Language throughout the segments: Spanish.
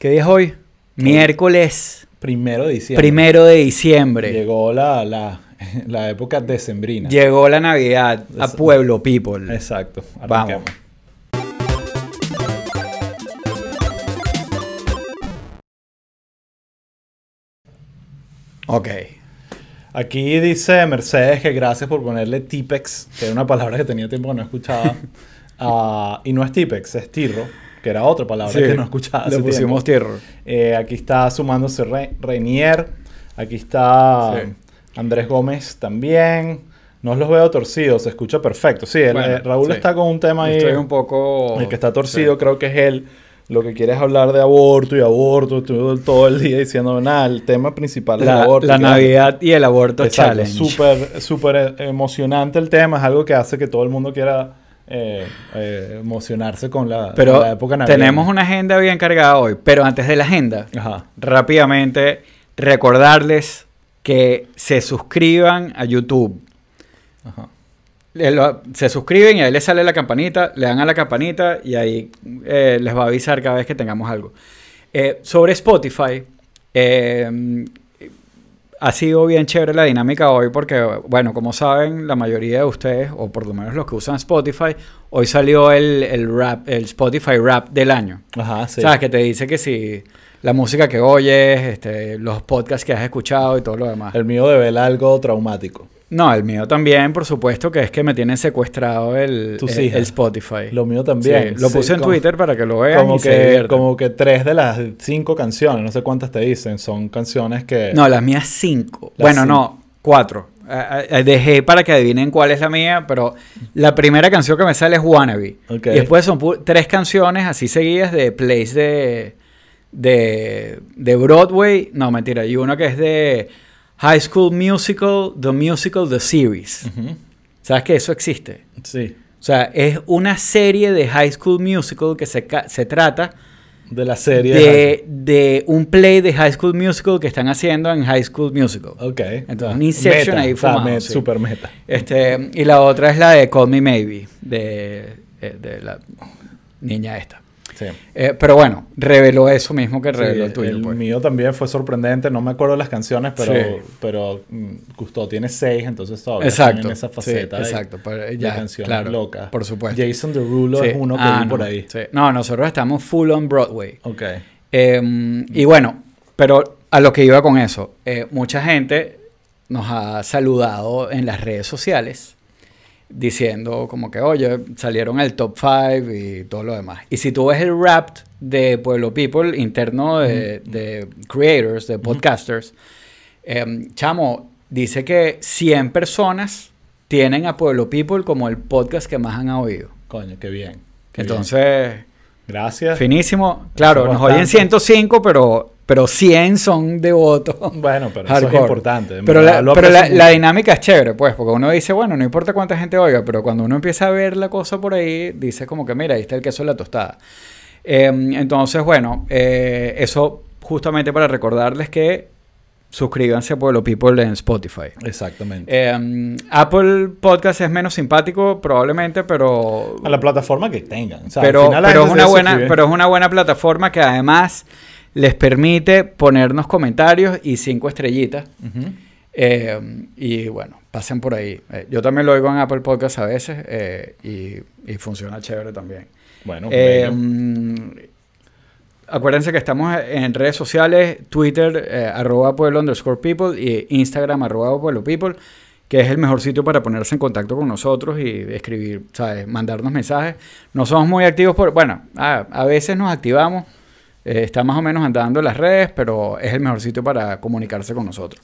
¿Qué día es hoy? Miércoles Primero de diciembre. primero de diciembre. Llegó la, la, la época decembrina. Llegó la Navidad a Pueblo People. Exacto. Vamos. arranquemos. Ok. Aquí dice Mercedes que gracias por ponerle Tipex, que era una palabra que tenía tiempo que no escuchaba. Ah, y no es Tipex, es Tirro, que era otra palabra Sí, que no escuchaba. Le pusimos tiempo. tierra. Eh, aquí está sumándose Re- Reinier. Aquí está Sí. Andrés Gómez también. No los veo torcidos, se escucha perfecto. Sí, el- Bueno, eh, Raúl sí. está con un tema ahí. Estoy un poco. El que está torcido creo que es él. Lo que quiere es hablar de aborto y aborto todo, todo el día diciendo nada. El tema principal es el aborto. la Navidad y el aborto Exacto, challenge. súper súper emocionante el tema. Es algo que hace que todo el mundo quiera eh, eh, emocionarse con la, Pero con la época navideña. tenemos una agenda bien cargada hoy. Pero antes de la agenda, Ajá. rápidamente recordarles que se suscriban a YouTube. Ajá. Lo- Se suscriben y ahí les sale la campanita, le dan a la campanita y ahí eh, les va a avisar cada vez que tengamos algo. Sobre Spotify, ha sido bien chévere la dinámica hoy porque, bueno, como saben, la mayoría de ustedes, o por lo menos los que usan Spotify, hoy salió el, el rap, el Spotify Rap del año. Ajá, sí. ¿Sabes? Que te dice que si la música que oyes, este, los podcasts que has escuchado y todo lo demás. El mío devela algo traumático. No, el mío también, por supuesto, que es que me tienen secuestrado el, Tus el- hijas. el Spotify. Lo mío también. Sí, lo Sí, puse en como- Twitter para que lo vean Como y se que, diviertan. como que tres de las cinco canciones, no sé cuántas te dicen, son canciones que... No, las mías cinco. Las bueno, cinco. no, cuatro. Eh, eh, dejé para que adivinen cuál es la mía, pero la primera canción que me sale es Wannabe. Ok. Y después son tres canciones así seguidas de plays de, de, de Broadway. No, mentira. Y una que es de High School Musical, The Musical, The Series. Ujú. ¿Sabes que eso existe? Sí. O sea, es una serie de High School Musical que se, ca- se trata De la serie. de, de un play de High School Musical que están haciendo en High School Musical. Ok. Entonces, un Inception Meta, ahí fumado, me- sí. Super meta. Este, y la otra es la de Call Me Maybe, de, eh, de la niña esta. Sí. Eh, pero bueno, reveló eso mismo que reveló Sí, el tuyo. el pues. mío también fue sorprendente. No me acuerdo las canciones, pero, Sí. pero mm, Gusto tiene seis, entonces todavía Exacto. en esa faceta de- exacto. de, ya, canciones claro, locas. Por supuesto. Jason Derulo es uno que Ah, vi por no, ahí. sí. No, nosotros estamos full on Broadway. Ok. Eh, y bueno, pero a lo que iba con eso, eh, mucha gente nos ha saludado en las redes sociales diciendo como que, oye, salieron el top 5 y todo lo demás. Y si tú ves el rap de Pueblo People interno de, de creators, de podcasters, eh, chamo, dice que 100 personas tienen a Pueblo People como el podcast que más han oído. Coño, qué bien. qué bien. Entonces... Gracias. Finísimo. Claro, nos oyen bastante. 105, pero, pero 100 son devotos. Bueno, pero eso es importante. Pero, la, pero dinámica es chévere, pues, porque uno dice, bueno, no importa cuánta gente oiga, pero cuando uno empieza a ver la cosa por ahí, dice como que, mira, ahí está el queso en la tostada. Eh, entonces, bueno, eh, eso justamente para recordarles que suscríbanse a Pueblo People en Spotify. Exactamente. Eh, Apple Podcast es menos simpático, probablemente, pero a la plataforma que tengan. O sea, al pero, final la pero, es una buena, pero es una buena plataforma que además les permite ponernos comentarios y cinco estrellitas. Eh, y bueno, pasen por ahí. Eh, yo también lo oigo en Apple Podcast a veces eh, y, y funciona chévere también. Bueno, mm, acuérdense que estamos en redes sociales, Twitter, arroba pueblo underscore people y Instagram, arroba pueblo people, que es el mejor sitio para ponerse en contacto con nosotros y escribir, ¿sabes? Mandarnos mensajes. No somos muy activos por, bueno, a, a veces nos activamos, eh, está más o menos andando en las redes, pero es el mejor sitio para comunicarse con nosotros.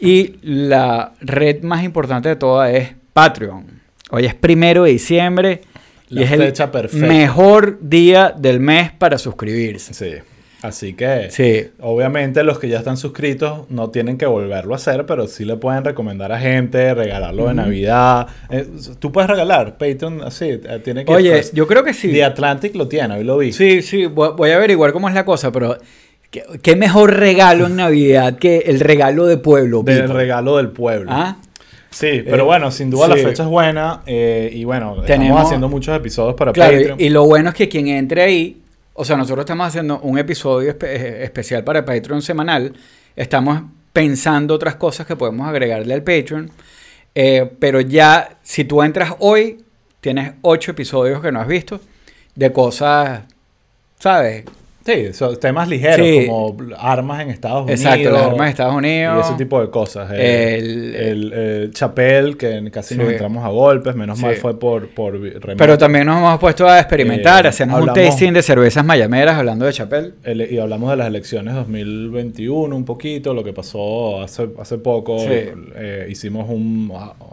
Y la red más importante de todas es Patreon. Hoy es primero de diciembre. La y es el fecha perfecta. mejor día del mes para suscribirse. Sí. Así que, Sí. obviamente, los que ya están suscritos no tienen que volverlo a hacer, pero sí le pueden recomendar a gente, regalarlo de Navidad. Eh, Tú puedes regalar Patreon así, eh, tiene que. Oye, pues, yo creo que sí. The Atlantic lo tiene, hoy lo vi. Sí, sí, voy voy a averiguar cómo es la cosa, pero ¿qué, qué mejor regalo en Navidad que el regalo de pueblo? Del people? regalo del pueblo. ¿Ah? Sí, pero Eh, bueno, sin duda sí. la fecha es buena. eh, y bueno, Tenemos- estamos haciendo muchos episodios para Claro, Patreon. y, y lo bueno es que quien entre ahí o sea, nosotros estamos haciendo un episodio eh, especial para Patreon semanal. Estamos pensando otras cosas que podemos agregarle al Patreon. Eh, pero ya, si tú entras hoy, tienes ocho episodios que no has visto de cosas, ¿sabes? Sí, son temas ligeros, Sí. como armas en Estados Unidos. Exacto, las armas de Estados Y Unidos. ese tipo de cosas. El- el, Chapel, que casi nos entramos a golpes, menos mal fue por, por remoto. Pero también nos hemos puesto a experimentar, Eh, hacemos un tasting de cervezas mayameras hablando de Chapel. El- y hablamos de las elecciones 2021 un poquito, lo que pasó hace, hace poco. Sí. Eh, hicimos un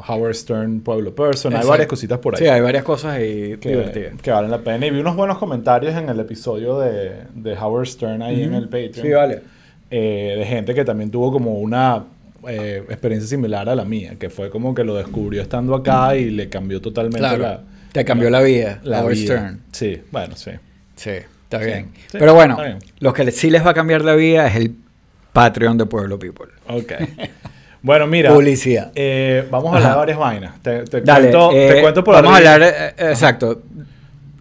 Howard Stern Pueblo Person. Hay varias cositas por ahí. Sí, hay varias cosas ahí que, divertidas. que valen la pena. Y vi unos buenos comentarios en el episodio de, de Howard Stern ahí en el Patreon. Sí, vale. eh, de gente que también tuvo como una eh, experiencia similar a la mía, que fue como que lo descubrió estando acá y le cambió totalmente Claro. la, Te cambió la vida, la Howard vida. Stern. Sí, bueno, sí. Sí, está Sí, bien. sí, Pero bueno, bien. lo que sí les va a cambiar la vida es el Patreon de Pueblo People. Ok. bueno, mira. Publicidad. eh, vamos a hablar de varias vainas. Te, te Dale, cuento, eh, te cuento por vamos a hablar, eh, exacto,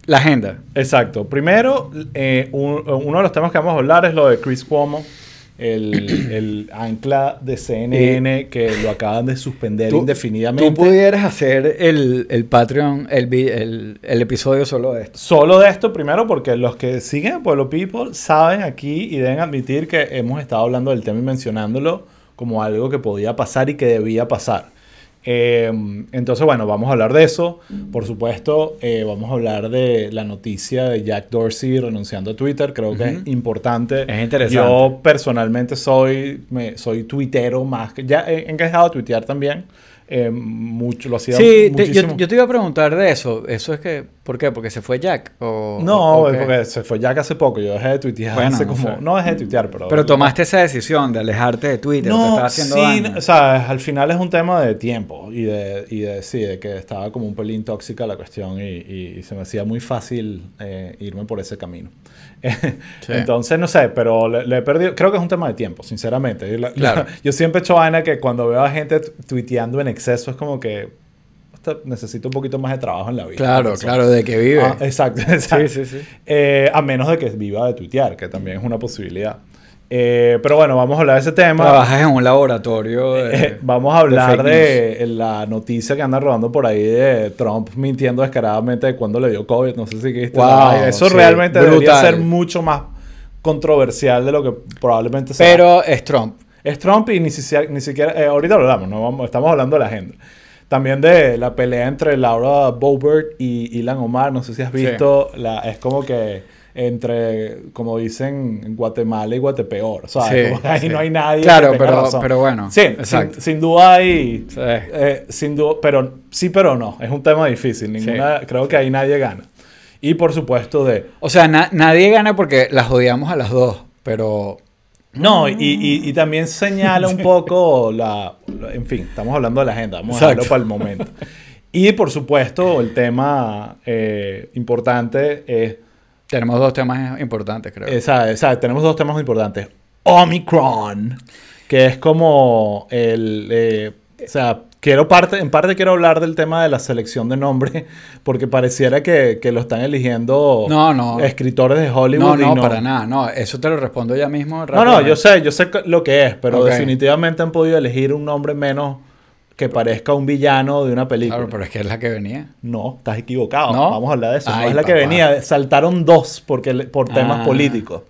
la agenda. Exacto. Primero, eh, un- uno de los temas que vamos a hablar es lo de Chris Cuomo, el, el ancla de CNN que lo acaban de suspender Tú- indefinidamente. Tú pudieras hacer el, el Patreon, el, el, el episodio solo de esto. Solo de esto primero porque los que siguen a Pueblo People saben aquí y deben admitir que hemos estado hablando del tema y mencionándolo como algo que podía pasar y que debía pasar. Eh, entonces, bueno, vamos a hablar de eso. Por supuesto, eh, vamos a hablar de la noticia de Jack Dorsey renunciando a Twitter. Creo que es importante. Es interesante. Yo personalmente soy, me, soy tuitero más que... Ya he, he dejado de tuitear también. Eh, mucho, lo hacía Sí, te- yo, muchísimo. yo te iba a preguntar de eso. Eso es que, ¿por qué? Porque se fue Jack. O, No, o porque se fue Jack hace poco. Yo dejé de tuitear Bueno, hace no como... sé. No dejé de tuitear, pero... Pero tomaste esa decisión de alejarte de Twitter. te No, estaba haciendo sí, daño. o sea, al final es un tema de tiempo y de, y de sí, de que estaba como un pelín tóxica la cuestión y, y- y se me hacía muy fácil eh, irme por ese camino. Sí. Entonces, no sé, pero le, le he perdido, creo que es un tema de tiempo, sinceramente. La- Claro. yo siempre he hecho vaina que cuando veo a gente tu- tuiteando en exceso es como que "Hostia, necesito un poquito más de trabajo en la vida. Claro, claro, de que vive. Ah, exacto, exacto. sí, sí, sí. Eh, a menos de que viva de tuitear, que también es una posibilidad. Eh, pero bueno, vamos a hablar de ese tema. Trabajas en un laboratorio. de- Eh, vamos a hablar fake de, la noticia que anda rodando por ahí de Trump mintiendo descaradamente de cuando le dio COVID. No sé si viste. Wow. Eso sí, realmente debería brutal. ser mucho más controversial de lo que probablemente sea. Pero es Trump. Es Trump y ni siquiera, ni siquiera eh, ahorita lo hablamos, no vamos, estamos hablando de la agenda. También de la pelea entre Laura Boebert y Ilan Omar, no sé si has Sí. visto, la, es como que entre, como dicen, en Guatemala y Guatepeor, o sea, Sí, ahí sí. no hay nadie Claro, que tenga pero- razón. pero bueno, Sí, sin, duda hay, Sí. eh, sin duda, pero sí, pero no, es un tema difícil, ninguna, creo que ahí nadie gana. Y por supuesto de, O sea, na- nadie gana porque las odiamos a las dos. Pero No, y, y- y también señala un poco la, En fin, estamos hablando de la agenda, vamos a Exacto. dejarlo para el momento. Y por supuesto, el tema eh, importante es, tenemos dos temas importantes, creo. esa, esa- tenemos dos temas importantes. Omicron, que es como el... eh, o sea, quiero parte, en parte quiero hablar del tema de la selección de nombres, porque pareciera que, que lo están eligiendo No, no. escritores de no, Hollywood. y no, para nada. No, eso te lo respondo ya mismo. No, no, yo sé, yo sé lo que es, pero definitivamente han podido elegir un nombre menos que parezca un villano de una película. Claro, pero es que es la que venía. No, estás equivocado. ¿No? Vamos a hablar de eso. no es la que venía. Saltaron dos porque, por temas Ah. políticos.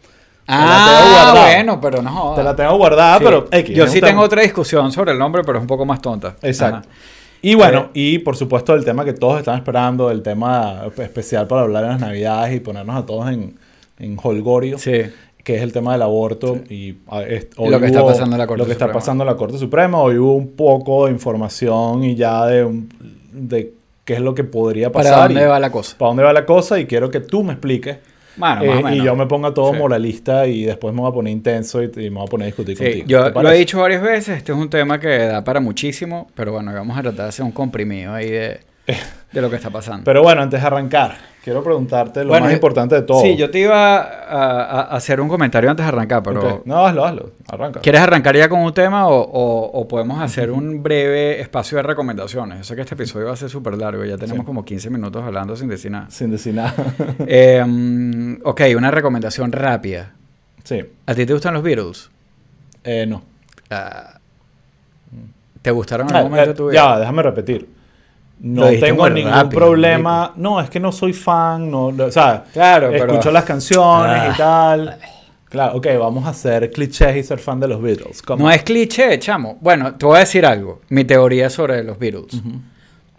Ah, bueno, pero no jodas. Te la tengo guardada, Sí. pero X, Yo sí tengo otra discusión sobre el nombre, pero es un poco más tonta. Exacto. Ajá. Y bueno, Eh, y por supuesto el tema que todos están esperando, el tema especial para hablar en las navidades y ponernos a todos en, en holgorio. Sí. que es el tema del aborto y, a- es- Y lo que está pasando en la Corte lo que está Suprema. pasando en la Corte Suprema. Hoy hubo un poco de información y ya de, de qué es lo que podría pasar. ¿Para dónde y va la cosa? ¿Para dónde va la cosa? Y quiero que tú me expliques. Bueno, eh, más y yo me ponga todo Sí. moralista y después me voy a poner intenso y, y me voy a poner a discutir Sí, contigo. yo ¿Te lo he dicho varias veces, este es un tema que da para muchísimo, pero bueno, vamos a tratar de hacer un comprimido ahí de, de lo que está pasando. Pero bueno, antes de arrancar, quiero preguntarte lo Bueno, más importante de todo. Sí, yo te iba a, a- a hacer un comentario antes de arrancar, pero... No, hazlo, hazlo. Arranca. ¿Quieres arrancar ya con un tema o, o- o podemos hacer un breve espacio de recomendaciones? Yo sé que este episodio va a ser súper largo, ya tenemos Sí. como 15 minutos hablando sin decir nada. Sin decir nada. Eh, mm, ok, una recomendación rápida. sí. ¿A ti te gustan los Beatles? Eh, no. Ah, ¿Te gustaron en Ah, algún momento eh, de tu vida? ya, déjame repetir. No tengo ningún rápido, problema. No, es que no soy fan. No, o sea, Claro, pero- escucho las canciones Ah. y tal. Claro, ok, vamos a hacer clichés y ser fan de los Beatles. ¿Cómo? No es cliché, chamo. Bueno, te voy a decir algo. Mi teoría sobre los Beatles.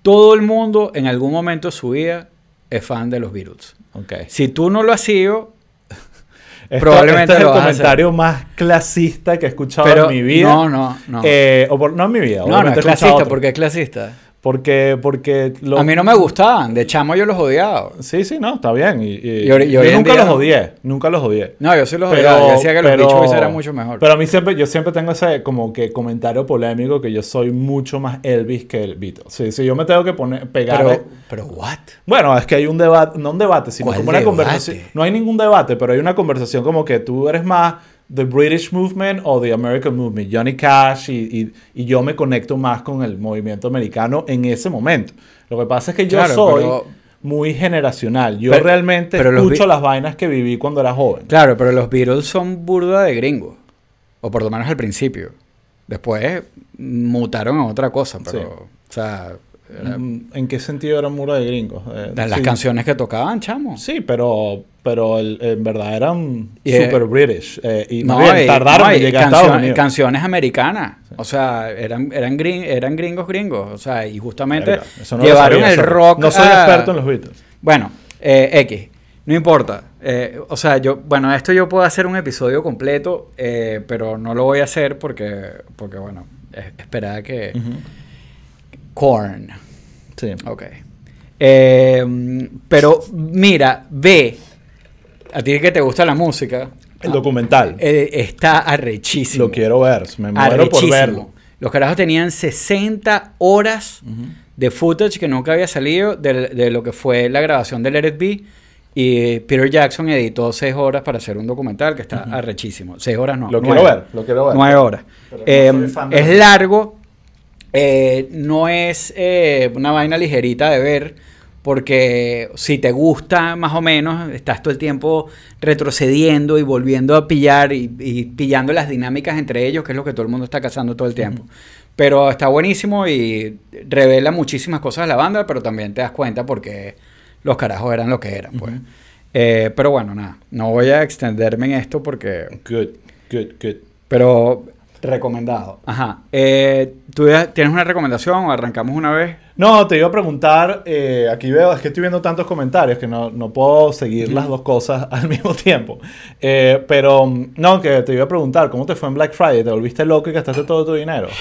Todo el mundo en algún momento de su vida es fan de los Beatles. Ok. Si tú no lo has sido, Esto- Probablemente este es lo el vas a comentario más clasista que he escuchado pero en mi vida. no, no, no. Eh, o por- no en mi vida. no, no es clasista, porque es clasista. Porque, porque lo- A mí no me gustaban, de chamo yo los odiaba. Sí, sí, no, está bien. Y, y- Y hoy- y yo nunca los odié, nunca los odié. No, yo sí los odiaba. Yo decía que los Beach Boys eran mucho mejor. Pero a mí siempre, yo siempre tengo ese como que comentario polémico que yo soy mucho más Elvis que el Beatles. Sí, sí, yo me tengo que poner, pegar. pero, pero, what? Bueno, es que hay un debate, no un debate, sino ¿Cuál como una debate? conversación. No hay ningún debate, pero hay una conversación como que tú eres más the British Movement o the American Movement. Johnny Cash y, y- y yo me conecto más con el movimiento americano en ese momento. Lo que pasa es que yo Claro, soy pero- muy generacional. Yo Pero- realmente pero escucho las vainas que viví cuando era joven. Claro, pero los Beatles son burda de gringos. O por lo menos al principio. Después mutaron a otra cosa, pero... Sí. O sea, era- Mm, ¿En qué sentido era muro de gringos? Eh, las sí. canciones que tocaban, chamo. Sí, pero, pero el- en verdad eran Y, eh, super British. eh, y No, bien, tardaron no, en llegar a Estados Unidos. canciones americanas. O sea, eran, eran, gring- eran gringos gringos. O sea, y justamente no llevaron sabía, el rock No soy a- experto en los Beatles. Bueno, eh, X. No importa. Eh, o sea, yo, bueno, esto yo puedo hacer un episodio completo, eh, pero no lo voy a hacer porque, porque bueno, es- esperaba que... Corn. Sí. Ok. Eh, pero mira, ve, a ti que te gusta la música, El documental. eh, está arrechísimo. Lo quiero ver. Me muero por verlo. Los carajos tenían 60 horas de footage que nunca había salido de, de lo que fue la grabación de Let It Be. Y Peter Jackson editó 6 horas para hacer un documental que está arrechísimo. 6 horas no. Lo nueve. quiero ver. Lo quiero ver. 9 horas. Eh, es largo. eh, no es eh, una vaina ligerita de ver. Porque si te gusta más o menos, estás todo el tiempo retrocediendo y volviendo a pillar y, y pillando las dinámicas entre ellos, que es lo que todo el mundo está cazando todo el tiempo. Pero está buenísimo y revela muchísimas cosas de la banda, pero también te das cuenta porque los carajos eran lo que eran, pues. Eh, pero bueno, nada, no voy a extenderme en esto porque... Good, good, good. Pero recomendado. Ajá. Eh, ¿Tú tienes una recomendación o arrancamos una vez? No, te iba a preguntar, eh, aquí veo, es que estoy viendo tantos comentarios que no, no puedo seguir las dos cosas al mismo tiempo. Eh, pero, no, que te iba a preguntar, ¿cómo te fue en Black Friday? ¿Te volviste loco y gastaste todo tu dinero?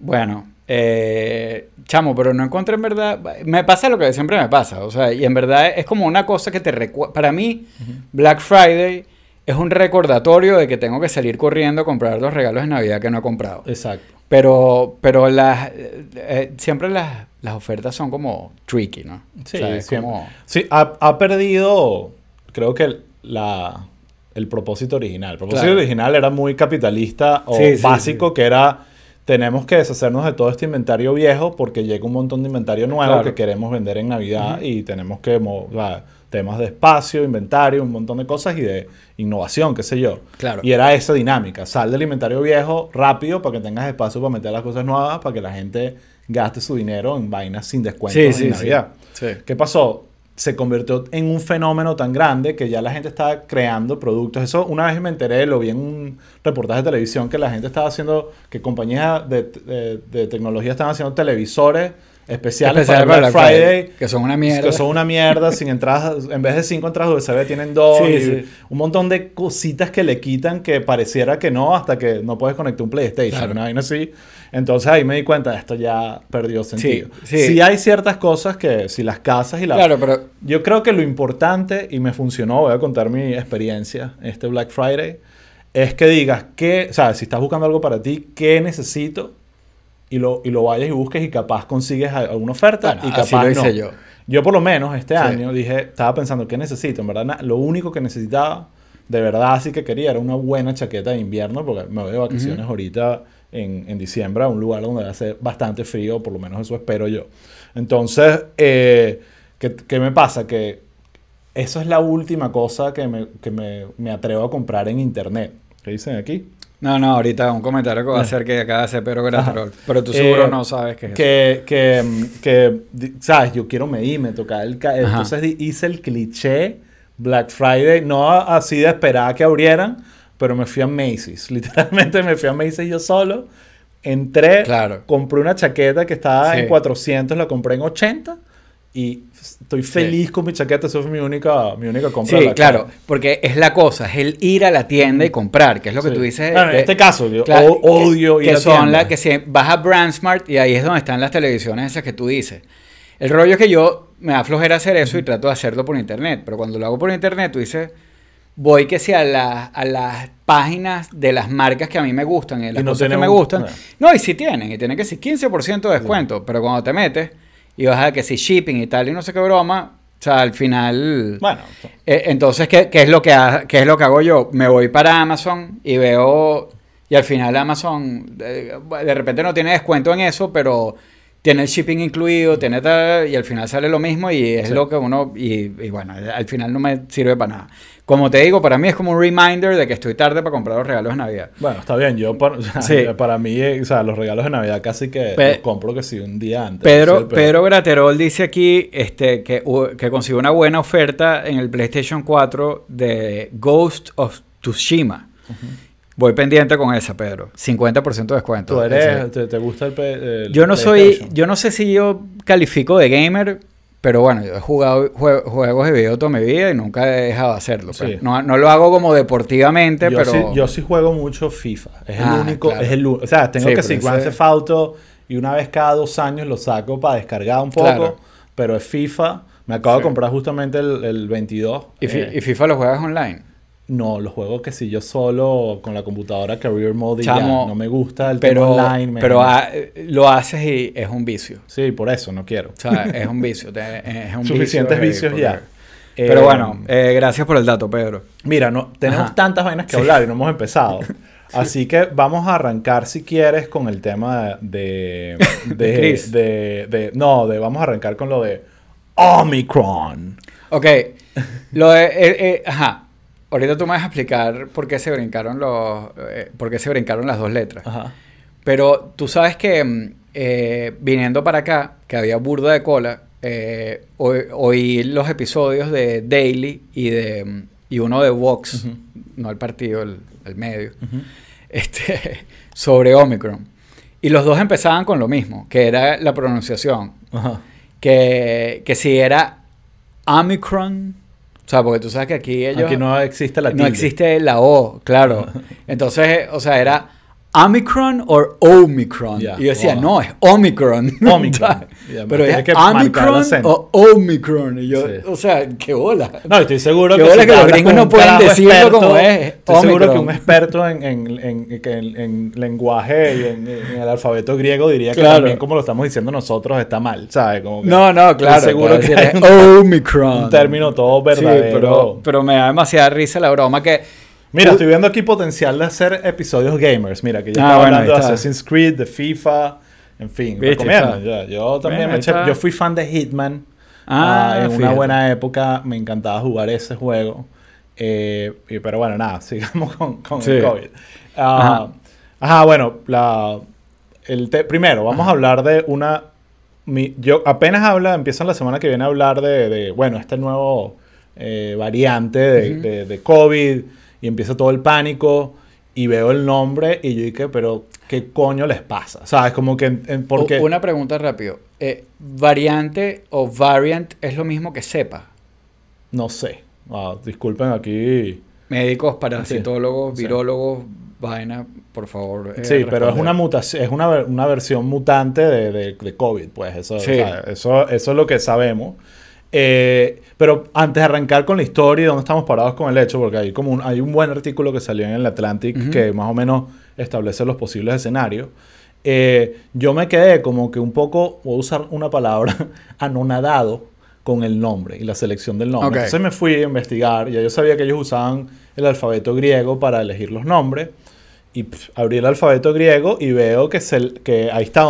Bueno, eh, chamo, pero no encontré en verdad. Me pasa lo que siempre me pasa. O sea, y en verdad es como una cosa que te recuerda. Para mí, Black Friday es un recordatorio de que tengo que salir corriendo a comprar los regalos de Navidad que no he comprado. Exacto. Pero, pero las, eh, siempre las, las ofertas son como tricky, ¿no? Sí, O sea, es como- Sí, ha, ha perdido, creo que el- la, el propósito original. El propósito Claro. original era muy capitalista o Sí, básico, sí. que era, tenemos que deshacernos de todo este inventario viejo porque llega un montón de inventario nuevo Claro. que queremos vender en Navidad y tenemos que, mo- o sea, temas de espacio, inventario, un montón de cosas y de innovación, qué sé yo. Claro. Y era esa dinámica, sal del inventario viejo rápido para que tengas espacio para meter las cosas nuevas, para que la gente gaste su dinero en vainas sin descuento Sí, en sí, sí. Navidad. Sí. ¿Qué pasó? Se convirtió en un fenómeno tan grande que ya la gente estaba creando productos. Eso una vez me enteré, lo vi en un reportaje de televisión que la gente estaba haciendo, que compañías de, de- de tecnología estaban haciendo televisores especiales Especial para Black Friday. Que son una mierda. Que son una mierda, sin entradas, en vez de cinco entradas USB tienen dos. Sí, y sí. Un montón de cositas que le quitan que pareciera que no, hasta que no puedes conectar un PlayStation. Claro. Una vaina así. Entonces ahí me di cuenta, esto ya perdió sentido. sí. Sí hay ciertas cosas que, si las casas y las... Claro, pero Yo creo que lo importante, y me funcionó, voy a contar mi experiencia en este Black Friday, es que digas que, o sea, si estás buscando algo para ti, ¿qué necesito? Y lo, y lo vayas y busques y capaz consigues alguna oferta Bueno, y así capaz lo hice no. yo. Yo por lo menos este Sí. año dije, estaba pensando, ¿qué necesito? En verdad, lo único que necesitaba, de verdad sí que quería, era una buena chaqueta de invierno, porque me voy de vacaciones ahorita en, en diciembre a un lugar donde va a ser bastante frío, por lo menos eso espero yo. Entonces, eh, ¿qué, qué me pasa? Que eso es la última cosa que me, que me, me atrevo a comprar en internet. ¿Qué dicen aquí? No, no, ahorita un comentario que va a hacer que acaba de hacer Pedro Graterol. Pero tú seguro Eh, no sabes qué es. que, que, que, ¿sabes? Yo quiero medirme, tocar el... ca-. Entonces hice el cliché Black Friday, no así de esperar que abrieran, pero me fui a Macy's. Literalmente me fui a Macy's yo solo. Entré, Claro. compré una chaqueta que estaba Sí. en 400, la compré en 80 y estoy feliz con mi chaqueta. Eso fue mi única, mi única compra. Sí, claro, porque es la cosa, es el ir a la tienda y comprar, que es lo que Sí. tú dices. Bueno, en este caso, yo Claro, odio que, ir que a son tiendas. las que si vas a Brandsmart y ahí es donde están las televisiones esas que tú dices. El rollo es que yo me da flojera hacer eso y trato de hacerlo por internet, pero cuando lo hago por internet tú dices, voy que sea a, la- a las páginas de las marcas que a mí me gustan y de las Y no cosas que me gustan. no. No, y sí tienen, y tienen que ser 15% de descuento, pero cuando te metes y vas a que si shipping y tal y no sé qué broma, o sea, al final... Bueno, Eh, entonces, ¿qué, qué es lo que ha- qué es lo que hago yo? Me voy para Amazon y veo. Y al final Amazon de repente no tiene descuento en eso, pero tiene el shipping incluido, tiene tal, y al final sale lo mismo y es Sí. lo que uno. Y, y bueno, al final no me sirve para nada. Como te digo, para mí es como un reminder de que estoy tarde para comprar los regalos de Navidad. Bueno, está bien. Yo, para, o sea, Sí. para mí, eh, o sea, los regalos de Navidad casi que Pe- los compro que sí un día antes. Pedro. Pedro Graterol dice aquí este, que, que consiguió una buena oferta en el PlayStation 4 de Ghost of Tsushima. Voy pendiente con esa, Pedro. 50% de descuento. Tú eres, te, te gusta el, el Yo no soy, yo no sé si yo califico de gamer, pero bueno, yo he jugado jue- juegos de video toda mi vida y nunca he dejado de hacerlo. pues. No, no lo hago como deportivamente, yo, pero... sí, yo sí juego mucho FIFA. Es el Ah, único, claro. es el O sea, tengo Sí, que sí, Grand Theft Auto y una vez cada dos años lo saco para descargar un poco. Claro. Pero es FIFA. Me acabo de comprar justamente el, el 22. ¿Y, eh, y FIFA lo juegas online? No, los juegos que si yo solo con la computadora Career Mode y ya, no me gusta el Pero, tema online. me- pero lo haces y es un vicio. Sí, por eso no quiero. O sea, es un vicio. te- es un Suficientes vicio, vicios ya. Pero Eh, bueno, eh, gracias por el dato, Pedro. Mira, no, tenemos Ajá. tantas vainas que hablar y no hemos empezado. Así que vamos a arrancar, si quieres, con el tema de... De, De Chris. de- de- no, de, vamos a arrancar con lo de Omicron. Ok, lo de, eh, ajá. Ahorita tú me vas a explicar por qué se brincaron los, eh, por qué se brincaron las dos letras. Ajá. Pero tú sabes que mm, eh, viniendo para acá, que había burda de cola, eh, oí, oí los episodios de Daily y de mm, y uno de Vox, Ujú. no el partido, el, el medio, este, sobre Omicron. Y los dos empezaban con lo mismo, que era la pronunciación. Que, que si era Omicron, o sea, porque tú sabes que aquí ellos... Aquí no existe la no tilde. existe la O, claro. Entonces, o sea, era Omicron o Omicron. Y yo decía, wow. no, es Omicron. Omicron. Pero es que marcar el Omicron o Omicron. Y yo, Sí. o sea, qué bola. No, estoy seguro que, si que los gringos no pueden decirlo como es, Estoy seguro que Omicron. un experto en, en, en- que en- en lenguaje y en, el alfabeto griego diría que Claro. también como lo estamos diciendo nosotros está mal, ¿sabes? Como que No, no, estoy claro. seguro te que un, Omicron. un término todo Sí, verdadero. pero, pero me da demasiada risa la broma que... Mira, estoy viendo aquí potencial de hacer episodios gamers. Mira, que ya Ah, estaba bueno, hablando de. Assassin's Creed, de FIFA, en fin. Viste, recomiendo. Ya, yo también Bueno, me eché- yo fui fan de Hitman. Ah, Ah, en una buena época me encantaba jugar ese juego. Eh, y- pero bueno, nada, sigamos con, con Sí. el COVID. Ah, ajá. bueno, la, el te- primero vamos a hablar de una... mi- yo apenas habla, empiezan la semana que viene a hablar de, de, bueno, este nuevo eh, variante de, Ujú. de- de COVID y empieza todo el pánico y veo el nombre y yo dije, pero ¿qué coño les pasa? ¿Sabes? Como que... en- porque... Una pregunta rápido. Eh, ¿Variante o variant es lo mismo que cepa? No sé. Ah, disculpen aquí. Médicos, parasitólogos, Sí. virólogos, vaina, por favor. eh, Sí, pero es una mutación, es una, una versión mutante de, de- de COVID, pues eso, Sí. o sea, eso, eso es lo que sabemos. Eh, pero antes de arrancar con la historia y dónde estamos parados con el hecho, porque hay como un, hay un buen artículo que salió en el Atlantic Ujú. que más o menos establece los posibles escenarios. eh, yo me quedé como que un poco, voy a usar una palabra, anonadado con el nombre y la selección del nombre. Ok. Entonces me fui a investigar, ya yo sabía que ellos usaban el alfabeto griego para elegir los nombres, y pff, abrí el alfabeto griego y veo que, se, que ahí está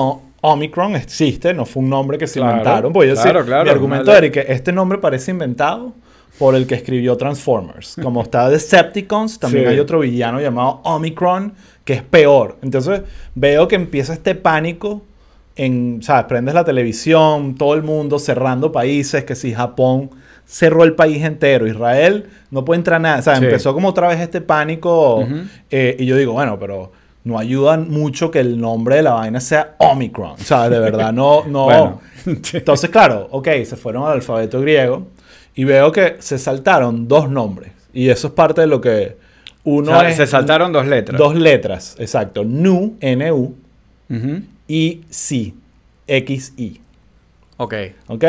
Omicron, existe, no fue un nombre que se Claro, inventaron. Yo claro, sí- claro, mi argumento vale. era que este nombre parece inventado por el que escribió Transformers. Como está Decepticons, también Sí. hay otro villano llamado Omicron, que es peor. Entonces veo que empieza este pánico en, ¿sabes? Prendes la televisión, todo el mundo cerrando países, que si Japón cerró el país entero, Israel no puede entrar nada. O sea, Sí. empezó como otra vez este pánico eh, y yo digo, bueno, pero no ayuda mucho que el nombre de la vaina sea Omicron. O sea, de verdad, no, no. Bueno. Entonces, claro, ok, se fueron al alfabeto griego y veo que se saltaron dos nombres. Y eso es parte de lo que uno O sea, es se saltaron dos letras. dos letras, exacto. Nu, N-U, y Si, X-I. Ok. ¿Ok?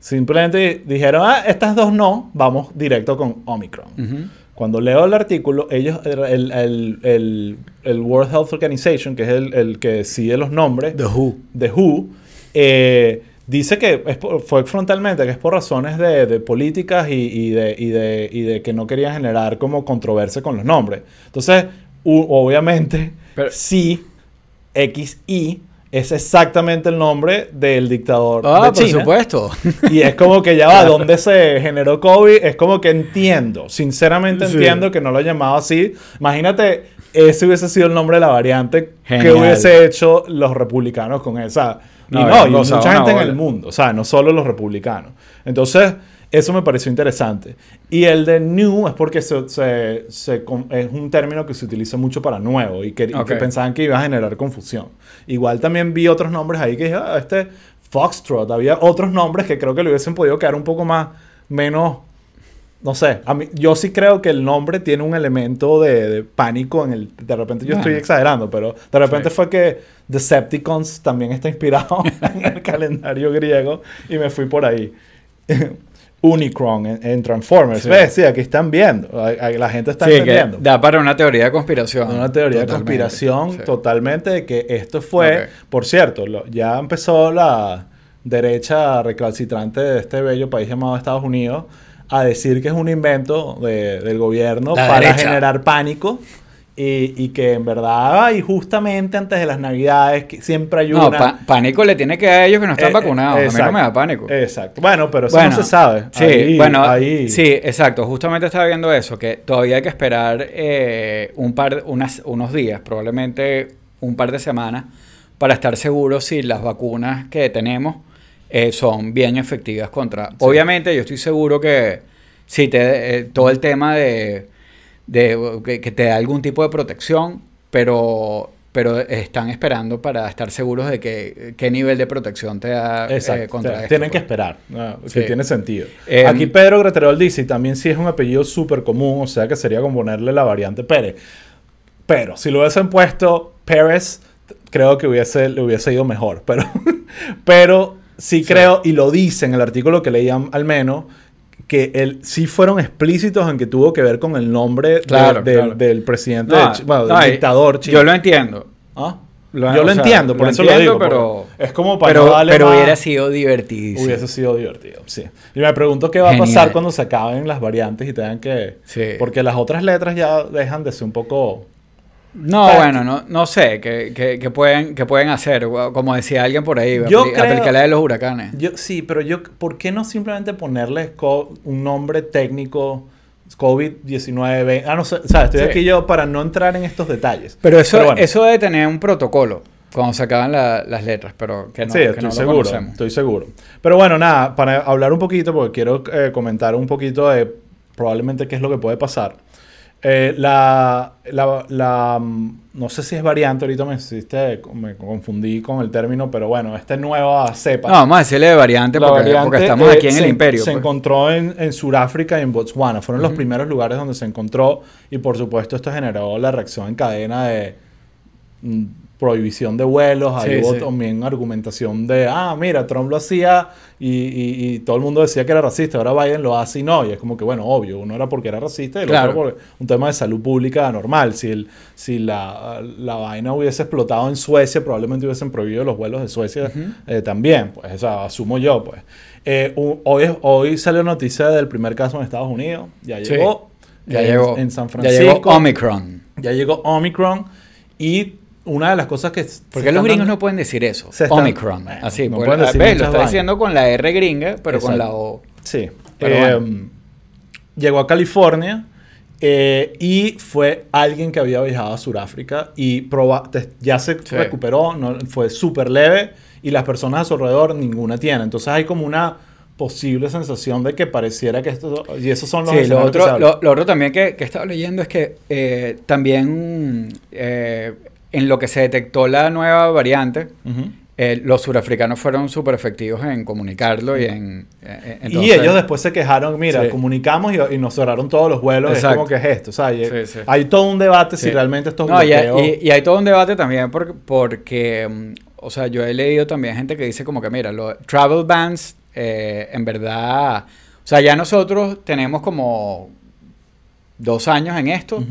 Simplemente dijeron, ah, estas dos no, vamos directo con Omicron. Cuando leo el artículo, ellos, el, el- el- el World Health Organization, que es el, el que decide los nombres, The Who. de WHO, eh, dice que es por- fue frontalmente, que es por razones de, de políticas y, y de, y, de, y de que no querían generar como controversia con los nombres. Entonces, u- obviamente, Pero- sí, XI es exactamente el nombre del dictador Ah, de por China. supuesto. Y es como que ya va, ¿dónde se generó COVID? Es como que entiendo, sinceramente Sí. entiendo que no lo he llamado así. Imagínate, ese hubiese sido el nombre de la variante que hubiese hecho los republicanos con esa. Y No, no, y mucha gente en el mundo, o sea, no solo los republicanos. Entonces, eso me pareció interesante. Y el de new es porque se, se- se con- es un término que se utiliza mucho para nuevo y que, y que Ok. pensaban que iba a generar confusión. Igual también vi otros nombres ahí que dije, ah, este Foxtrot, había otros nombres que creo que le hubiesen podido quedar un poco más, menos, no sé, a mí, yo sí creo que el nombre tiene un elemento de, de pánico en el, de repente yo estoy exagerando, pero de repente Sí. fue que Decepticons también está inspirado en el calendario griego y me fui por ahí. Unicron en, en Transformers. Sí. ¿Ves? Sí, aquí están viendo. La gente está Sí, que entendiendo. da para una teoría de conspiración. Una teoría de conspiración Sí. totalmente de que esto fue, por cierto, lo- ya empezó la derecha recalcitrante de este bello país llamado Estados Unidos a decir que es un invento de- del gobierno La para derecha. generar pánico y, y que en verdad, ay, justamente antes de las navidades, que siempre hay una... No, pa- pánico le tiene que dar a ellos que no están Eh, vacunados. a mí no me da pánico. Exacto. Bueno, pero eso Bueno, no se sabe. Sí, Ahí- bueno, ahí- sí, exacto. Justamente estaba viendo eso, que todavía hay que esperar eh, un par, unas, unos días, probablemente un par de semanas, para estar seguros si las vacunas que tenemos eh, son bien efectivas contra. Obviamente, yo estoy seguro que si te eh, todo el tema de, de que, que te da algún tipo de protección, pero pero están esperando para estar seguros de que qué nivel de protección te da eh, Exacto. contra Te- esto, Tienen que pues. esperar. ¿no? Que Sí. tiene sentido. Em, Aquí Pedro Greterol dice, y también sí es un apellido súper común, o sea que sería como ponerle la variante Pérez. Pero si lo hubiesen puesto Pérez, creo que hubiese, le hubiese ido mejor. Pero, pero sí, creo, y lo dice en el artículo que leían al menos, que el, sí fueron explícitos en que tuvo que ver con el nombre de- Claro, del, claro. del presidente, No, de Chi- bueno, no, del dictador chino. Yo lo entiendo. ¿Ah? Lo- yo lo sea, entiendo, por lo eso lo entiendo, digo. pero- es como para Pero, no darle pero más- hubiera sido divertidísimo. Hubiese sido divertido, sí. Y me pregunto qué va a pasar cuando se acaben las variantes y tengan que... Sí. Porque las otras letras ya dejan de ser un poco... No, bueno, no, no sé qué, qué pueden, qué pueden hacer. Como decía alguien por ahí, Yo apli- creo- aplicar la de los huracanes. Yo, sí, pero yo... ¿Por qué no simplemente ponerles un nombre técnico? COVID-19... Ah, no sé. O sea, estoy Sí. aquí yo para no entrar en estos detalles. Pero eso, bueno. eso debe tener un protocolo cuando se acaban la- las letras, pero que no, sí, que estoy no lo seguro, conocemos. estoy seguro. Pero bueno, nada, para hablar un poquito, porque quiero eh, comentar un poquito de probablemente qué es lo que puede pasar. Eh, la, la, la, mm, no sé si es variante, ahorita me, hiciste- me confundí con el término, pero bueno, esta nueva cepa. No, vamos a decirle de variante porque, variante, porque estamos eh, aquí en se, el imperio. Se pues. encontró en, en Sudáfrica y en Botswana. Fueron los primeros lugares donde se encontró. Y por supuesto, esto generó la reacción en cadena de mm, prohibición de vuelos, ahí Sí, hubo sí. también argumentación de, ah, mira, Trump lo hacía y, y- y todo el mundo decía que era racista, ahora Biden lo hace y no, y es como que, bueno, obvio, uno era porque era racista y el Claro. otro por un tema de salud pública normal. Si, el, si la, la vaina hubiese explotado en Suecia, probablemente hubiesen prohibido los vuelos de Suecia eh, también, pues, o sea, asumo yo, pues. Eh, hoy, hoy salió noticia del primer caso en Estados Unidos, ya Sí. llegó. Ya en, llegó. en San Ya Francisco. llegó Omicron. Ya llegó Omicron y una de las cosas que... se ¿Por qué los gringos dando- no pueden decir eso? Están- Omicron. Bueno, Así, no pues, pueden decir lo está diciendo con la R gringa, pero con la O. Sí. Pero Eh, bueno. Llegó a California eh, y fue alguien que había viajado a Sudáfrica y proba- ya se Sí. recuperó, no, fue súper leve y las personas a su alrededor ninguna tiene. Entonces hay como una posible sensación de que pareciera que esto... Y esos son los Sí, lo que otro, hablan. lo, lo otro también que, que he estado leyendo es que eh, también eh, en lo que se detectó la nueva variante, eh, los surafricanos fueron súper efectivos en comunicarlo y en... eh, y entonces- ellos después se quejaron, mira, Sí. comunicamos y, y nos cerraron todos los vuelos. Exacto. Es como que es esto. O sea, hay, Sí, sí. hay todo un debate si realmente estos No, y, y- y hay todo un debate también porque, porque, mm, o sea, yo he leído también gente que dice como que, mira, los travel bans, eh, en verdad, o sea, ya nosotros tenemos como dos años en esto.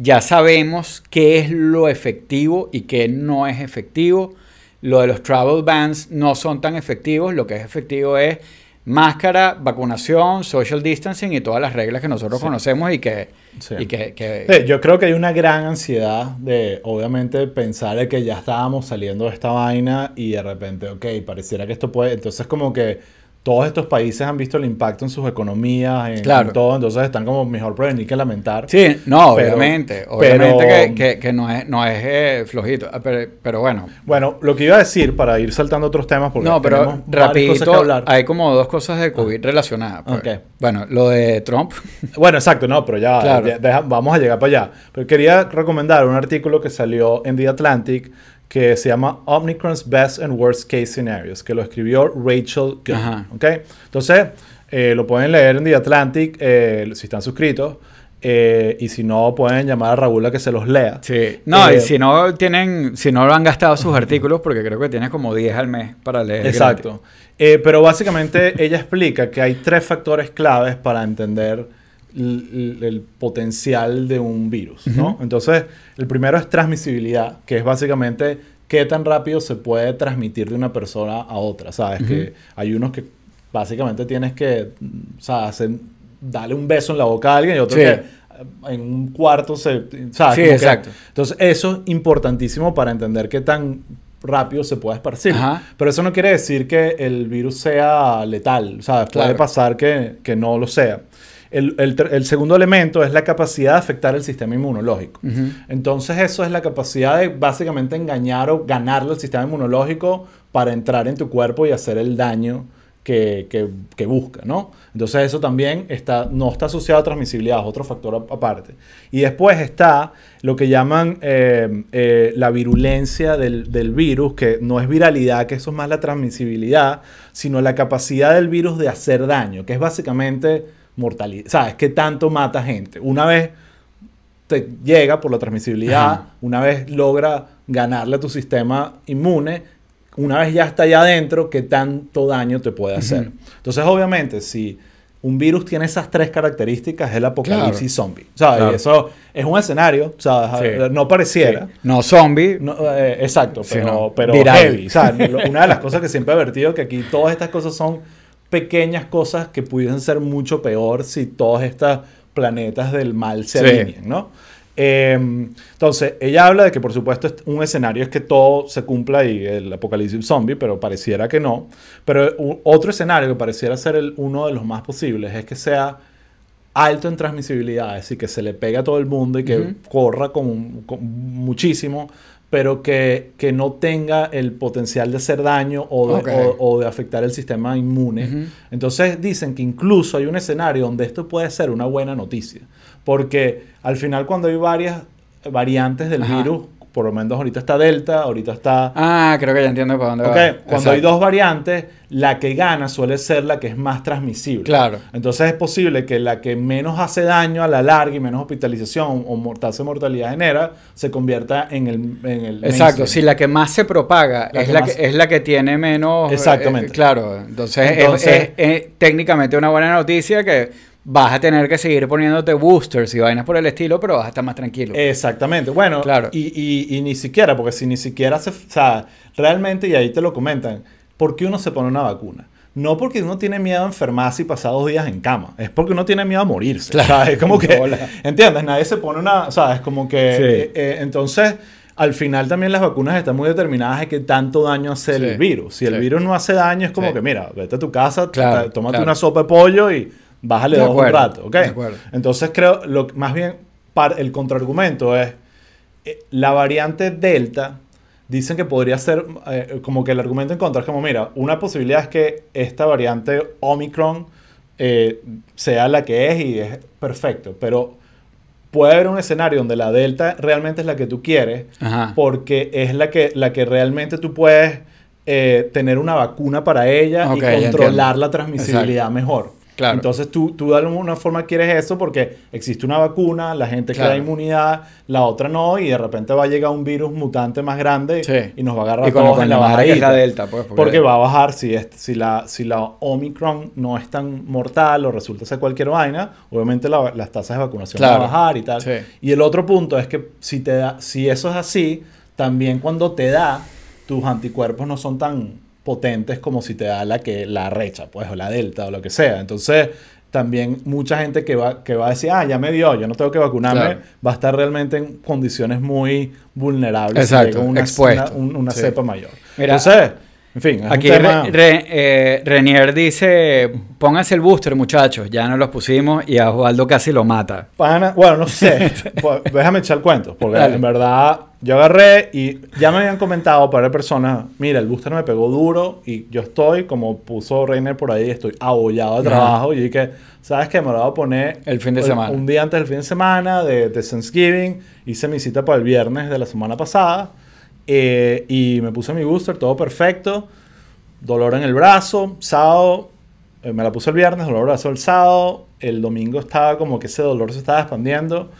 Ya sabemos qué es lo efectivo y qué no es efectivo. Lo de los travel bans no son tan efectivos, lo que es efectivo es máscara, vacunación, social distancing y todas las reglas que nosotros Sí. conocemos y que... Sí. Y que, que- Sí, yo creo que hay una gran ansiedad de, obviamente, pensar de que ya estábamos saliendo de esta vaina y de repente, ok, pareciera que esto puede. Entonces, como que todos estos países han visto el impacto en sus economías, en, Claro. en todo, entonces están como mejor prevenir que lamentar. Sí, no, Pero- obviamente. Obviamente pero- que, que- que no es, no es eh, flojito. Ah, Pero, pero bueno. Bueno, lo que iba a decir para ir saltando otros temas, porque No, pero rapidito, hablar. hay como dos cosas de COVID relacionadas. pues. Bueno, lo de Trump. Bueno, exacto, no, pero ya, Claro. ya- deja- vamos a llegar para allá. Pero quería recomendar un artículo que salió en The Atlantic que se llama Omicron's Best and Worst Case Scenarios, que lo escribió Rachel Good. Ajá. ¿ok? Entonces, eh, lo pueden leer en The Atlantic eh, si están suscritos. eh, y si no, pueden llamar a Raúl a que se los lea. Sí. No, y si no tienen, si no lo han gastado sus artículos, porque creo que tienes como 10 al mes para leer. Exacto. Pero básicamente ella explica que hay tres factores claves para entender el, potencial de un virus. Entonces, el primero es transmisibilidad, que es básicamente qué tan rápido se puede transmitir de una persona a otra, ¿sabes? Que hay unos que básicamente tienes que, o sea, hacer- darle un beso en la boca a alguien y otros Sí. que eh, en un cuarto se, ¿sabes? Sí, Como que- exacto. entonces, eso es importantísimo para entender qué tan rápido se puede esparcir. Ajá. Pero eso no quiere decir que el virus sea letal. ¿sabes? Puede Claro. pasar que, que no lo sea. El, el segundo elemento es la capacidad de afectar el sistema inmunológico. Entonces eso es la capacidad de básicamente engañar o ganarle al sistema inmunológico para entrar en tu cuerpo y hacer el daño que, que- que busca, ¿no? Entonces eso también está, no está asociado a transmisibilidad, es otro factor aparte. Y después está lo que llaman eh, eh, la virulencia del, del virus, que no es viralidad, que eso es más la transmisibilidad, sino la capacidad del virus de hacer daño, que es básicamente mortalidad. ¿Sabes? ¿Qué tanto mata gente? Una vez te llega por la transmisibilidad, Ajá. una vez logra ganarle a tu sistema inmune, una vez ya está allá adentro, ¿qué tanto daño te puede hacer? Entonces, obviamente, si un virus tiene esas tres características, es el apocalipsis zombie. ¿Sabes? Claro. Y eso es un escenario, ¿sabes? Sí. No pareciera. Sí. No zombie. No, eh, exacto, Sí, pero, no. pero heavy. Una de las cosas que siempre he advertido que aquí todas estas cosas son pequeñas cosas que pudiesen ser mucho peor si todos estos planetas del mal se Sí. alinean, ¿no? Eh, entonces, ella habla de que por supuesto es- un escenario es que todo se cumpla y el apocalipsis zombie, pero pareciera que no. Pero otro escenario que pareciera ser el, uno de los más posibles es que sea alto en transmisibilidad, es decir, que se le pega a todo el mundo y que corra con, con muchísimo, pero que, que no tenga el potencial de hacer daño o de, o- o de afectar el sistema inmune. Entonces dicen que incluso hay un escenario donde esto puede ser una buena noticia, porque al final cuando hay varias variantes del Ajá. virus, por lo menos ahorita está Delta, ahorita está... Ah, creo que ya entiendo para dónde Ok, va. Cuando hay dos variantes, la que gana suele ser la que es más transmisible. Claro. Entonces es posible que la que menos hace daño a la larga y menos hospitalización o tasa de mortalidad genera, se convierta en el... En el Exacto, mainstream. si la que más se propaga La es, que la más- que, es la que tiene menos... Exactamente. eh, claro, entonces, es- Entonces- es, es técnicamente una buena noticia que vas a tener que seguir poniéndote boosters y vainas por el estilo, pero vas a estar más tranquilo. Exactamente. Bueno, Claro. y, y- y ni siquiera, porque si ni siquiera se... O sea, realmente, y ahí te lo comentan, ¿por qué uno se pone una vacuna? No porque uno tiene miedo a enfermarse y pasar dos días en cama. Es porque uno tiene miedo a morirse. Claro. O sea, es como que... Hola. ¿Entiendes? Nadie se pone una... O sea, es como que... Sí. eh, eh, entonces... Al final también las vacunas están muy determinadas de qué tanto daño hace Sí. el virus. Si el virus no hace daño, es como que, mira, vete a tu casa, Claro, tómate claro. una sopa de pollo y bájale De dos acuerdo, un rato, ¿ok? de acuerdo. Entonces creo, lo, más bien, el contraargumento es, eh, la variante Delta, dicen que podría ser, eh, como que el argumento en contra es como, mira, una posibilidad es que esta variante Omicron eh, sea la que es y es perfecto, pero puede haber un escenario donde la Delta realmente es la que tú quieres, Ajá. porque es la que, la que realmente tú puedes eh, tener una vacuna para ella y controlar la transmisibilidad mejor. Claro. Entonces tú, tú de alguna forma quieres eso porque existe una vacuna, la gente Claro. crea inmunidad, la otra no, y de repente va a llegar un virus mutante más grande Sí. y nos va a agarrar Y todos con en la que es la bajadita. Delta, pues. Porque va a bajar si, es, si, la, si la Omicron no es tan mortal o resulta ser cualquier vaina, obviamente la- las tasas de vacunación van Claro. a bajar y tal. Sí. Y el otro punto es que si, te da, si eso es así, también cuando te da, tus anticuerpos no son tan potentes como si te da la que la recha, pues, o la delta o lo que sea. Entonces, también mucha gente que va, que va a decir, ah, ya me dio, yo no tengo que vacunarme, Claro. va a estar realmente en condiciones muy vulnerables Exacto, si llega una, expuesto. una, un- una Sí. cepa mayor. Mira, Entonces, en fin, es Aquí un tema... Re- Re- eh, Renier dice, pónganse el booster muchachos, ya nos los pusimos y a Osvaldo casi lo mata. Pana- bueno, no sé. Pues, déjame echar cuentos. Porque Dale. en verdad yo agarré y ya me habían comentado para personas: mira, el booster me pegó duro y yo estoy, como puso Reiner por ahí, estoy abollado de Ajá. trabajo. Y dije, ¿sabes qué? Me lo voy a poner El fin de semana. Un día antes del fin de semana de, de Thanksgiving. Hice mi cita para el viernes de la semana pasada. Eh, y me puse mi booster, todo perfecto. Dolor en el brazo, sábado, eh, me la puse el viernes, dolor en el brazo el sábado, el domingo estaba como que ese dolor se estaba expandiendo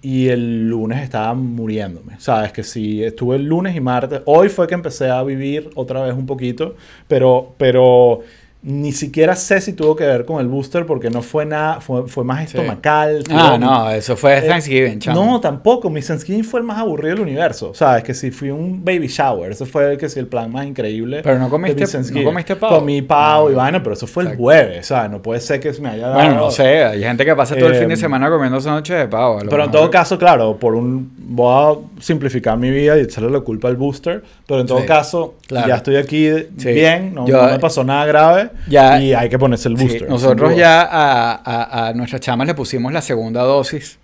y el lunes estaba muriéndome. Sabes que sí, estuve el lunes y martes, hoy fue que empecé a vivir otra vez un poquito, pero, pero ni siquiera sé si tuvo que ver con el booster porque no fue nada, fue, fue más Sí. estomacal. Ah, fue- no, eso fue eh, Thanksgiving, chamo. No, tampoco. Mi Thanksgiving fue el más aburrido del universo. ¿Sabes? Que si fui un baby shower. Ese fue el que sí, el plan más increíble. Pero no comiste- no comiste pavo. Comí pavo y Ah, vaina, pero eso fue el exacto. jueves. ¿Sabes? No puede ser que me haya dado. Bueno, no sé, hay gente que pasa todo el Eh, fin de semana comiendo sándwiches de pavo. Pero en todo caso, claro, por un voy a simplificar mi vida y echarle la culpa al booster, pero en todo Sí, caso, claro. ya estoy aquí Sí. bien, no, Yo- no me pasó nada grave Ya- y hay que ponerse el booster. nosotros ya a, a- a nuestras chamas le pusimos la segunda dosis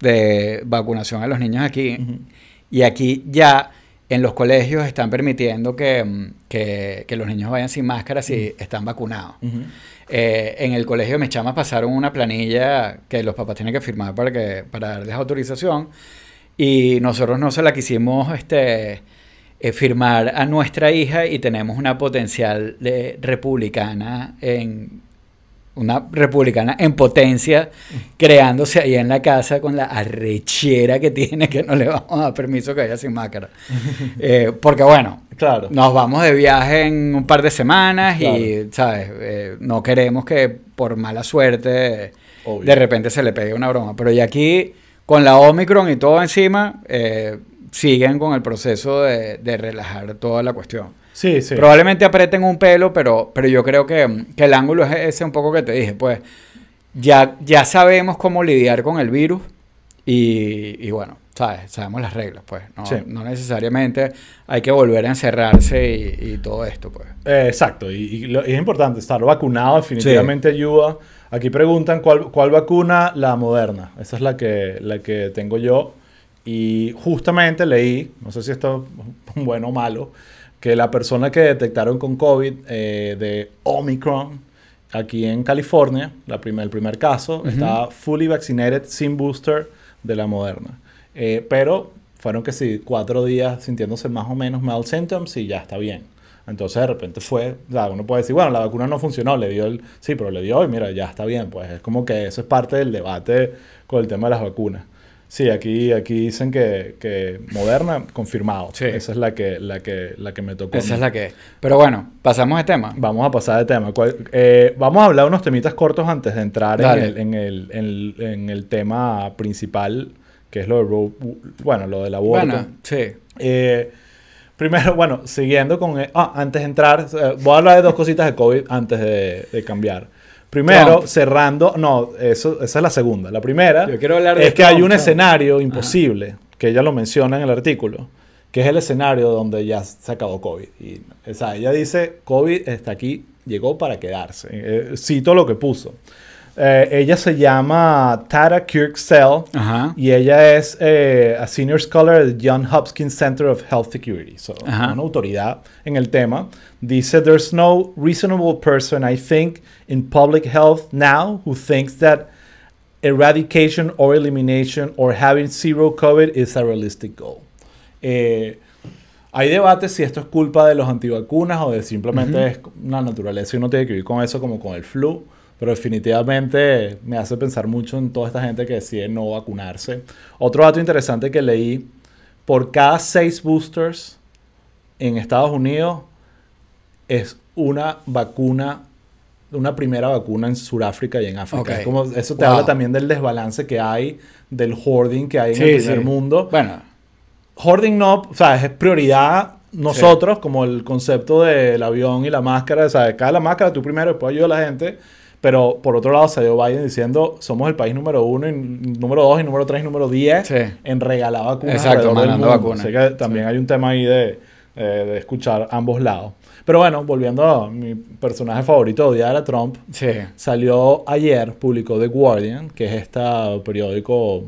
de vacunación a los niños aquí. Y aquí ya en los colegios están permitiendo que, mm, que- que los niños vayan sin máscara si están vacunados. Eh, en el colegio de mis chamas pasaron una planilla que los papás tienen que firmar para, que, para darles autorización. Y nosotros no se la quisimos este, firmar a nuestra hija y tenemos una potencial de republicana en una republicana en potencia creándose ahí en la casa con la arrechera que tiene que no le vamos a dar permiso que vaya sin máscara. Eh, porque bueno, Claro. nos vamos de viaje en un par de semanas y, Claro. ¿sabes? Eh, no queremos que por mala suerte Obvio. de repente se le pegue una broma. Pero ya aquí, con la Omicron y todo encima, eh, siguen con el proceso de, de relajar toda la cuestión. Sí, sí. Probablemente aprieten un pelo, pero, pero yo creo que, que el ángulo es ese un poco que te dije. Pues ya, ya sabemos cómo lidiar con el virus y, y bueno, ¿sabes? Sabemos las reglas, pues. No, Sí. no necesariamente hay que volver a encerrarse y, y todo esto, pues. Eh, exacto, y, y lo- y es importante estar vacunado, definitivamente ayuda. Aquí preguntan cuál, cuál vacuna, la moderna. Esa es la que, la que tengo yo. Y justamente leí, no sé si esto es bueno o malo, que la persona que detectaron con COVID eh, de Omicron aquí en California, la primer, el primer caso, está fully vaccinated sin booster de la moderna. Eh, pero fueron que sí, cuatro días sintiéndose más o menos mild symptoms y ya está bien. Entonces de repente fue, o sea, uno puede decir, bueno, la vacuna no funcionó, le dio el, sí, pero le dio y mira, ya está bien, pues es como que eso es parte del debate con el tema de las vacunas. Sí, aquí, aquí dicen que, que Moderna, confirmado. Sí. Esa es la que, la que, la que me tocó. Esa es la que es. Pero bueno, pasamos de tema. Vamos a pasar de tema. ¿Cuál- eh, vamos a hablar unos temitas cortos antes de entrar en el, en, el, en, el, en el tema principal, que es lo de Roe- bueno, lo del aborto. Bueno, sí. Eh, primero, bueno, siguiendo con... eh, ah, antes de entrar, eh, voy a hablar de dos cositas de COVID antes de, de cambiar. Primero, Trump. cerrando... No, eso, esa es la segunda. La primera Yo quiero hablar de es que hay un Trump. escenario imposible, que ella lo menciona en el artículo, que es el escenario donde ya se acabó COVID. Y, o sea, ella dice, COVID está aquí, llegó para quedarse. Eh, cito lo que puso. Eh, ella se llama Tara Kirksell Ajá. y ella es eh, a senior scholar del John Hopkins Center of Health Security, so, una autoridad en el tema. Dice, there's no reasonable person, I think, in public health now who thinks that eradication or elimination or having zero COVID is a realistic goal. Eh, hay debate si esto es culpa de los antivacunas o de simplemente es una naturaleza y uno tiene que vivir con eso como con el flu. Pero definitivamente me hace pensar mucho en toda esta gente que decide no vacunarse. Otro dato interesante que leí, por cada seis boosters en Estados Unidos es una vacuna, una primera vacuna en Sudáfrica y en África. Ok. Es como, eso te Wow. habla también del desbalance que hay, del hoarding que hay en Sí, el primer sí. mundo Bueno, hoarding no, o sea, es prioridad nosotros, como el concepto del avión y la máscara, o sea, cada la máscara tú primero, después ayuda a la gente, pero por otro lado salió Biden diciendo, somos el país número uno, y número dos, y número tres, y número diez Sí. en regalar vacunas Exacto, mandando vacunas. Así que también hay un tema ahí de, eh, de escuchar ambos lados. Pero bueno, volviendo a mi personaje favorito odiar a Trump, sí. Salió ayer, publicó The Guardian, que es este periódico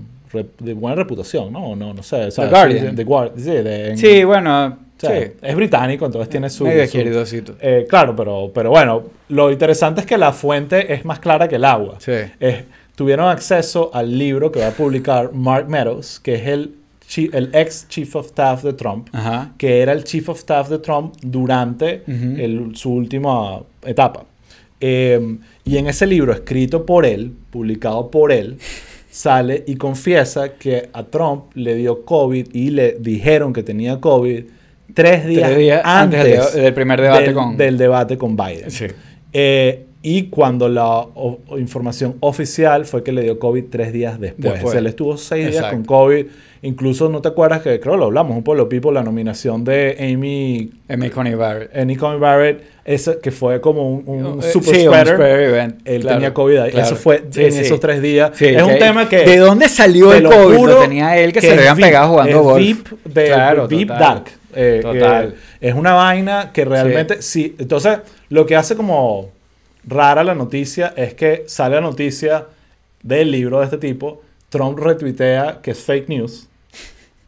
de buena reputación, ¿no? No, no sé. o sea, The Guardian. sí, The Guar- sí, de- en- Sí, bueno, o sea, sí. Es británico, entonces tiene su... Medio su- eh, claro, pero, pero bueno, lo interesante es que la fuente es más clara que el agua. Sí. Es- tuvieron acceso al libro que va a publicar Mark Meadows, que es el, el ex Chief of Staff de Trump, Ajá. que era el Chief of Staff de Trump durante Ujú. el- su última etapa. Eh, y en ese libro, escrito por él, publicado por él, sale y confiesa que a Trump le dio COVID y le dijeron que tenía COVID tres días, Tres días antes antes, del del primer debate del, con- del debate con Biden. Sí. Eh, y cuando la o- información oficial fue que le dio COVID tres días después. Después. O sea, él estuvo seis días Exacto. con COVID. Incluso, ¿no te acuerdas que creo que lo hablamos un Pueblo People, la nominación de Amy, Amy Coney Barrett. Amy Coney Barrett, ese que fue como un, un Eh, super sí, un spreader. spreader event, Él claro, tenía COVID ahí. claro. Eso fue Sí, en sí. esos tres días. Es un tema que... ¿De dónde salió el COVID? Lo tenía él que, se es lo habían pegado jugando golf. VIP de Claro, total. Dark. Eh, Total. que es una vaina que realmente sí. Entonces, lo que hace como rara la noticia es que sale la noticia del libro de este tipo. Trump retuitea que es fake news.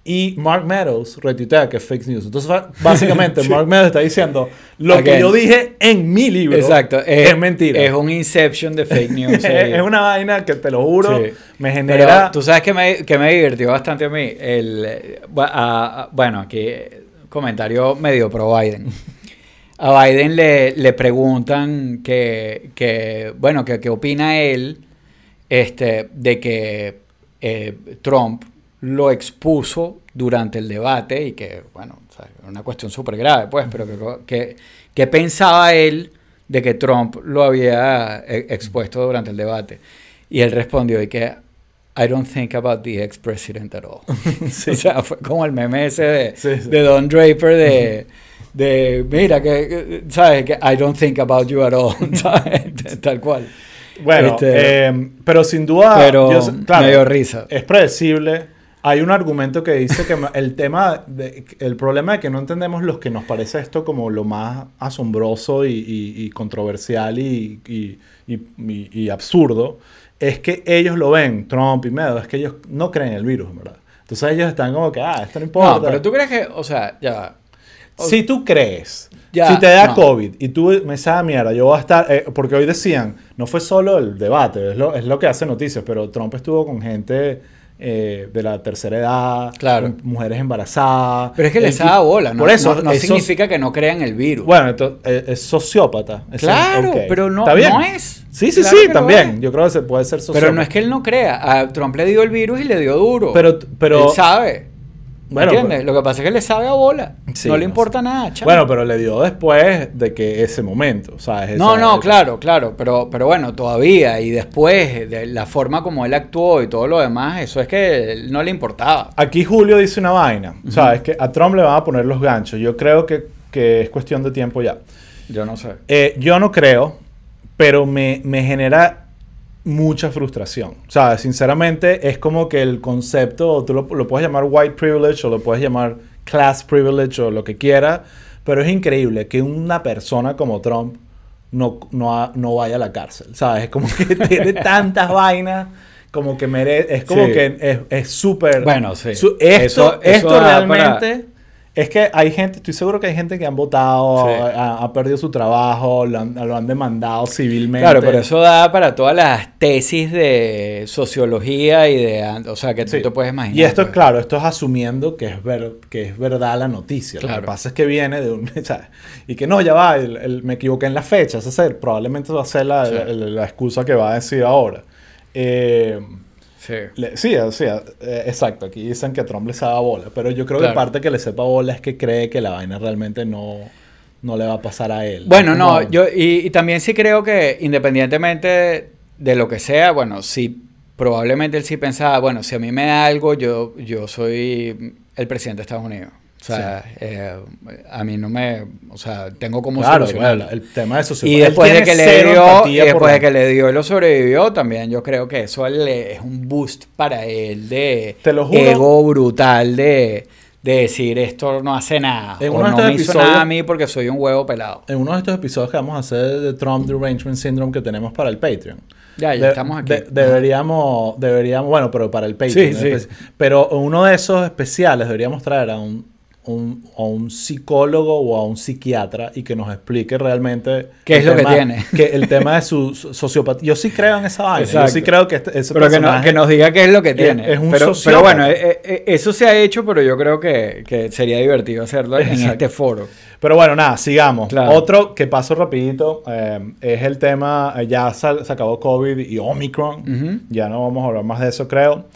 Y Mark Meadows retuitea que es fake news. Entonces, básicamente, Mark Meadows está diciendo lo que yo dije en mi libro Exacto. es, mentira. Es un inception de fake news. Es, una vaina que te lo juro, Sí. me Pero genera. tú sabes que me, que me divirtió bastante a mí. El, eh, bu- a- a- bueno, aquí eh, comentario medio pro Biden. A Biden le, le preguntan que, que bueno, que qué opina él este, de que eh, Trump lo expuso durante el debate y que, bueno, o sea, una cuestión súper grave, pues, pero que, que, que pensaba él de que Trump lo había eh, expuesto durante el debate. Y él respondió y que I don't think about the ex-president at all. Sí. O sea, fue como el meme ese de, Sí, sí. de Don Draper de, de, mira, que, ¿sabes? Que I don't think about you at all, ¿sabes? Tal cual. Bueno, Este, eh, pero sin duda, pero yo claro, me dio risa. es predecible. Hay un argumento que dice que el tema, de- el problema de que no entendemos los que nos parece esto como lo más asombroso y, y- y controversial y- y absurdo, es que ellos lo ven, Trump y Meadows, es que ellos no creen en el virus, en verdad. Entonces ellos están como que, ah, esto no importa. No, pero tú crees que, o sea, ya va. Si tú crees, Ya, si te da no. COVID y tú me sabes mierda, yo voy a estar, eh, porque hoy decían, no fue solo el debate, es lo, es lo que hace noticias, pero Trump estuvo con gente eh, de la tercera edad, Claro. mujeres embarazadas. Pero es que les tipo- da bola, ¿no? Por eso, no, no esos- significa que no crean el virus. Bueno, entonces, eh, es sociópata. Claro, pero no- no es. Sí, sí, Claro sí, también. Yo creo que se puede ser sociópata. pero no es que él no crea. A Trump le dio el virus y le dio duro. Pero- pero- él sabe. Bueno, ¿Entiendes? Lo que pasa es que le sabe a bola. Sí, no le no importa nada, chamo. Bueno, pero le dio después de que ese momento, ¿sabes? No, Esa- no, claro, claro, pero, pero bueno, todavía y después de la forma como él actuó y todo lo demás, eso es que no le importaba. Aquí Julio dice una vaina, ¿sabes? Que a Trump le van a poner los ganchos. Yo creo que, que es cuestión de tiempo ya. Yo no sé. Eh, yo no creo, pero me, me genera mucha frustración. O sea, sinceramente es como que el concepto, tú lo, lo puedes llamar white privilege o lo puedes llamar class privilege o lo que quieras, pero es increíble que una persona como Trump no, no, ha- no vaya a la cárcel. ¿Sabes? Es como que tiene tantas vainas. Como que merece, es como Sí. que es- es súper... Bueno, sí. su- esto Eso- eso esto realmente... Es que hay gente, estoy seguro que hay gente que han votado, Sí. ha, ha perdido su trabajo, lo han, lo han demandado civilmente. Claro, pero eso da para todas las tesis de sociología y de... O sea, que tú Sí. te puedes imaginar. Y esto, pues. claro, esto es asumiendo que es, ver, que es verdad la noticia. Lo que pasa es que viene de un... y que no, ya va, el- el- me equivoqué en las fechas. Ese ser, probablemente va a ser la, Sí. la- la excusa que va a decir ahora. Eh, Sí. le- sí, o sea, eh, exacto. Aquí dicen que Trump le sabe bola. Pero yo creo Claro. que parte que le sepa bola es que cree que la vaina realmente no, no le va a pasar a él. Bueno, no, como- yo y, y también sí creo que independientemente de lo que sea, bueno, sí, probablemente él sí pensaba, bueno, si a mí me da algo, yo, yo soy el presidente de Estados Unidos. O sea, eh, a mí no me, o sea, tengo como Claro, bueno, el tema de socio- Y después de que le dio, y después de que le dio y lo sobrevivió, también yo creo que eso le- es un boost para él de Te lo juro. ego brutal de, de decir esto no hace nada. En o no me hizo nada a mí porque soy un huevo pelado. En uno de estos episodios que vamos a hacer de Trump Derangement Syndrome que tenemos para el Patreon. Ya, ya De- estamos aquí. de- deberíamos, deberíamos, bueno, pero para el Patreon. Sí, sí. Pero uno de esos especiales deberíamos traer a un, un- a un psicólogo o a un psiquiatra y que nos explique realmente ¿Qué es lo que tiene? Que el tema de su so- sociopatía. Yo sí creo en esa vaina. Yo sí creo que este, ese Pero que, no- personaje- que nos diga qué es lo que tiene. es un pero, pero bueno, eh, eh, eso se ha hecho, pero yo creo que, que sería divertido hacerlo en Exacto. este foro. Pero bueno, nada, sigamos. Claro. Otro que paso rapidito eh, es el tema, eh, ya sal- se acabó COVID y Omicron. Ya no vamos a hablar más de eso, creo.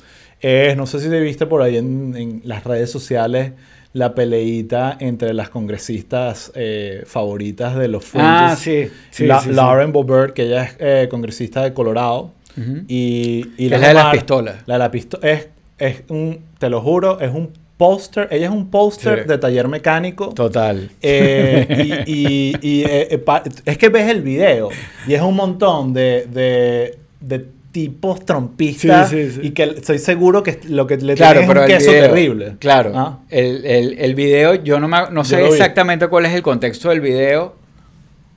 Es, no sé si te viste por ahí en, en las redes sociales la peleita entre las congresistas eh, favoritas de los fringes. Ah, sí. sí, La- sí, sí. Lauren Boebert, que ella es eh, congresista de Colorado. Y, y es la de las pistolas. La de la pistola. Es, es un, te lo juro, es un póster. Ella es un póster Sí. de taller mecánico. Total. Eh, y y- y, eh, pa- es que ves el video y es un montón de, de, de tipos trompistas Sí, sí, sí. y que estoy seguro que lo que le Claro, pero es un queso video, terrible. Claro. Ah. El, el, el video, yo no, me- no sé exactamente cuál es el contexto del video,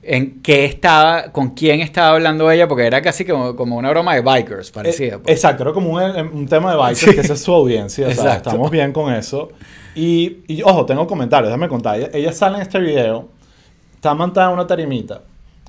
en qué estaba, con quién estaba hablando ella, porque era casi como, como una broma de bikers, parecía. Eh, pues. exacto, era como un, un tema de bikers, Sí. que esa es su audiencia. o sea, Exacto. estamos bien con eso. Y, y, ojo, tengo comentarios, déjame contar. Ella, ella sale en este video, está montada en una tarimita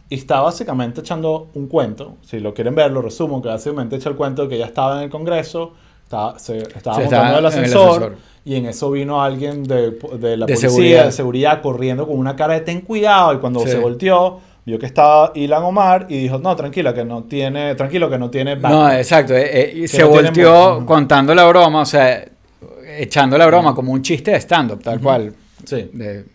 y está básicamente echando un cuento. Si lo quieren ver, lo resumo, que básicamente echa el cuento de que ella estaba en el Congreso, estaba, se, estaba Sí, montando el en el ascensor, ascensor. y en eso vino alguien de, de la De policía, seguridad. de seguridad, corriendo con una cara de ten cuidado y cuando Sí. se volteó... Vio que estaba Ilan Omar y dijo, no, tranquila, que no tiene, tranquilo, que no tiene no, background". exacto. eh, eh, se no tiene volteó mu- contando la broma, o sea, echando la broma como un chiste de stand-up, tal cual. Sí. De,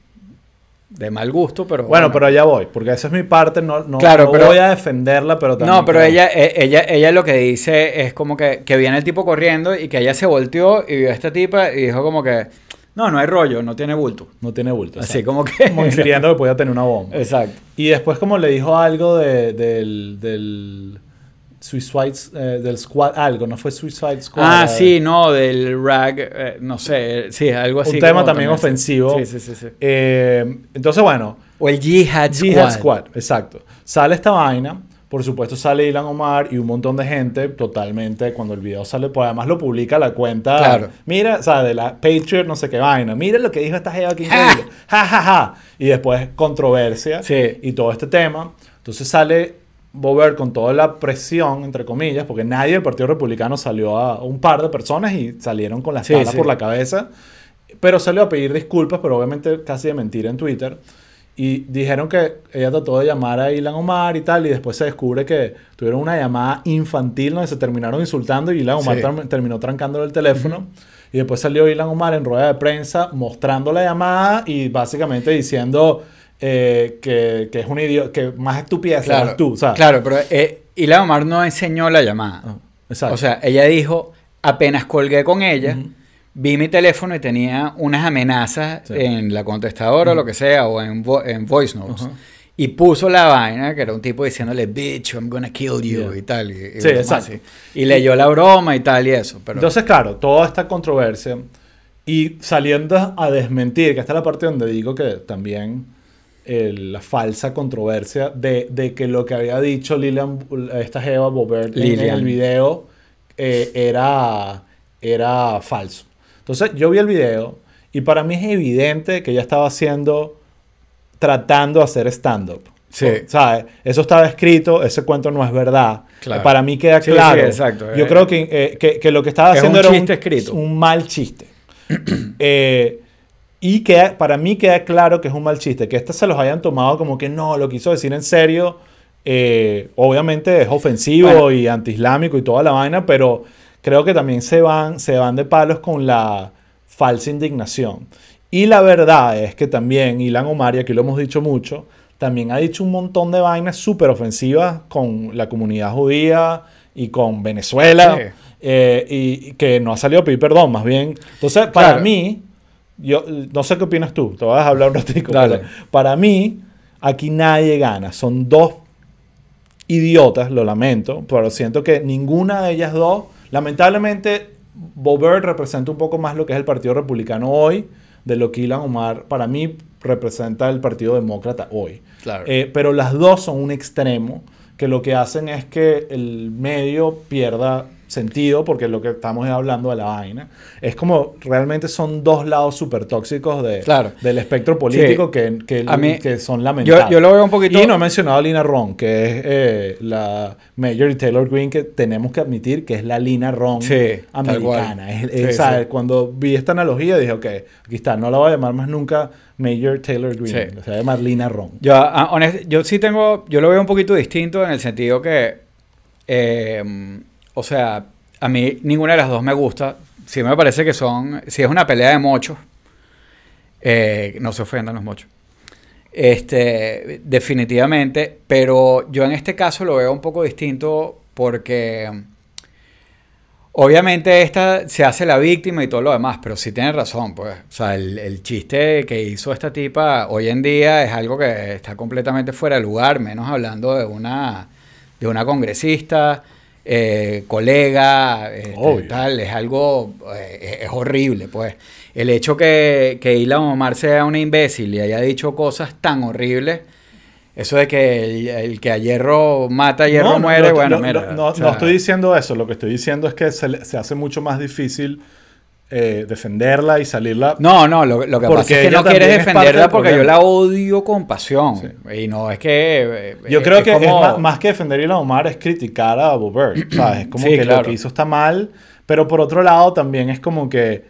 de mal gusto, pero. Bueno, pero allá voy, porque esa es mi parte, no, no, Claro, no pero- voy a defenderla, pero también... No, pero creo- ella, eh, ella, ella lo que dice es como que, que viene el tipo corriendo y que ella se volteó y vio a esta tipa y dijo como que, no, no hay rollo, no tiene bulto. No tiene bulto. Así exacto. como que... Como que podía tener una bomba. Exacto. Y después como le dijo algo de, del... del Suicide, eh, del Squad, algo, no fue Suicide Squad. Ah, eh, sí, no, del rag, eh, no sé, sí, algo así. Un tema también ofensivo. Sí, sí, sí, sí. eh, entonces, bueno, O el Jihad Squad. Jihad Squad, exacto. Sale esta vaina, por supuesto sale Ilan Omar y un montón de gente totalmente, cuando el video sale, pues además lo publica la cuenta, Claro. mira, o sea, de la Patriot, no sé qué vaina, mira lo que dijo esta jeva aquí increíble, ja, ja, ja, y después controversia Sí. y todo este tema. Entonces sale Bobert con toda la presión, entre comillas, porque nadie del Partido Republicano salió a un par de personas y salieron con la Sí, sí. por la cabeza, pero salió a pedir disculpas, pero obviamente casi de mentira en Twitter. Y dijeron que ella trató de llamar a Ilan Omar y tal, y después se descubre que tuvieron una llamada infantil donde se terminaron insultando y Ilan Omar Sí. terminó trancándole el teléfono. Y después salió Ilan Omar en rueda de prensa mostrando la llamada y básicamente diciendo eh, que, que es un idiota, que más estupidez Claro, eres tú, ¿sabes? claro, pero eh, Ilan Omar no enseñó la llamada. Ah, exacto. O sea, ella dijo, apenas colgué con ella, Ujú. vi mi teléfono y tenía unas amenazas Sí. en la contestadora o lo que sea, o en, vo- en voice notes. Ajá. Y puso la vaina, que era un tipo diciéndole, bitch, I'm gonna kill you, Yeah. y tal. Y, y Sí, exacto. Y leyó la broma y tal y eso. Pero, Entonces, claro, toda esta controversia y saliendo a desmentir, que esta es la parte donde digo que también eh, la falsa controversia de, de que lo que había dicho Lilian, esta Jeva Bobert en Lilian. el video eh, era, era falso. Entonces, yo vi el video y para mí es evidente que ella estaba haciendo, tratando de hacer stand-up. Sí. ¿Sabes? Eso estaba escrito, ese cuento no es verdad. Claro. Para mí queda Sí, claro. sí, exacto. Yo Eh, creo que, eh, que, que lo que estaba es haciendo un era chiste escrito. un mal chiste. Eh, y que para mí queda claro que es un mal chiste. Que estos se los hayan tomado como que no, lo quiso decir en serio. eh, obviamente es ofensivo Bueno. y antiislámico y toda la vaina, pero creo que también se van, se van de palos con la falsa indignación. Y la verdad es que también Ilan Omar, y aquí lo hemos dicho mucho, también ha dicho un montón de vainas súper ofensivas con la comunidad judía y con Venezuela, Sí. eh, y, y que no ha salido a pedir perdón, más bien. Entonces, para Claro. mí, yo no sé qué opinas tú, te vas a hablar un ratico, Dale. para mí, aquí nadie gana. Son dos idiotas, lo lamento, pero siento que ninguna de ellas dos, lamentablemente, Bobert representa un poco más lo que es el Partido Republicano hoy, de lo que Ilan Omar, para mí, representa el Partido Demócrata hoy. Claro. Eh, pero las dos son un extremo que lo que hacen es que el medio pierda sentido porque lo que estamos es hablando de la vaina. Es como realmente son dos lados súper tóxicos de, Claro. del espectro político Sí. que, que, A mí- que son lamentables. yo lo veo un poquito- Y no he mencionado a Lina Ron, que es eh, la Major y Taylor Green, que tenemos que admitir que es la Lina Ron Sí, americana. Es- es- sí. Cuando vi esta analogía dije, ok, aquí está, no la voy a llamar más nunca Major Taylor Green, Sí. se va a llamar Lina Ron. Yo, ah, honest- yo sí tengo, yo lo veo un poquito distinto en el sentido que, eh, o sea, a mí ninguna de las dos me gusta. Sí me parece que son, si es una pelea de mochos, eh, no se ofendan los mochos. Este, definitivamente, pero yo en este caso lo veo un poco distinto porque obviamente esta se hace la víctima y todo lo demás, pero sí tiene razón, pues. O sea, el, el chiste que hizo esta tipa hoy en día es algo que está completamente fuera de lugar, menos hablando de una, de una congresista, eh, colega, este, tal, es algo, eh, es horrible, pues. El hecho que, que Ilan Omar sea una imbécil y haya dicho cosas tan horribles, eso de que el, el que a hierro mata, a hierro No, muere, no, bueno, no, mira. no, no, o sea, no estoy diciendo eso, lo que estoy diciendo es que se, le- se hace mucho más difícil eh, defenderla y salirla. No, no, lo, lo que pasa es que no quieres defenderla porque yo la odio con pasión. Y no es que. eh, Yo creo es que es más, más que defender a Omar es criticar a Bobert, ¿sabes? Es como Sí, que claro. lo que hizo está mal, pero por otro lado también es como que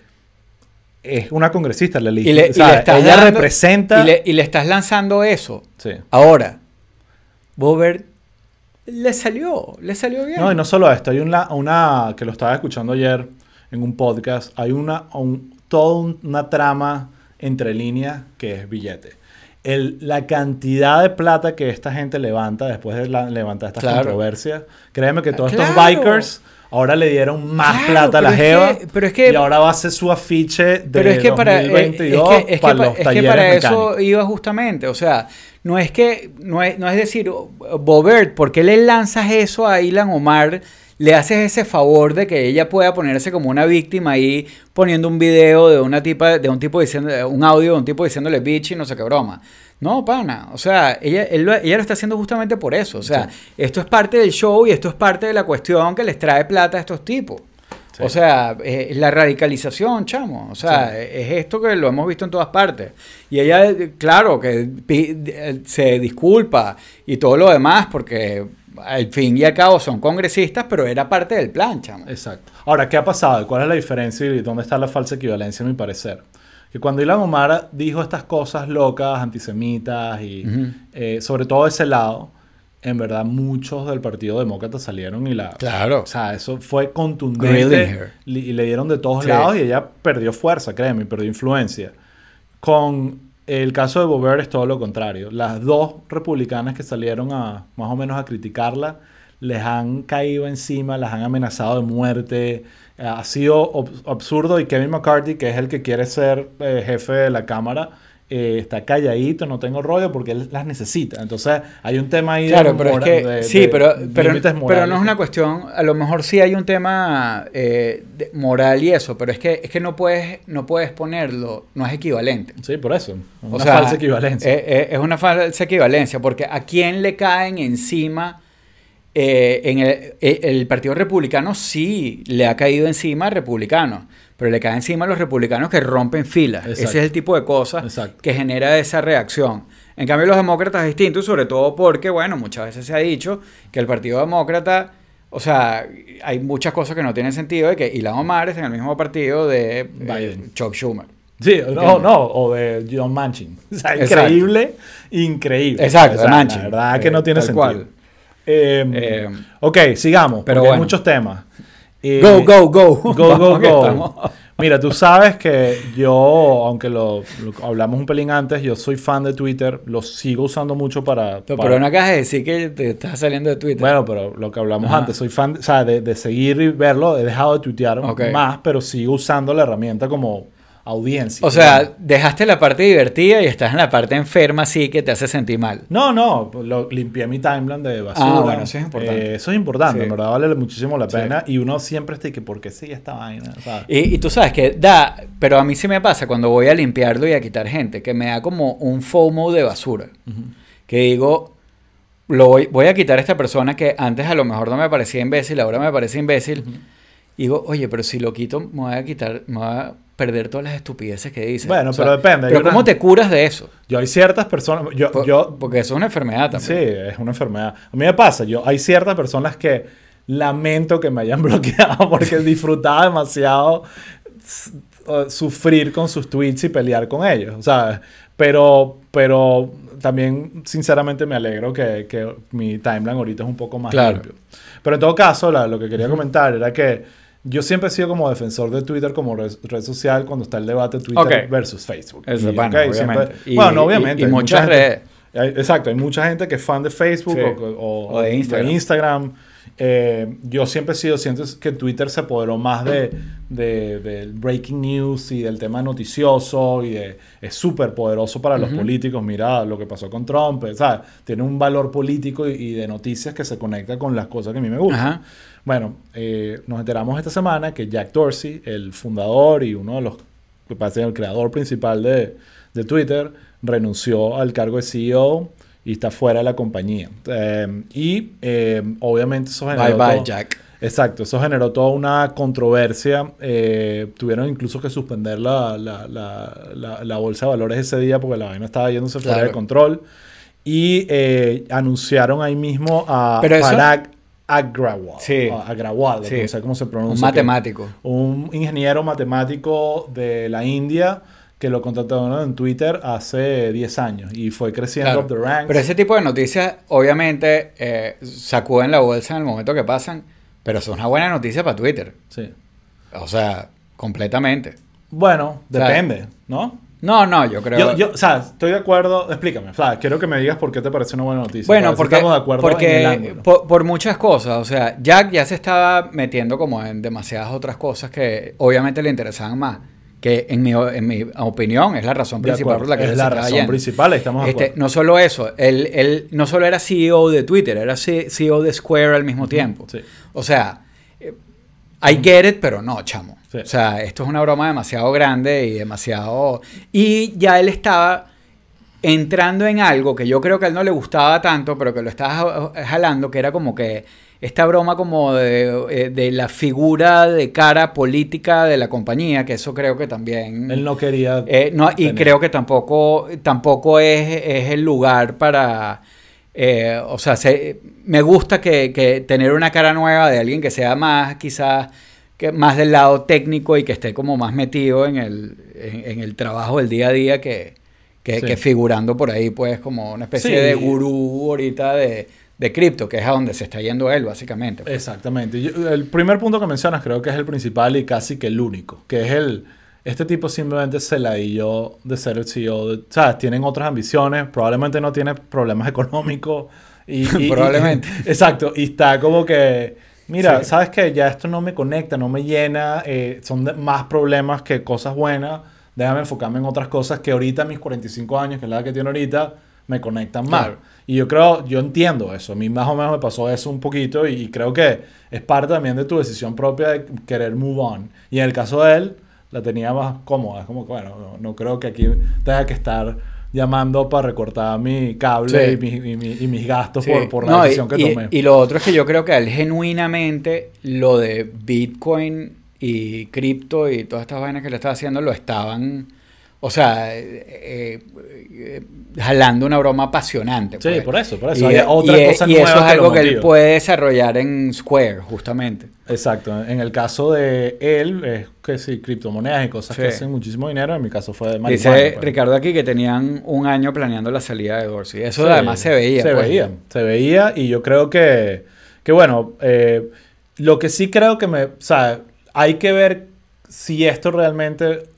es una congresista, la Y le, y le estás Ella dando- representa... Y le, y le estás lanzando eso. Sí. Ahora, Bobert le salió, le salió bien. No, y no solo esto, hay una, una que lo estaba escuchando ayer en un podcast, hay una, un- toda un- una trama entre líneas que es billete. El, la cantidad de plata que esta gente levanta después de la- levantar estas Claro. controversias, créeme que todos Claro. estos bikers ahora le dieron más Claro, plata a la es Jeva que- pero es que- y ahora va a ser su afiche de Pero es que para, eh, 2022 es que, es que para pa- los talleres para eso iba justamente. O sea, no es que, no es, no es decir, Bobert, ¿por qué le lanzas eso a Ilan Omar? Le haces ese favor de que ella pueda ponerse como una víctima ahí poniendo un video de una tipa, de un tipo diciendo, un audio de un tipo diciéndole bitch y no sé qué broma. No, pana. O sea, ella, él lo, ella lo está haciendo justamente por eso. O sea, esto es parte del show y esto es parte de la cuestión que les trae plata a estos tipos. Sí. O sea, eh, la radicalización, chamo. O sea, es esto que lo hemos visto en todas partes. Y ella, claro, que se disculpa y todo lo demás porque al fin y al cabo son congresistas, pero era parte del plan, chamo. Exacto. Ahora, ¿qué ha pasado? ¿Cuál es la diferencia y dónde está la falsa equivalencia, a mi parecer? Que cuando Ilan Omar dijo estas cosas locas, antisemitas y eh, sobre todo ese lado, en verdad muchos del Partido Demócrata salieron y la... Claro. O sea, eso fue contundente li- y le dieron de todos Sí. lados y ella perdió fuerza, créeme, perdió influencia. Con el caso de Bober es todo lo contrario. Las dos republicanas que salieron a más o menos a criticarla les han caído encima, las han amenazado de muerte. Eh, ha sido absurdo y Kevin McCarthy, que es el que quiere ser eh, jefe de la Cámara, eh, está calladito, no tengo rollo porque él las necesita. Entonces hay un tema ahí Claro, de pero es mora- que de- sí, de pero, pero, pero no es una cuestión, a lo mejor sí hay un tema eh, moral y eso, pero es que, es que no, puedes, no puedes ponerlo, no es equivalente. Sí, por eso. Una O sea, falsa equivalencia. eh, es una falsa equivalencia, porque ¿a quién le caen encima? eh, en el, el Partido Republicano sí le ha caído encima a republicanos, pero le cae encima a los republicanos que rompen filas. Ese es el tipo de cosas que genera esa reacción. En cambio, los demócratas es distinto, y sobre todo porque, bueno, muchas veces se ha dicho que el Partido Demócrata, o sea, hay muchas cosas que no tienen sentido de que Ilhan Omar es en el mismo partido de eh. Chuck Schumer. Sí, no, no, o de John Manchin. O sea, Exacto. increíble, increíble. Exacto, O sea, de Manchin. La verdad que Eh, no tiene tal sentido. cual. Eh, Eh, ok, sigamos, pero porque hay bueno. muchos temas. Eh, Go, go, go. Go, go, go. Mira, tú sabes que yo, aunque lo, lo hablamos un pelín antes, yo soy fan de Twitter, lo sigo usando mucho para... Pero, para- pero no acabas de decir que te estás saliendo de Twitter. Bueno, pero lo que hablamos Ajá. antes, soy fan, o sea, de, de seguir y verlo, he dejado de tuitear Ok. más, pero sigo usando la herramienta como audiencia. o sea, dejaste la parte divertida y estás en la parte enferma, así que te hace sentir mal. No, no, lo, limpié mi timeline de basura. Ah, bueno, eso es importante. Eh, eso es importante, Sí. en verdad vale muchísimo la Sí. pena. Y uno siempre está y que, ¿por qué sigue esta vaina? ¿Sabes? Y, y tú sabes que da, pero a mí sí me pasa cuando voy a limpiarlo y a quitar gente, que me da como un FOMO de basura. Que digo, lo voy, voy a quitar a esta persona que antes a lo mejor no me parecía imbécil, ahora me parece imbécil. Y digo, oye, pero si lo quito, me voy a quitar, me voy a perder todas las estupideces que dice. Bueno, pero depende, Pero una- ¿cómo te curas de eso? Yo hay ciertas personas, yo, Por- yo porque eso es una enfermedad sí, también. es una enfermedad. A mí me pasa, yo hay ciertas personas que lamento que me hayan bloqueado porque disfrutaba demasiado sufrir con sus tweets y pelear con ellos, o sea, pero, pero también sinceramente me alegro que, que mi timeline ahorita es un poco más Claro. limpio. Pero en todo caso, la- lo que quería comentar era que yo siempre he sido como defensor de Twitter como red, red social cuando está el debate Twitter versus Facebook. Eso, Y, bueno, obviamente. siempre- Y- bueno, no, y- obviamente. y hay muchas mucha gente- hay- Exacto, hay mucha gente que es fan de Facebook Sí. o, o- O de Instagram. Instagram. Eh, yo siempre he sido, siento que Twitter se apoderó más de, de- del breaking news y del tema noticioso y de- es súper poderoso para los Ujú. políticos. Mira lo que pasó con Trump, ¿sabes? Tiene un valor político y, y de noticias que se conecta con las cosas que a mí me gustan. Ajá. Bueno, eh, nos enteramos esta semana que Jack Dorsey, el fundador y uno de los, que parece el creador principal de, de Twitter, renunció al cargo de CEO y está fuera de la compañía. Eh, y eh, obviamente eso Bye generó... bye, todo- Jack. Exacto, eso generó toda una controversia. eh, tuvieron incluso que suspender la, la- la- la- bolsa de valores ese día porque la vaina estaba yéndose fuera Claro. de control. Y eh, anunciaron ahí mismo a Pero eso- Parag Agrawal. Sí. Agrawal, Sí. no sé cómo se pronuncia. Un que- matemático. un ingeniero matemático de la India que lo contrataron en Twitter hace 10 años y fue creciendo Claro. up the ranks. Pero ese tipo de noticias, obviamente, eh, sacuden la bolsa en el momento que pasan, pero es una buena noticia para Twitter. Sí. O sea, completamente. Bueno, O sea, depende, ¿no? No, no, yo creo. Yo, yo, o sea, estoy de acuerdo. Explícame. O sea, quiero que me digas por qué te parece una buena noticia. Bueno, porque, estamos de acuerdo en el porque por, por muchas cosas, o sea, Jack ya se estaba metiendo como en demasiadas otras cosas que obviamente le interesaban más, que en mi, en mi opinión es la razón principal por la que es la razón yendo. principal, estamos Este, no solo eso, él, él no solo era CEO de Twitter, era CEO de Square al mismo tiempo. sí. O sea, eh, I get it, pero no, chamo. Sí. O sea, esto es una broma demasiado grande y demasiado... Y ya él estaba entrando en algo que yo creo que a él no le gustaba tanto, pero que lo estaba ja- jalando, que era como que esta broma como de, eh, de la figura de cara política de la compañía, que eso creo que también... Él no quería. Eh, no, y tener- creo que tampoco, tampoco es, es el lugar para, eh, o sea, se- me gusta que, que tener una cara nueva de alguien que sea más, quizás, que más del lado técnico y que esté como más metido en el, en, en el trabajo del día a día que, que, Sí. que figurando por ahí, pues, como una especie Sí. de gurú ahorita de, de cripto, que es a donde se está yendo él, básicamente. Exactamente. Yo- el primer punto que mencionas creo que es el principal y casi que el único, que es el... Este tipo simplemente se la yo de ser el CEO. De, ¿Sabes? Tienen otras ambiciones, probablemente no tiene problemas económicos. Y, y- y- Probablemente. exacto. Y está como que, mira, Sí. ¿sabes que Ya esto no me conecta, no me llena, eh, son de- más problemas que cosas buenas. Déjame enfocarme en otras cosas que ahorita, mis 45 años, que es la edad que tiene ahorita, me conectan más. Claro. Y yo creo, yo entiendo eso. A mí más o menos me pasó eso un poquito y, y creo que es parte también de tu decisión propia de querer move on. Y en el caso de él, la tenía más cómoda. Es como que, bueno, no, no creo que aquí tenga que estar llamando para recortar mi cable Sí. y, mi- y mi- y mis gastos Sí. por, por la No, decisión que tomé. y lo otro es que yo creo que a él genuinamente lo de Bitcoin y cripto y todas estas vainas que le estaba haciendo lo estaban, o sea, eh, eh, jalando una broma apasionante. sí, pues. por eso, por eso. Y, Hay otra y- cosa y nueva eso es algo que él puede desarrollar en Square, justamente. Exacto. En el caso de él, es que sí, criptomonedas y cosas que hacen muchísimo dinero. En mi caso fue de marihuana. Dice pues. Ricardo aquí que tenían un año planeando la salida de Dorsey. Eso Sí, además se veía. Se pues. veía, se veía y yo creo que, que bueno, eh, lo que sí creo que me, o sea, hay que ver si esto realmente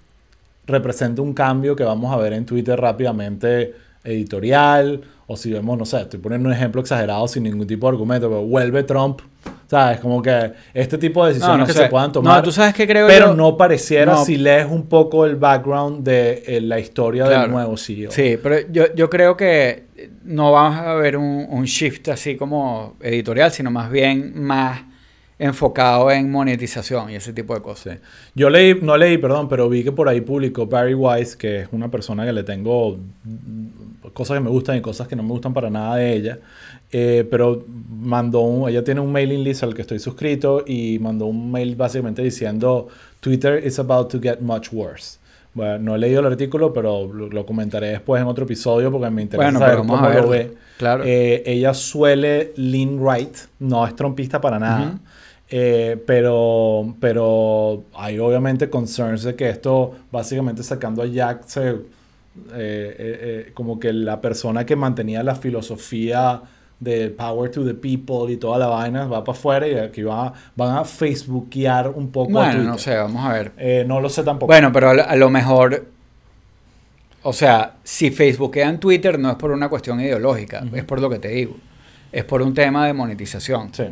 representa un cambio que vamos a ver en Twitter rápidamente editorial o si vemos, no sé, estoy poniendo un ejemplo exagerado sin ningún tipo de argumento, pero vuelve Trump, ¿sabes? Como que este tipo de decisiones no que sé. se puedan tomar. No, tú sabes que creo pero yo- no pareciera No. si lees un poco el background de eh, la historia del nuevo CEO. Sí, pero yo, yo creo que no vamos a ver un, un shift así como editorial, sino más bien más enfocado en monetización y ese tipo de cosas. Sí. Yo leí, no leí, perdón, pero vi que por ahí publicó Barry Weiss, que es una persona que le tengo cosas que me gustan y cosas que no me gustan para nada de ella. Eh, pero mandó un, ella tiene un mailing list al que estoy suscrito y mandó un mail básicamente diciendo Twitter is about to get much worse. Bueno, no he leído el artículo, pero lo, lo comentaré después en otro episodio porque me interesa Bueno, saber cómo lo ve. Claro. Eh, ella suele lean right, no es trompista para nada. Ujú. Eh, pero, pero hay obviamente concerns de que esto, básicamente sacando a Jack, se, eh, eh, como que la persona que mantenía la filosofía de power to the people y toda la vaina va para afuera y aquí va, van a facebookear un poco a Bueno, no sé, vamos a ver. No lo sé tampoco. Bueno, pero a lo, a lo mejor, o sea, si Facebookean Twitter no es por una cuestión ideológica, es por lo que te digo. Es por un tema de monetización. sí.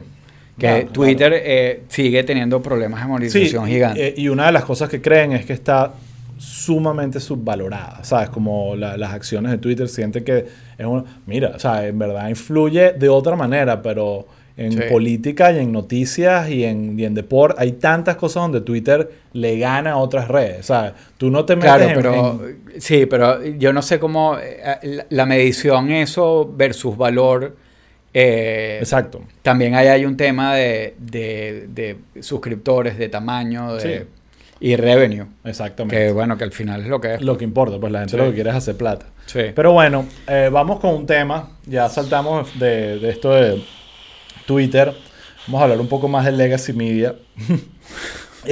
Que Twitter eh, sigue teniendo problemas de Sí, monetización gigantes. eh, y una de las cosas que creen es que está sumamente subvalorada, ¿sabes? Como la- las acciones de Twitter sienten que es una... Mira, o sea, en verdad influye de otra manera, pero en Sí. política y en noticias y en, y en deporte hay tantas cosas donde Twitter le gana a otras redes, ¿sabes? Tú no te metes Claro, en- pero en- sí, pero yo no sé cómo eh, la, la medición eso versus valor. Eh, Exacto. También ahí hay un tema de, de- de suscriptores, de tamaño de, Sí. y revenue. Exactamente. Que bueno, que al final es lo que es. Lo que importa, pues la gente Sí. lo que quiere es hacer plata. Sí. Pero bueno, eh, vamos con un tema. Ya saltamos de, de esto de Twitter. Vamos a hablar un poco más de Legacy Media.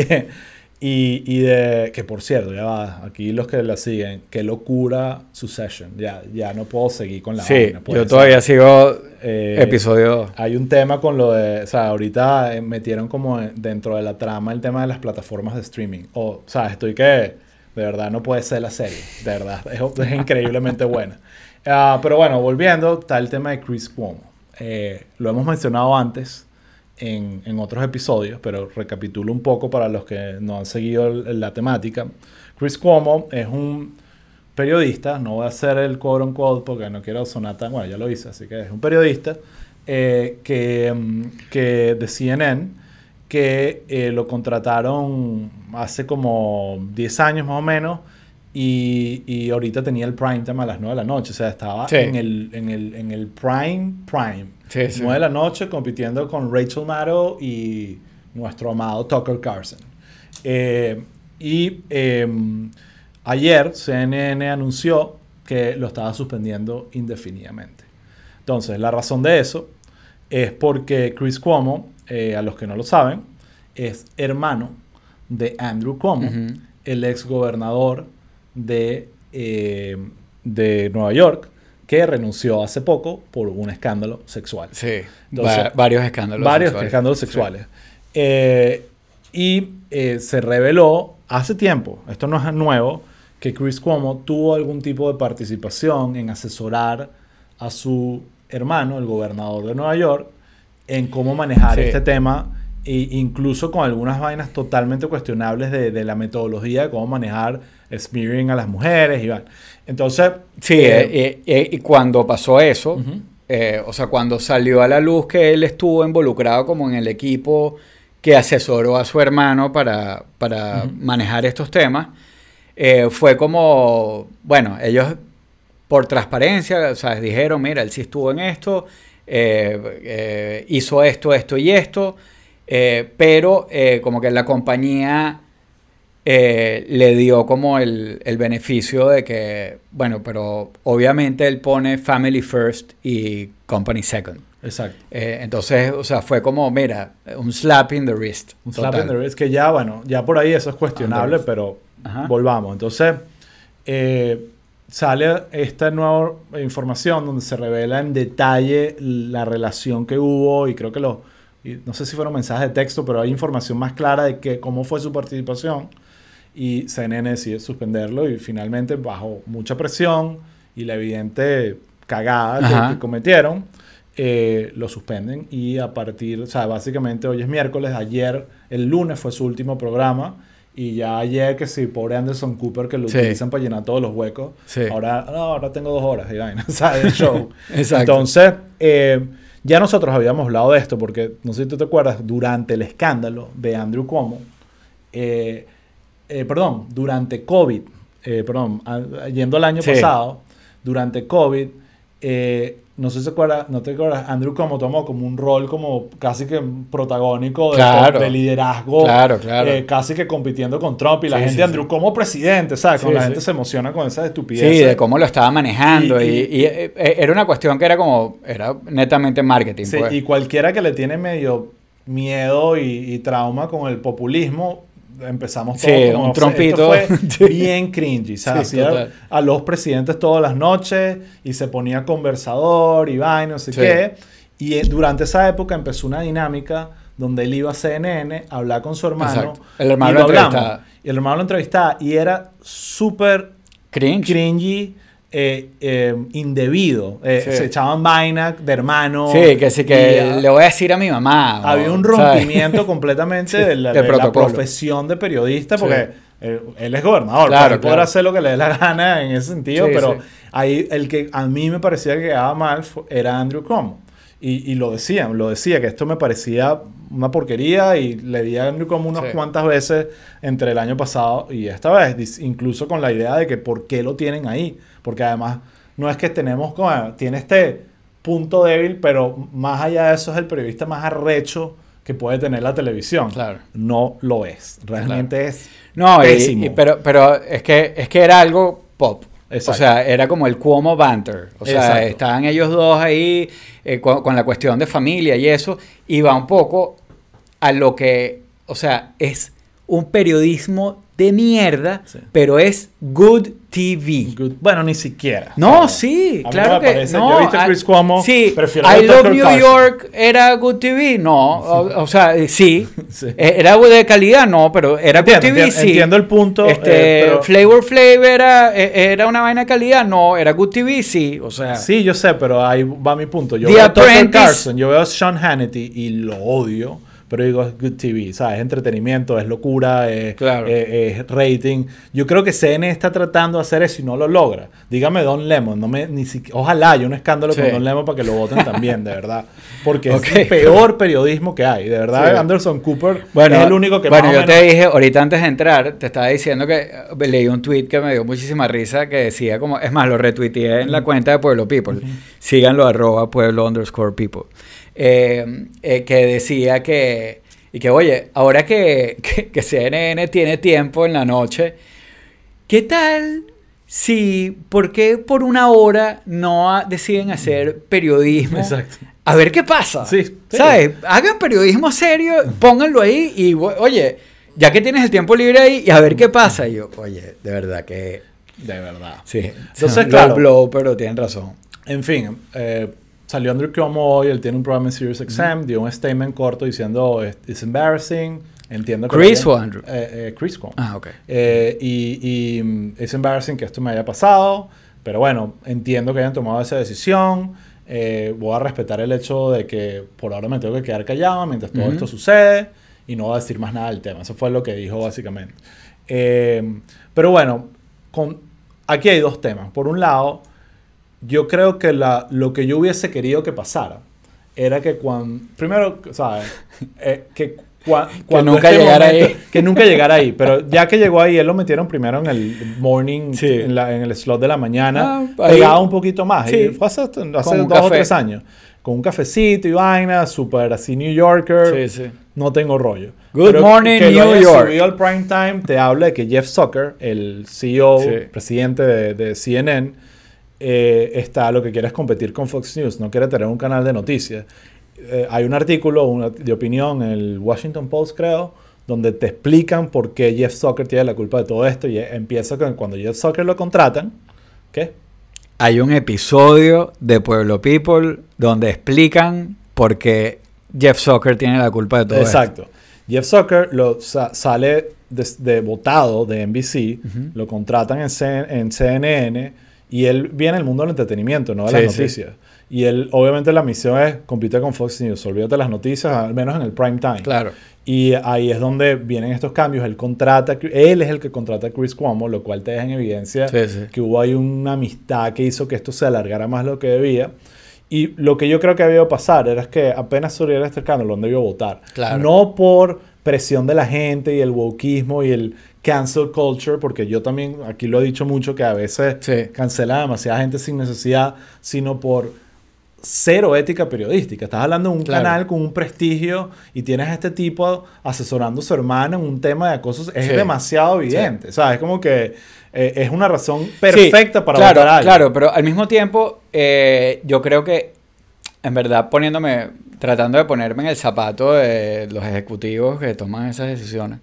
Y, y de. Que por cierto, ya va. Aquí los que la siguen. Qué locura su session. Ya, ya no puedo seguir con la Sí, vaina, puede yo ser. todavía sigo Eh, episodio. Hay un tema con lo de. O sea, ahorita eh, metieron como en- dentro de la trama el tema de las plataformas de streaming. O, o sea, estoy que. De verdad, no puede ser la serie. De verdad. Es, es increíblemente buena. Ah, pero bueno, volviendo, está el tema de Chris Cuomo. Eh, lo hemos mencionado antes en, en otros episodios, pero recapitulo un poco para los que no han seguido la temática. Chris Cuomo es un periodista, no voy a hacer el quote on quote porque no quiero sonar tan, bueno, ya lo hice, así que es un periodista eh, que, mm, que de CNN que eh, lo contrataron hace como 10 años más o menos y, y ahorita tenía el prime time a las 9 de la noche, o sea, estaba Sí. en, el, en, el, en el prime prime. Sí, sí. 9 de la noche compitiendo con Rachel Maddow y nuestro amado Tucker Carlson. Eh, y eh, ayer CNN anunció que lo estaba suspendiendo indefinidamente. Entonces, la razón de eso es porque Chris Cuomo, eh, a los que no lo saben, es hermano de Andrew Cuomo, el ex gobernador de, eh, de Nueva York, que renunció hace poco por un escándalo sexual. Sí, varios escándalos varios sexuales. escándalos sexuales. Eh, y se reveló hace tiempo, esto no es nuevo, que Chris Cuomo tuvo algún tipo de participación en asesorar a su hermano, el gobernador de Nueva York, en cómo manejar este tema, e incluso con algunas vainas totalmente cuestionables de, la metodología de cómo manejar smearing a las mujeres. Y Entonces... Sí, eh, eh, y cuando pasó eso, eh, o sea, cuando salió a la luz que él estuvo involucrado como en el equipo que asesoró a su hermano para, para manejar estos temas, eh, fue como, bueno, ellos por transparencia, ¿sabes? Dijeron, mira, él sí estuvo en esto, eh, eh, hizo esto, esto y esto, pero como que la compañía le dio como el, el, beneficio de que, bueno, pero obviamente él pone family first y company second. Exacto. entonces, o sea, fue como, mira, un slap in the wrist. Un slap in the wrist, que ya, bueno, ya por ahí eso es cuestionable, pero Volvamos. Entonces, eh, sale esta nueva información donde se revela en detalle la relación que hubo y creo que los, no sé si fueron mensajes de texto, pero hay información más clara de que, cómo fue su participación y CNN decide suspenderlo y finalmente bajo mucha presión y la evidente cagada que, cometieron, eh, lo suspenden y a partir, o sea, básicamente hoy es miércoles, ayer, el lunes fue su último programa y ya ayer que sí, pobre Anderson Cooper que lo utilizan para llenar todos los huecos. Ahora, no, ahora tengo dos horas y vaina, ¿sabes? El show. Entonces, eh, ya nosotros habíamos hablado de esto porque, no sé si tú te acuerdas, durante el escándalo de Andrew Cuomo, eh, eh, perdón, durante COVID, perdón, yendo al año pasado, durante COVID, no sé si se acuerda, no te acuerdas, Andrew como tomó como un rol como casi que protagónico de, liderazgo, claro, claro. Eh, casi que compitiendo con Trump y la gente, Andrew como presidente, ¿sabes? Como la gente se emociona con esa estupidez. Sí, de cómo lo estaba manejando y, eh, eh, era una cuestión que era como, era netamente marketing. Sí, pues. y cualquiera que le tiene medio miedo y trauma con el populismo, empezamos todo sí, un trompito. bien cringy. ¿sabes? a los presidentes todas las noches y se ponía conversador y vaina, no sé qué. Y eh, durante esa época empezó una dinámica donde él iba a CNN a hablar con su hermano. El hermano lo entrevistaba. Y el hermano lo entrevistaba y era súper cringy eh, eh, indebido. Eh, se echaban vaina de hermano. Sí, que sí, que le voy a decir a mi mamá. Había un rompimiento completamente de, la, profesión de periodista, porque él, es gobernador. Claro, podrá hacer lo que le dé la gana en ese sentido, pero ahí el que a mí me parecía que quedaba mal era Andrew Cuomo. Y, y, lo decían, lo decía, que esto me parecía una porquería y le di a Andrew como unas cuantas veces entre el año pasado y esta vez, incluso con la idea de que por qué lo tienen ahí, porque además no es que tenemos como, tiene este punto débil, pero más allá de eso es el periodista más arrecho que puede tener la televisión. Claro. No lo es, realmente es no, pésimo. pero, pero es, que, es que era algo pop. O sea, era como el Cuomo Banter. O sea, estaban ellos dos ahí eh, con, la cuestión de familia y eso. Y va un poco a lo que, o sea, es un periodismo de mierda, pero es good TV. Bueno, ni siquiera. No, sí, claro que no. Yo he visto Chris Cuomo, sí, I Love New York era good TV, no, o, sea, sí, e, era de calidad, no, pero era good TV, sí. Entiendo el punto. Este, eh, Flavor Flav era, e, era una vaina de calidad, no, era good TV, sí, o sea. Sí, yo sé, pero ahí va mi punto. Yo veo a Tucker Carlson, yo veo a Sean Hannity y lo odio pero digo, es good TV, ¿sabes? Es entretenimiento, es locura, es, rating. Yo creo que CN está tratando de hacer eso y no lo logra. Dígame Don Lemon, no me, ni ojalá haya un escándalo con Don Lemon para que lo voten también, de verdad. Porque es el peor periodismo que hay, de verdad. Anderson Cooper bueno, es el único que Bueno, yo te dije, ahorita antes de entrar, te estaba diciendo que leí un tweet que me dio muchísima risa que decía como, es más, lo retuiteé en la cuenta de Pueblo People. Síganlo, arroba pueblo underscore people. Eh, eh, que decía que, y que oye, ahora que, que, CNN tiene tiempo en la noche, ¿qué tal si, ¿por qué por una hora no deciden hacer periodismo? Exacto. A ver qué pasa. Sí, sí. ¿Sabes? Hagan periodismo serio, pónganlo ahí y, oye, ya que tienes el tiempo libre ahí, y a ver qué pasa. Y yo, oye, de verdad que... De verdad. Sí. Entonces, claro. blow, pero tienen razón. En fin, eh, salió Andrew Cuomo hoy, él tiene un programa en Sirius XM, dio un statement corto diciendo, "Es- it's embarrassing, entiendo que... ¿Chris o Andrew? Eh, eh, Chris Cuomo. Ah, ok. Eh, y, y mm, es embarrassing que esto me haya pasado, pero bueno, entiendo que hayan tomado esa decisión. eh, voy a respetar el hecho de que por ahora me tengo que quedar callado mientras todo Ujú. esto sucede y no voy a decir más nada del tema. Eso fue lo que dijo básicamente. Eh, pero bueno, con, aquí hay dos temas. Por un lado, yo creo que la, lo que yo hubiese querido que pasara era que cuando. Primero, ¿sabes? Eh, que cua- cuando nunca llegara ahí. Que nunca llegara ahí. Pero ya que llegó ahí, él lo metieron primero en el morning, Sí. en, la- en el slot de la mañana. Ah, pegaba un poquito más. Sí. Y fue hace, hace dos o café. tres años. Con un cafecito y vaina, súper así New Yorker. Sí, sí. No tengo rollo. Good morning, que New hayan York. subido al prime time te habla de que Jeff Zucker, el CEO, presidente de, de CNN, eh, está lo que quiere es competir con Fox News, no quiere tener un canal de noticias. Eh, hay un artículo una- de opinión en el Washington Post, creo, donde te explican por qué Jeff Zucker tiene la culpa de todo esto y empieza con cuando Jeff Zucker lo contratan, ¿qué? Hay un episodio de Pueblo People donde explican por qué Jeff Zucker tiene la culpa de todo esto. Exacto. Jeff Zucker lo, sa- sale de, de votado de NBC, lo contratan en, C- en CNN y él viene del mundo del entretenimiento, no de las sí. noticias. Y él, obviamente, la misión es competir con Fox News, olvídate las noticias, al menos en el prime time. Claro. Y ahí es donde vienen estos cambios. Él contrata, él es el que contrata a Chris Cuomo, lo cual te deja en evidencia Sí, que hubo ahí una amistad que hizo que esto se alargara más de lo que debía. Y lo que yo creo que debió pasar era que apenas surgiera este escándalo, no debió votar. Claro. No por presión de la gente y el wokeismo y el cancel culture, porque yo también aquí lo he dicho mucho que a veces Sí. cancela a demasiada gente sin necesidad, sino por cero ética periodística. Estás hablando de un Claro. canal con un prestigio y tienes a este tipo asesorando a su hermana en un tema de acoso. Es Sí. demasiado evidente. O sea, es como que eh, es una razón perfecta para claro, votar a alguien. Claro, pero al mismo tiempo, eh, yo creo que, en verdad, poniéndome, tratando de ponerme en el zapato de los ejecutivos que toman esas decisiones,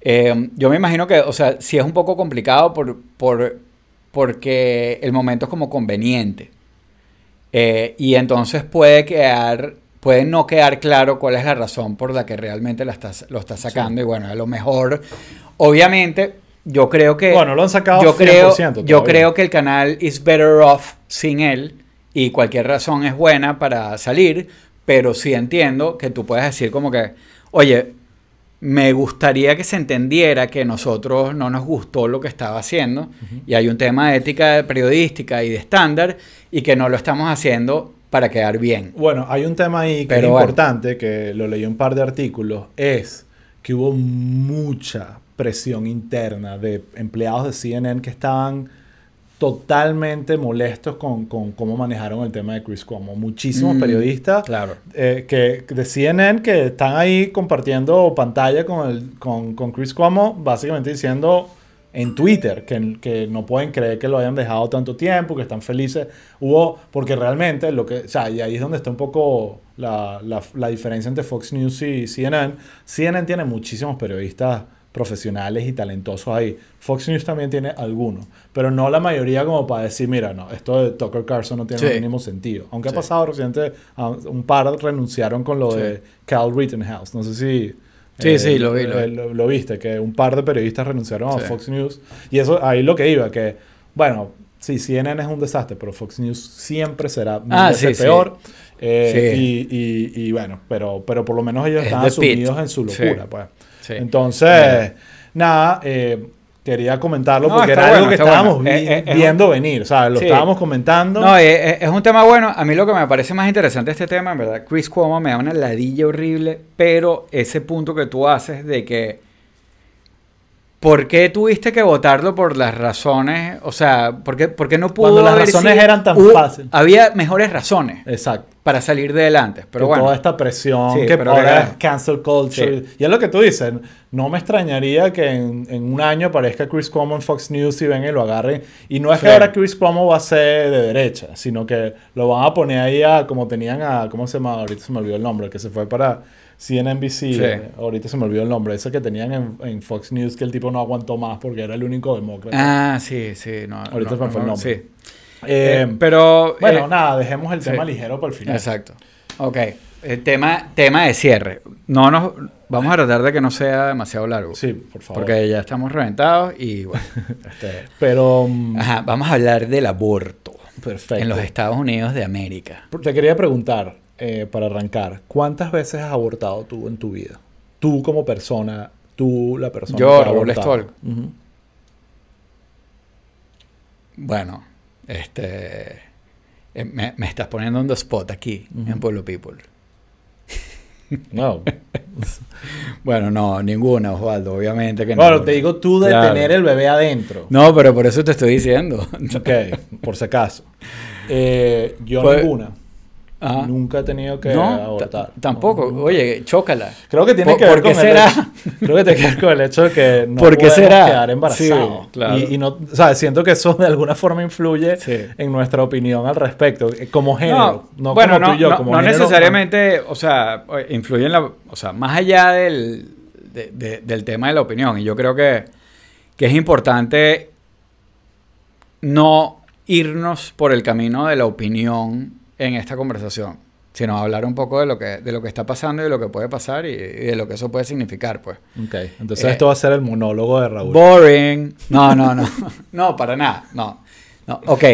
eh, yo me imagino que, o sea, sí es un poco complicado por, por, porque el momento es como conveniente. Eh, y entonces puede quedar, puede no quedar claro cuál es la razón por la que realmente la estás, lo está sacando. Y bueno, a lo mejor, obviamente, yo creo que... Bueno, lo han sacado yo creo, 100% yo todavía. creo que el canal is better off sin él y cualquier razón es buena para salir, pero sí entiendo que tú puedes decir como que, oye, me gustaría que se entendiera que nosotros no nos gustó lo que estaba haciendo y hay un tema de ética periodística y de estándar y que no lo estamos haciendo para quedar bien. Bueno, hay un tema ahí que Pero es bueno. importante, que lo leí en un par de artículos, es que hubo mucha presión interna de empleados de CNN que estaban totalmente molestos con, con cómo manejaron el tema de Chris Cuomo. Muchísimos Mm, periodistas claro. eh, que, de CNN que están ahí compartiendo pantalla con, el, con, con Chris Cuomo, básicamente diciendo en Twitter que, que no pueden creer que lo hayan dejado tanto tiempo, que están felices. Hubo, porque realmente lo que, o sea, y ahí es donde está un poco la, la, la diferencia entre Fox News y CNN. CNN tiene muchísimos periodistas profesionales y talentosos ahí. Fox News también tiene algunos, pero no la mayoría como para decir, mira, no, esto de Tucker Carlson no tiene Sí. el mínimo sentido. Aunque Sí. ha pasado reciente, ah, un par renunciaron con lo Sí. de Cal Rittenhouse. No sé si... Sí, sí, lo vi, lo vi. eh, lo- lo viste, que un par de periodistas renunciaron a. Fox News. Y eso, ahí lo que iba, que, bueno, sí, CNN es un desastre, pero Fox News siempre será Ah, peor. Eh, y, y- y bueno, pero, pero por lo menos ellos Es están pit. asumidos en su locura, pues. Sí. Entonces, nada, eh, quería comentarlo No, porque era algo bueno, que está estábamos bueno. vi- Eh, eh, es viendo venir, o sea, lo Sí. estábamos comentando. No, es, un tema bueno. A mí lo que me parece más interesante de este tema, en verdad, Chris Cuomo me da una ladilla horrible, pero ese punto que tú haces de que ¿por qué tuviste que votarlo por las razones? O sea, ¿por qué, por qué no pudo Cuando las razones sido- eran tan fáciles. Había mejores razones. Exacto. Para salir de adelante. Pero bueno, toda esta presión Sí, que ahora es cancel culture. Y es lo que tú dices. No me extrañaría que en, en un año aparezca Chris Cuomo en Fox News y vengan y lo agarren. Y no es que ahora Chris Cuomo va a ser de derecha, sino que lo van a poner ahí a como tenían a. ¿Cómo se llama? Ahorita se me olvidó el nombre, que se fue para CNNBC. Sí. eh, ahorita se me olvidó el nombre. Ese que tenían en, en Fox News que el tipo no aguantó más porque era el único demócrata. ah, sí, sí, no, Ahorita no, se me fue el no, nombre. sí. Eh, Eh, pero bueno, eh, nada, dejemos el sí. tema ligero para el final. Exacto. Ok. El tema, tema de cierre. No nos vamos a tratar de que no sea demasiado largo. Sí, por favor. Porque ya estamos reventados y bueno. este, Pero. mm, ajá, vamos a hablar del aborto Perfecto. en los Estados Unidos de América. Te quería preguntar, eh, para arrancar, ¿cuántas veces has abortado tú en tu vida? Tú como persona, tú la persona Yo, que Raúl. Stoll. Ujú. Bueno, este eh, me, me estás poniendo en the spot aquí en Pueblo People. No. Bueno, no, ninguna, Osvaldo, obviamente que no. bueno, te digo tú de Claro. tener el bebé adentro. No, pero por eso te estoy diciendo. Ok, por si acaso. Eh, yo Pues- ninguna. Ajá. Nunca he tenido que no, abortar. tampoco. No. Oye, chócala. Creo que tiene ¿Por- que ver con el será? hecho- creo que tiene que ver con el hecho de que no ¿Por qué podemos será? quedar embarazados. Sí, claro. y, y no, o sea, siento que eso de alguna forma influye Sí. en nuestra opinión al respecto, eh, como género, no, bueno, como no, tú y yo, no- como no género, necesariamente, o sea, influye en la, o sea, más allá del, de- de- del tema de la opinión. Y yo creo que, que es importante no irnos por el camino de la opinión en esta conversación, sino hablar un poco de lo que, de lo que está pasando y de lo que puede pasar y, y de lo que eso puede significar, pues. Ok, entonces Eh, esto va a ser el monólogo de Raúl. Boring. No, no, no. No, para nada. No. No, ok.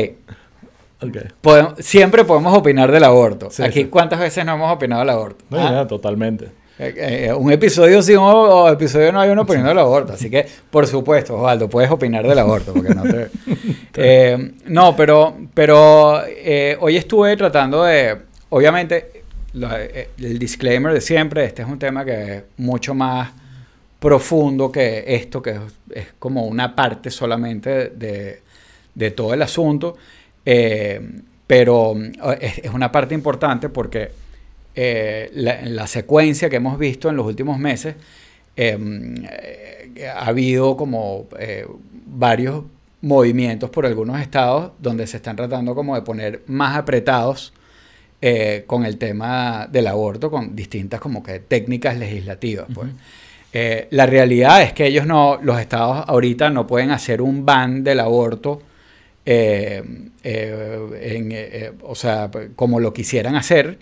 Ok. Podemos- siempre podemos opinar del aborto. Sí, Aquí, sí. ¿cuántas veces no hemos opinado del aborto? No, Ah, ya, totalmente. Eh, eh, un episodio sí o, episodio no hay uno opinando del aborto. Así que, por supuesto, Osvaldo, puedes opinar del aborto. Porque no, te... Eh, no, pero, pero hoy estuve tratando de, obviamente, lo- el disclaimer de siempre, este es un tema que es mucho más profundo que esto, que es, es como una parte solamente de, de todo el asunto, pero es, es una parte importante porque eh, la, en la secuencia que hemos visto en los últimos meses, eh, eh, ha habido como eh, varios movimientos por algunos estados donde se están tratando como de poner más apretados con el tema del aborto, con distintas como que técnicas legislativas. Pues. Eh, la realidad es que ellos no, los estados ahorita no pueden hacer un ban del aborto, eh, eh, en, eh, o sea, como lo quisieran hacer,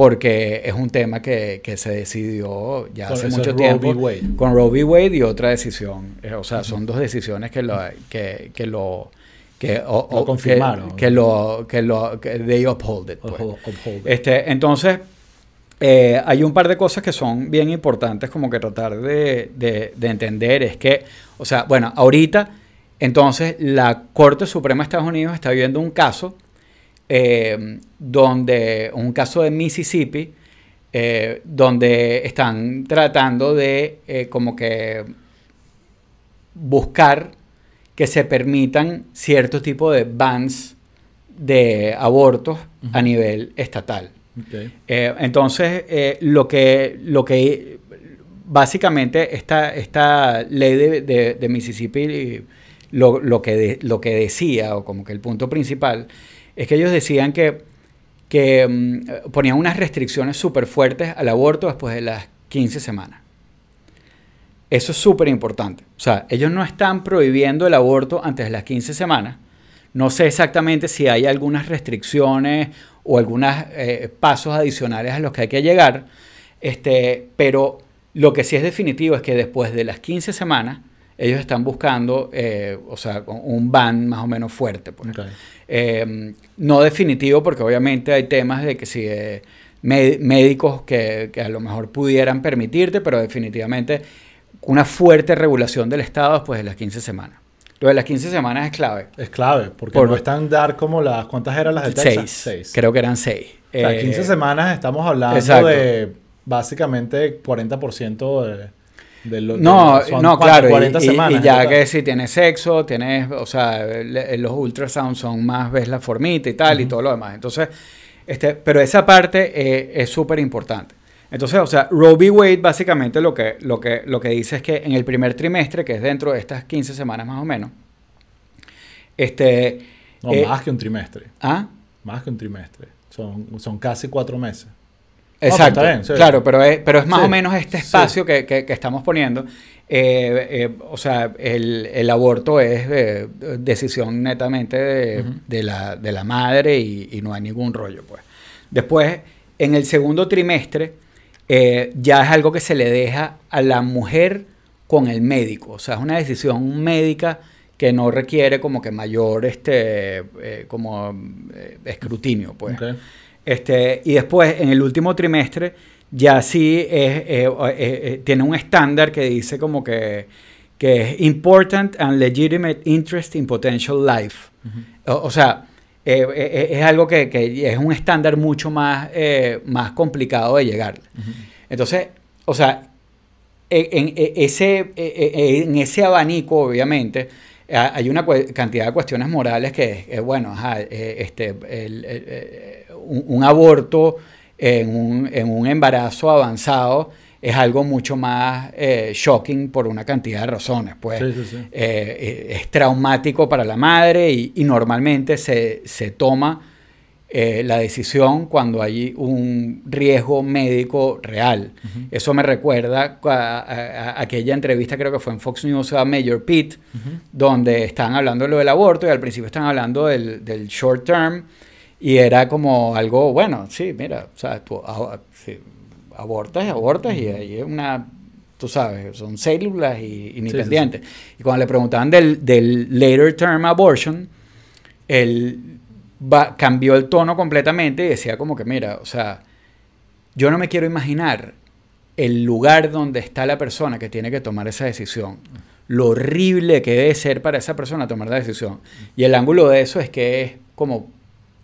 porque es un tema que, que se decidió ya Con hace mucho Roe tiempo. Wade. con Roe v. Wade y otra decisión. Eh, o sea, son dos decisiones que lo que, que lo que, o- Lo confirmaron. que, lo que lo que they uphold it, pues. Uphold- uphold it. Este, entonces, eh, hay un par de cosas que son bien importantes como que tratar de, de- de entender. Es que, o sea, bueno, ahorita, entonces, la Corte Suprema de Estados Unidos está viendo un caso eh, donde, un caso de Mississippi, eh, donde están tratando de eh, como que buscar que se permitan cierto tipo de bans de abortos a nivel estatal. Eh, entonces, lo, que, lo que básicamente esta, esta ley de, de- de Mississippi lo, lo que de- lo que decía, o como que el punto principal, es que ellos decían que, que mm, ponían unas restricciones súper fuertes al aborto después de las 15 semanas. Eso es súper importante. O sea, ellos no están prohibiendo el aborto antes de las 15 semanas. No sé exactamente si hay algunas restricciones o algunos pasos adicionales a los que hay que llegar, este, pero lo que sí es definitivo es que después de las 15 semanas, ellos están buscando, eh, o sea, un ban más o menos fuerte. pues. Eh, no definitivo, porque obviamente hay temas de que si eh, mé- médicos que, que a lo mejor pudieran permitirte, pero definitivamente una fuerte regulación del Estado después de las 15 semanas. Lo de las 15 semanas es clave. Es clave, porque Por- no están dar como las... ¿Cuántas eran las de Texas? Seis. Creo que eran seis. Sea, Eh, 15 semanas estamos hablando exacto. de básicamente 40% de, de lo No, de- son no, claro. y- 40 y, semanas. y ya ¿verdad? que si tienes sexo, tienes, o sea, le- los ultrasounds son más, ves la formita y tal, y todo lo demás. Entonces, Este, pero esa parte eh, es súper importante. Entonces, o sea, Roe v. Wade básicamente lo que, lo, que, lo que dice es que en el primer trimestre, que es dentro de estas 15 semanas más o menos, este... No, eh, más que un trimestre. ¿Ah? Más que un trimestre. Son, son casi cuatro meses. Exacto. está bien, sí. Claro, pero es, pero es más Sí. o menos este espacio que, que- que estamos poniendo. Eh, eh, o sea, el, el aborto es eh, decisión netamente de, la, de la madre y, y no hay ningún rollo, pues. Después, en el segundo trimestre, ya es algo que se le deja a la mujer con el médico. O sea, es una decisión médica que no requiere como que mayor este, como, escrutinio, pues. Ok. Este, y después, en el último trimestre, ya sí es, eh, eh, eh, tiene un estándar que dice como que, que es important and legitimate interest in potential life. o, o sea, es algo que, que es un estándar mucho más, más complicado de llegar. Entonces, o sea, en, en ese, en ese abanico, obviamente, ha- hay una cantidad de cuestiones morales que, eh, bueno, ajá, este, el- el- un, un aborto en un, en un embarazo avanzado es algo mucho más eh, shocking por una cantidad de razones. Pues Sí, sí, sí. eh, eh, es traumático para la madre y, y normalmente se, se toma eh, la decisión cuando hay un riesgo médico real. Eso me recuerda a, a- a aquella entrevista, creo que fue en Fox News a Mayor Pitt, donde estaban hablando de lo del aborto y al principio estaban hablando del, del short term y era como algo, bueno, sí, mira, o sea, tú sí, abortas y abortas y ahí es una, tú sabes, son células y, independientes. Y cuando le preguntaban del, del later term abortion, él va- cambió el tono completamente y decía como que, mira, o sea, yo no me quiero imaginar el lugar donde está la persona que tiene que tomar esa decisión. Lo horrible que debe ser para esa persona tomar la decisión. Y el ángulo de eso es que es como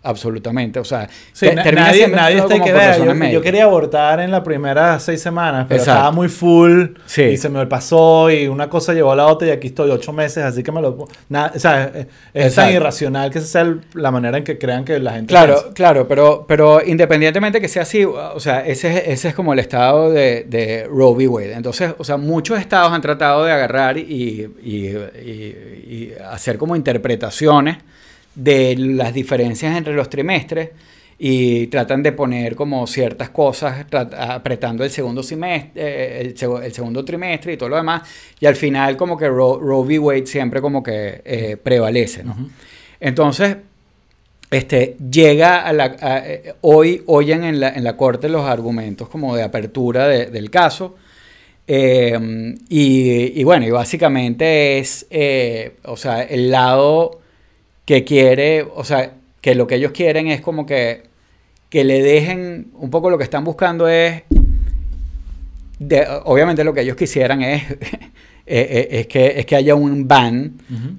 absolutamente, o sea, Sí, nadie, nadie está que razones Yo, yo quería abortar en las primeras seis semanas, pero Exacto. estaba muy full Sí. y se me pasó y una cosa llevó a la otra y aquí estoy ocho meses, así que me lo... na- o sea, es, es tan Exacto. irracional que esa sea el- la manera en que crean que la gente... Claro, piensa. claro, pero, pero independientemente que sea así, o sea, ese, es- ese es como el estado de, de Roe v. Wade. Entonces, o sea, muchos estados han tratado de agarrar y, y- y- y hacer como interpretaciones de las diferencias entre los trimestres y tratan de poner como ciertas cosas apretando el segundo semestre, eh, el, seg- el segundo trimestre y todo lo demás y al final como que Ro- Roe v. Wade siempre como que eh, prevalece, ¿no? Entonces, este, llega a la, a- eh, hoy oyen en la, en la corte los argumentos como de apertura de- del caso. eh, y, y bueno, y básicamente es, o sea, el lado que quiere, o sea, que lo que ellos quieren es como que, que le dejen, un poco lo que están buscando es, de- obviamente lo que ellos quisieran es, eh, eh, es, que, es que haya un ban,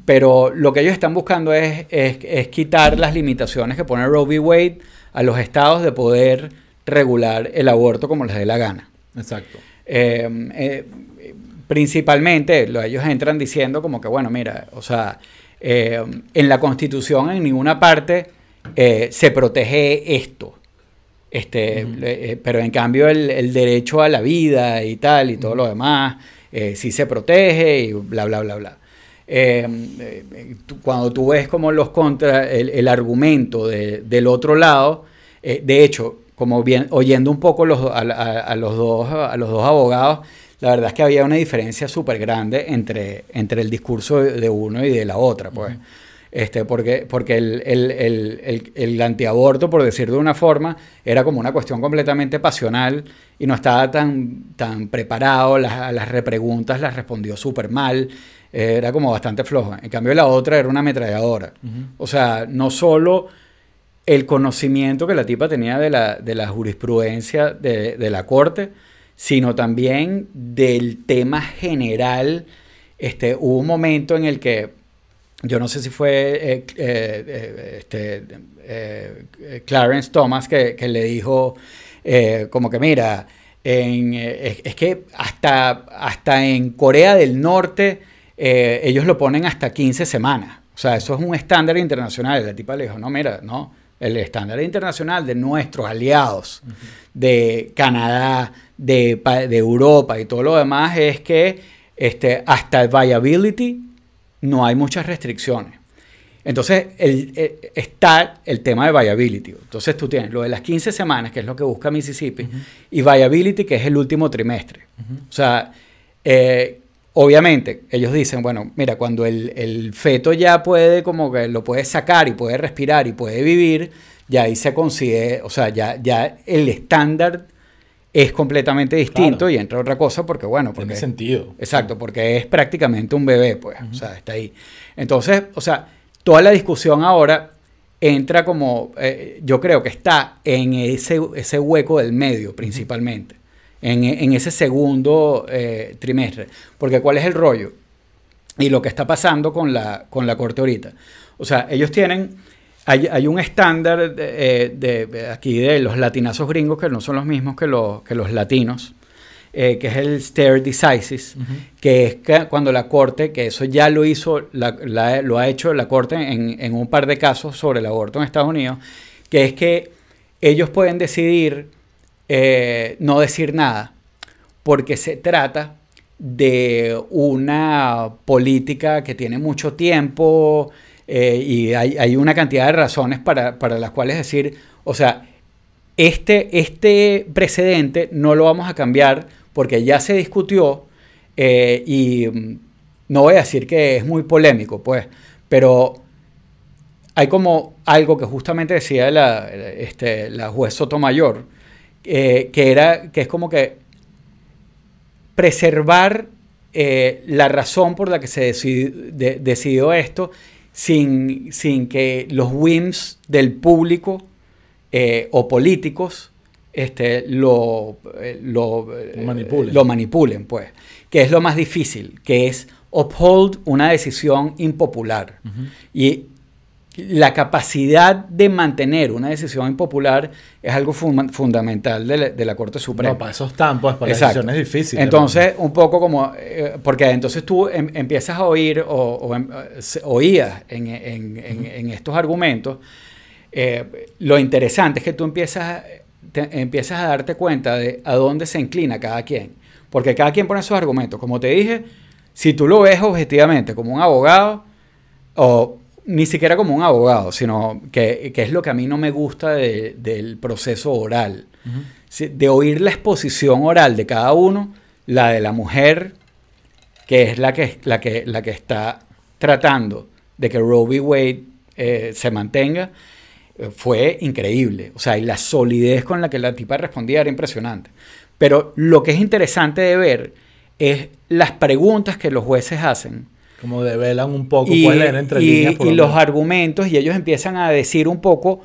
pero lo que ellos están buscando es, es, es quitar las limitaciones que pone Roe v. Wade a los estados de poder regular el aborto como les dé la gana. Exacto. Eh, eh, principalmente, lo- ellos entran diciendo como que, bueno, mira, o sea, eh, en la Constitución en ninguna parte eh, se protege esto. Este, eh, pero en cambio el, el derecho a la vida y tal y todo lo demás sí se protege y bla, bla, bla, bla. Tú- cuando tú ves como los contra, el, el argumento de- del otro lado, de hecho, como bien, oyendo un poco los, a, a- a los dos, a los dos abogados, la verdad es que había una diferencia súper grande entre, entre el discurso de, uno y de la otra, pues. Este, porque porque el, el, el, el, el antiaborto, por decir de una forma, era como una cuestión completamente pasional y no estaba tan, tan preparado, las, a las repreguntas las respondió súper mal, eh, era como bastante flojo. En cambio la otra era una ametralladora. O sea, no solo el conocimiento que la tipa tenía de la, de la jurisprudencia de, de la corte, sino también del tema general. Este, hubo un momento en el que, yo no sé si fue eh, eh, eh, este, eh, Clarence Thomas que, que le dijo como que mira, en, es, es que hasta, hasta en Corea del Norte ellos lo ponen hasta 15 semanas. O sea, eso es un estándar internacional. La tipa le dijo, no, mira, no. el estándar internacional de nuestros aliados, de Canadá, de, de, Europa y todo lo demás, es que este, hasta el viability no hay muchas restricciones. Entonces el, está el tema de viability. Entonces tú tienes lo de las 15 semanas, que es lo que busca Mississippi, y viability, que es el último trimestre. O sea, eh, obviamente ellos dicen, bueno, mira, cuando el, el, feto ya puede, como que lo puede sacar y puede respirar y puede vivir, ya ahí se consigue, o sea, ya, ya el estándar es completamente distinto y entra otra cosa porque, bueno, porque... Tiene sentido. Exacto, porque es prácticamente un bebé, pues, o sea, está ahí. Entonces, o sea toda la discusión ahora entra como, eh, yo creo que está en ese, ese hueco del medio principalmente, en, en ese segundo eh, trimestre. Porque ¿cuál es el rollo? Y lo que está pasando con la, con la corte ahorita. O sea, ellos tienen, hay, hay un estándar de, de, aquí de los latinazos gringos que no son los mismos que los, que los latinos. Eh, que es el stare decisis, que es que cuando la Corte, que eso ya lo hizo, lo ha hecho la Corte en, un par de casos sobre el aborto en Estados Unidos, que es que ellos pueden decidir eh, no decir nada, porque se trata de una política que tiene mucho tiempo eh, y hay, una cantidad de razones para, para las cuales decir, o sea, este, este precedente no lo vamos a cambiar porque ya se discutió eh, y mm, no voy a decir que es muy polémico, pues, pero hay como algo que justamente decía la, este, la juez Sotomayor, eh, que, era, que es como que preservar la razón por la que se decidió, esto sin, sin, que los whims del público o políticos este, lo, eh, lo, eh, manipulen. lo manipulen, pues. Que es lo más difícil, que es uphold una decisión impopular. Y la capacidad de mantener una decisión impopular es algo fundamental de la, Corte Suprema. No, para esos tampos, para decisiones difíciles. Entonces, un poco como, eh, porque entonces tú em, empiezas a oír o, em, oías en, en, estos argumentos, lo interesante es que tú empiezas empiezas a darte cuenta de a dónde se inclina cada quien. Porque cada quien pone sus argumentos. Como te dije, si tú lo ves objetivamente como un abogado, o ni siquiera como un abogado, sino que, es lo que a mí no me gusta del proceso oral. De oír la exposición oral de cada uno, la de la mujer, que es la que, la que, la que está tratando de que Roe v. Wade eh, se mantenga, fue increíble. O sea, y la solidez con la que la tipa respondía era impresionante. Pero lo que es interesante de ver es las preguntas que los jueces hacen. Como develan un poco, y, entre y, y los argumentos, y ellos empiezan a decir un poco,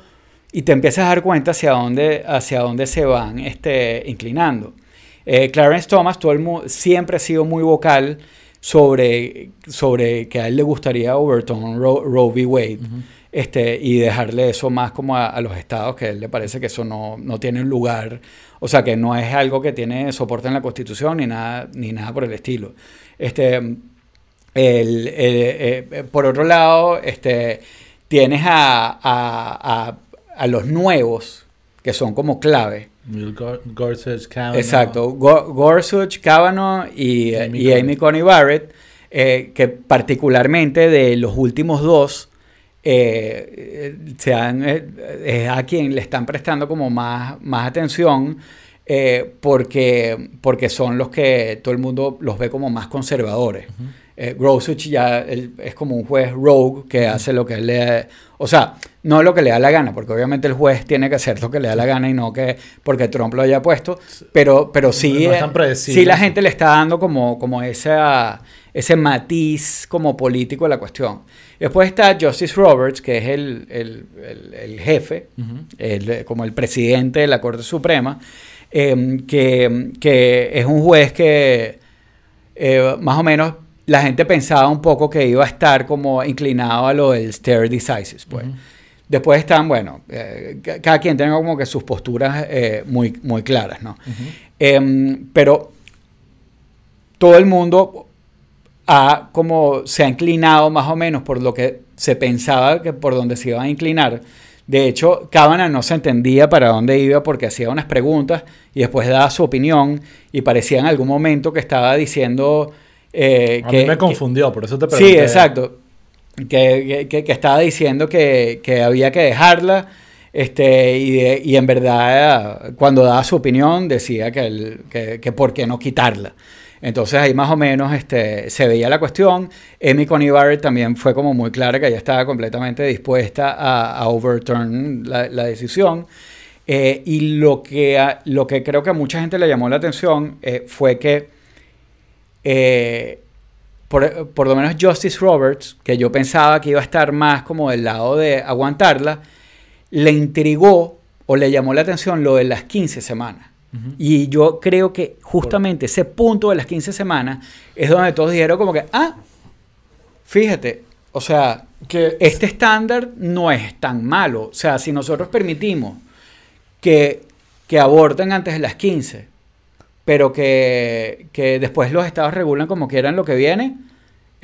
y te empiezas a dar cuenta hacia dónde, hacia dónde se van este, inclinando. Eh, Clarence Thomas todo el siempre ha sido muy vocal sobre, sobre que a él le gustaría Overton, Roe v. Wade este, y dejarle eso más como a, los estados, que a él le parece que eso no, no tiene lugar, o sea, que no es algo que tiene soporte en la Constitución ni nada, ni nada por el estilo. Este, el, eh, eh, por otro lado, este, tienes a, a, a, los nuevos, que son como clave. Gorsuch, Kavanaugh. Exacto, Gorsuch, Kavanaugh y Amy, y Amy Coney Barrett, eh, que particularmente de los últimos dos, eh, eh, es a quien le están prestando como más, más atención eh, porque, porque son los que todo el mundo los ve como más conservadores. Uh ya es como un juez rogue que hace lo que él le... O sea, no lo que le da la gana, porque obviamente el juez tiene que hacer lo que le da la gana y no que porque Trump lo haya puesto, pero, pero sí, sí la gente le está dando como, como esa, ese matiz como político a la cuestión. Después está Justice Roberts, que es el, jefe, como el presidente de la Corte Suprema, em, que, es un juez que eh, más o menos la gente pensaba un poco que iba a estar como inclinado a lo del stare decisis. Pues. Después están, bueno, eh, cada quien tiene como que sus posturas eh, muy, muy claras, ¿no? Em, pero todo el mundo ha como se ha inclinado más o menos por lo que se pensaba que por donde se iba a inclinar. De hecho, Kavanaugh no se entendía para dónde iba porque hacía unas preguntas y después daba su opinión y parecía en algún momento que estaba diciendo... Eh, a que, mí me confundió, por eso te pregunté. Sí, exacto. Que, que, que estaba diciendo que, había que dejarla este, y, y, en verdad cuando daba su opinión decía que, el, que, por qué no quitarla. Entonces ahí más o menos este, se veía la cuestión. Amy Coney Barrett también fue como muy clara que ella estaba completamente dispuesta a, a overturn la, la decisión. Eh, y lo que, lo que creo que a mucha gente le llamó la atención eh, fue que, eh, por, por, lo menos Justice Roberts, que yo pensaba que iba a estar más como del lado de aguantarla, le intrigó o le llamó la atención lo de las 15 semanas. Y yo creo que justamente ese punto de las 15 semanas es donde todos dijeron como que, ah, fíjate, o sea, que este estándar no es tan malo. O sea, si nosotros permitimos que, que aborten antes de las 15, pero que, que después los estados regulan como quieran lo que viene,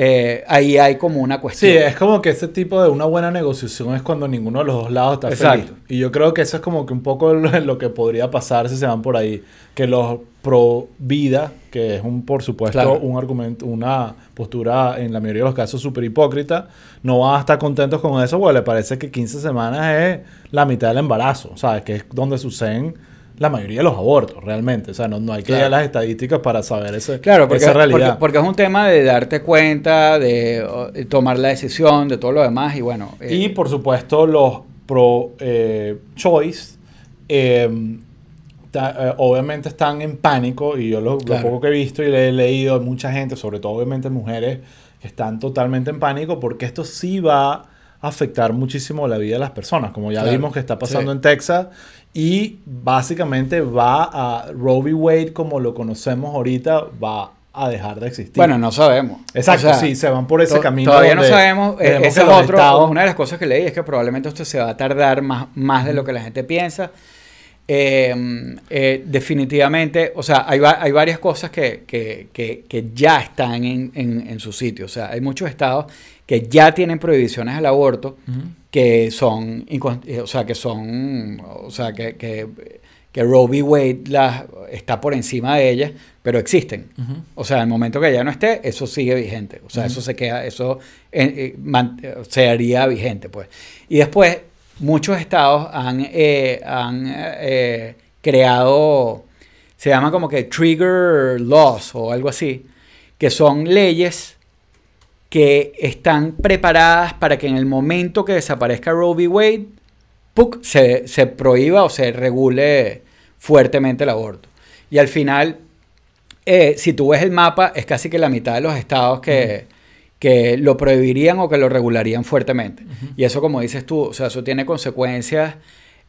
eh, ahí hay como una cuestión. Sí, es como que ese tipo de una buena negociación es cuando ninguno de los dos lados está Exacto. feliz. Y yo creo que eso es como que un poco lo, que podría pasar si se van por ahí. Que los pro vida, que es un, por supuesto, un argumento, una postura en la mayoría de los casos súper hipócrita, no van a estar contentos con eso porque le parece que 15 semanas es la mitad del embarazo, ¿sabes? Que es donde suceden la mayoría de los abortos, realmente. O sea, no, hay que ir a las estadísticas para saber ese, claro, porque, esa realidad. Porque, es un tema de darte cuenta, de, tomar la decisión, de todo lo demás y bueno. Eh, y por supuesto los pro-choice eh, em, eh, obviamente están en pánico y yo lo, poco que he visto y le he leído a mucha gente, sobre todo obviamente mujeres, que están totalmente en pánico porque esto sí va a afectar muchísimo la vida de las personas, como ya vimos que está pasando en Texas y básicamente va a Roe v. Wade como lo conocemos ahorita va a dejar de existir. Bueno, no sabemos. Exacto, sí, se van por ese camino. Todavía no sabemos. Eh, ese es otro, una de las cosas que leí es que probablemente esto se va a tardar más, más de lo que la gente piensa. Eh, eh, definitivamente, o sea, hay, hay varias cosas que, que, que, que ya están en, en, en, su sitio. O sea, hay muchos estados que ya tienen prohibiciones al aborto que son, o sea, que son, o sea, que, que, que Roe v. Wade la, está por encima de ellas, pero existen. O sea, el momento que ya no esté, eso sigue vigente. O sea, eso se queda, eso eh, eh, se haría vigente, pues. Y después, muchos estados han, eh, han creado, se llama como que trigger laws o algo así, que son leyes que están preparadas para que en el momento que desaparezca Roe v. Wade, Se, se prohíba o se regule fuertemente el aborto. Y al final, eh, si tú ves el mapa, es casi que la mitad de los estados que, que lo prohibirían o que lo regularían fuertemente. Y eso, como dices tú, o sea, eso tiene consecuencias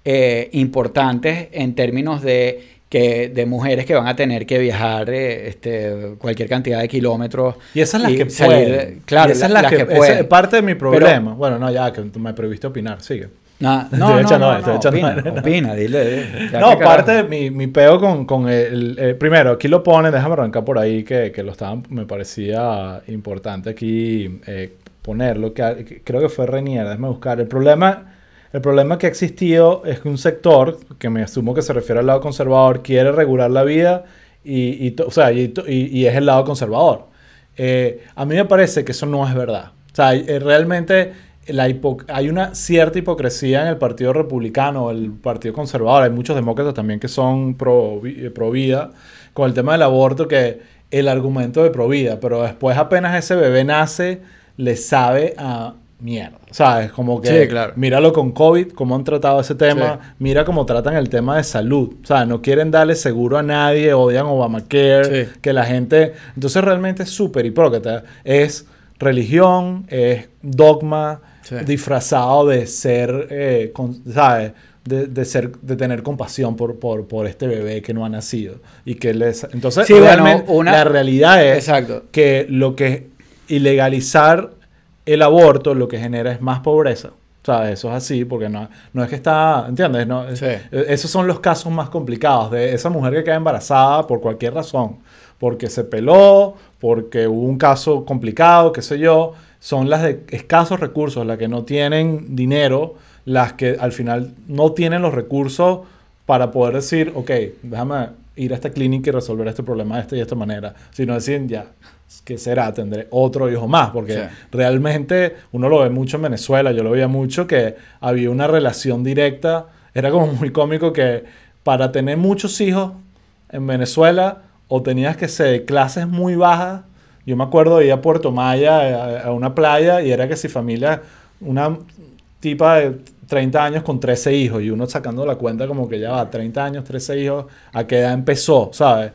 eh, importantes en términos de que de mujeres que van a tener que viajar eh, este, cualquier cantidad de kilómetros. Y esas las que pueden. Claro, esas las, que, pueden. es parte de mi problema. bueno, no, ya que me previste opinar, sigue. No, no, no, no, no, opina, opina, dile. no, parte de mi, mi peo con, con el, Primero, aquí lo ponen, déjame arrancar por ahí, que, que lo estaban, me parecía importante aquí eh, ponerlo, que creo que fue Renier, déjame buscar. El problema el problema que ha existido es que un sector, que me asumo que se refiere al lado conservador, quiere regular la vida y, o sea, y, es el lado conservador. Eh, a mí me parece que eso no es verdad. O sea, eh, realmente la hay una cierta hipocresía en el Partido Republicano, el Partido Conservador. Hay muchos demócratas también que son pro, eh, pro vida con el tema del aborto, que el argumento de pro vida, pero después apenas ese bebé nace, le sabe a mierda. ¿Sabes? Como que claro. míralo con COVID, cómo han tratado ese tema. Mira cómo tratan el tema de salud. O sea, no quieren darle seguro a nadie, odian Obamacare, que la gente... Entonces realmente es súper hipócrita. Es religión, es dogma disfrazado de ser, eh, ¿sabes? De, ser, de tener compasión por, por, por, este bebé que no ha nacido. Y que les... Entonces, realmente, la realidad es que lo que ilegalizar el aborto lo que genera es más pobreza. O sea, eso es así, porque no, no es que está, ¿entiendes? No, e, Esos son los casos más complicados de esa mujer que queda embarazada por cualquier razón, porque se peló, porque hubo un caso complicado, qué sé yo, son las de escasos recursos, las que no tienen dinero las que al final no tienen los recursos para poder decir, ok, déjame ir a esta clínica y resolver este problema de esta y de esta manera, sino decir, ya, ¿qué será? Tendré otro hijo más, porque Sí. realmente uno lo ve mucho en Venezuela, yo lo veía mucho que había una relación directa, era como muy cómico que para tener muchos hijos en Venezuela o tenías que ser de clases muy bajas, yo me acuerdo de ir a Puerto Maya, a, a una playa, y era que si familia, una tipa de 30 años con 13 hijos, y uno sacando la cuenta como que ya va, 30 años, 13 hijos, ¿a qué edad empezó? ¿Sabes?